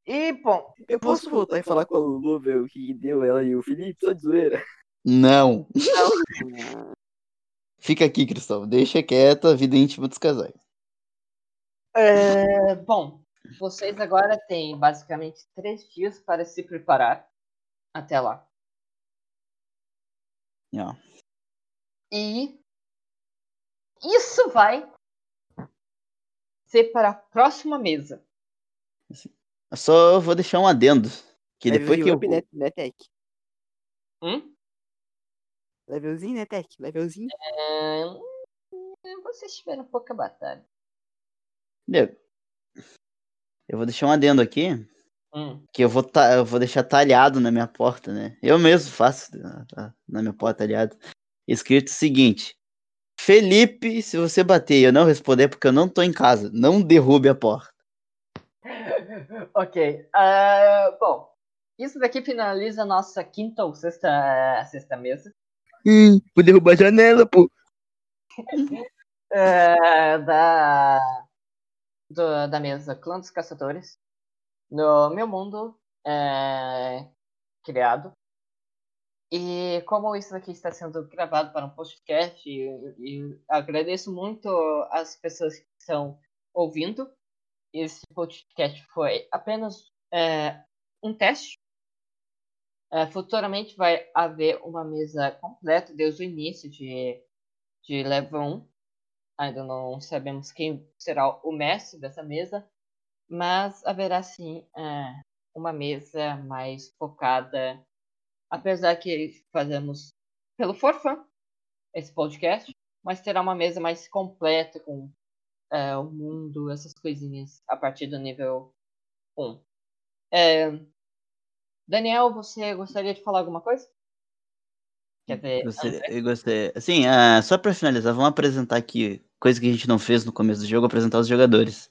E, bom, Eu posso voltar e falar com a Lulu, ver o que deu ela e o Felipe, só de zoeira? Não. Fica aqui, Cristóvão. Deixa quieto a vida íntima dos casais. é, bom, vocês agora têm basicamente três dias para se preparar até lá. Ó. E isso vai ser para a próxima mesa. Eu Só vou deixar um adendo. Que depois que eu. Up, né, Netec. Hum? Levelzinho, Netec. Levelzinho. É, vocês tiveram pouca batalha. Nego, Eu vou deixar um adendo aqui. Hum. Que eu vou, ta- eu vou deixar talhado na minha porta, né? Eu mesmo faço tá, tá, na minha porta talhado. Escrito o seguinte: Felipe, se você bater e eu não responder porque eu não tô em casa, não derrube a porta. ok. ah, bom, isso daqui finaliza a nossa quinta ou sexta, sexta mesa. Hum, vou derrubar a janela, pô. é, da, do- da mesa Clã dos Caçadores. No meu mundo é, criado. E como isso aqui está sendo gravado para um podcast, agradeço muito as pessoas que estão ouvindo. Esse podcast foi apenas é, um teste. É, futuramente vai haver uma mesa completa desde o início de, de level 1 ainda não sabemos quem será o mestre dessa mesa, mas haverá sim é, uma mesa mais focada, apesar que fazemos pelo forfã esse podcast, mas terá uma mesa mais completa com é, o mundo, essas coisinhas a partir do nível 1. É, Daniel, você gostaria de falar alguma coisa? Quer eu gostaria. Assim, ah, só pra finalizar, vamos apresentar aqui coisa que a gente não fez no começo do jogo, apresentar os jogadores.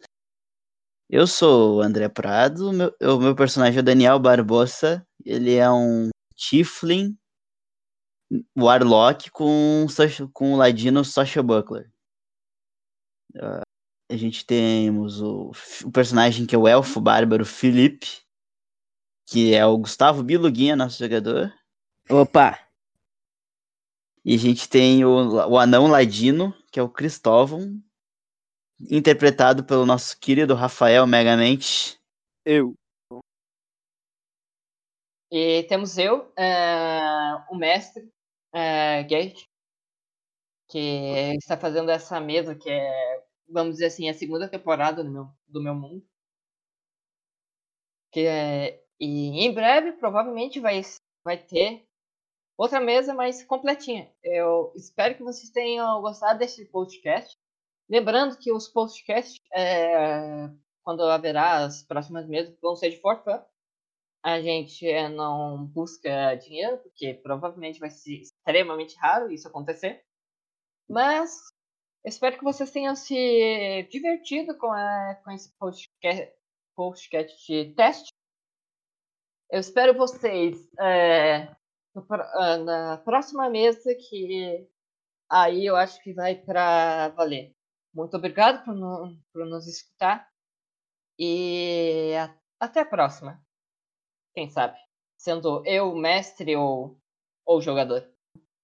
Eu sou o André Prado, o meu, o meu personagem é o Daniel Barbosa, ele é um Tiflin Warlock com, com o Ladino Social Buckler. Ah, a gente temos o, o personagem que é o Elfo Bárbaro Felipe, que é o Gustavo Biluguinha, nosso jogador. Opa! E a gente tem o, o anão ladino, que é o Cristóvão, interpretado pelo nosso querido Rafael Megamente. Eu. E temos eu, eh, o mestre, eh, Gate, que está fazendo essa mesa que é, vamos dizer assim, a segunda temporada do meu, do meu mundo. Que é, e em breve, provavelmente, vai, vai ter outra mesa mais completinha. Eu espero que vocês tenham gostado desse podcast. Lembrando que os podcasts, eh, quando haverá as próximas mesas, vão ser de for fun. A gente eh, não busca dinheiro, porque provavelmente vai ser extremamente raro isso acontecer. Mas espero que vocês tenham se divertido com, a, com esse podcast, podcast de teste. Eu espero vocês ah, na próxima mesa, que aí eu acho que vai para valer. Muito obrigado por, no- por nos escutar. E a- até a próxima. Quem sabe? Sendo eu mestre ou, ou jogador.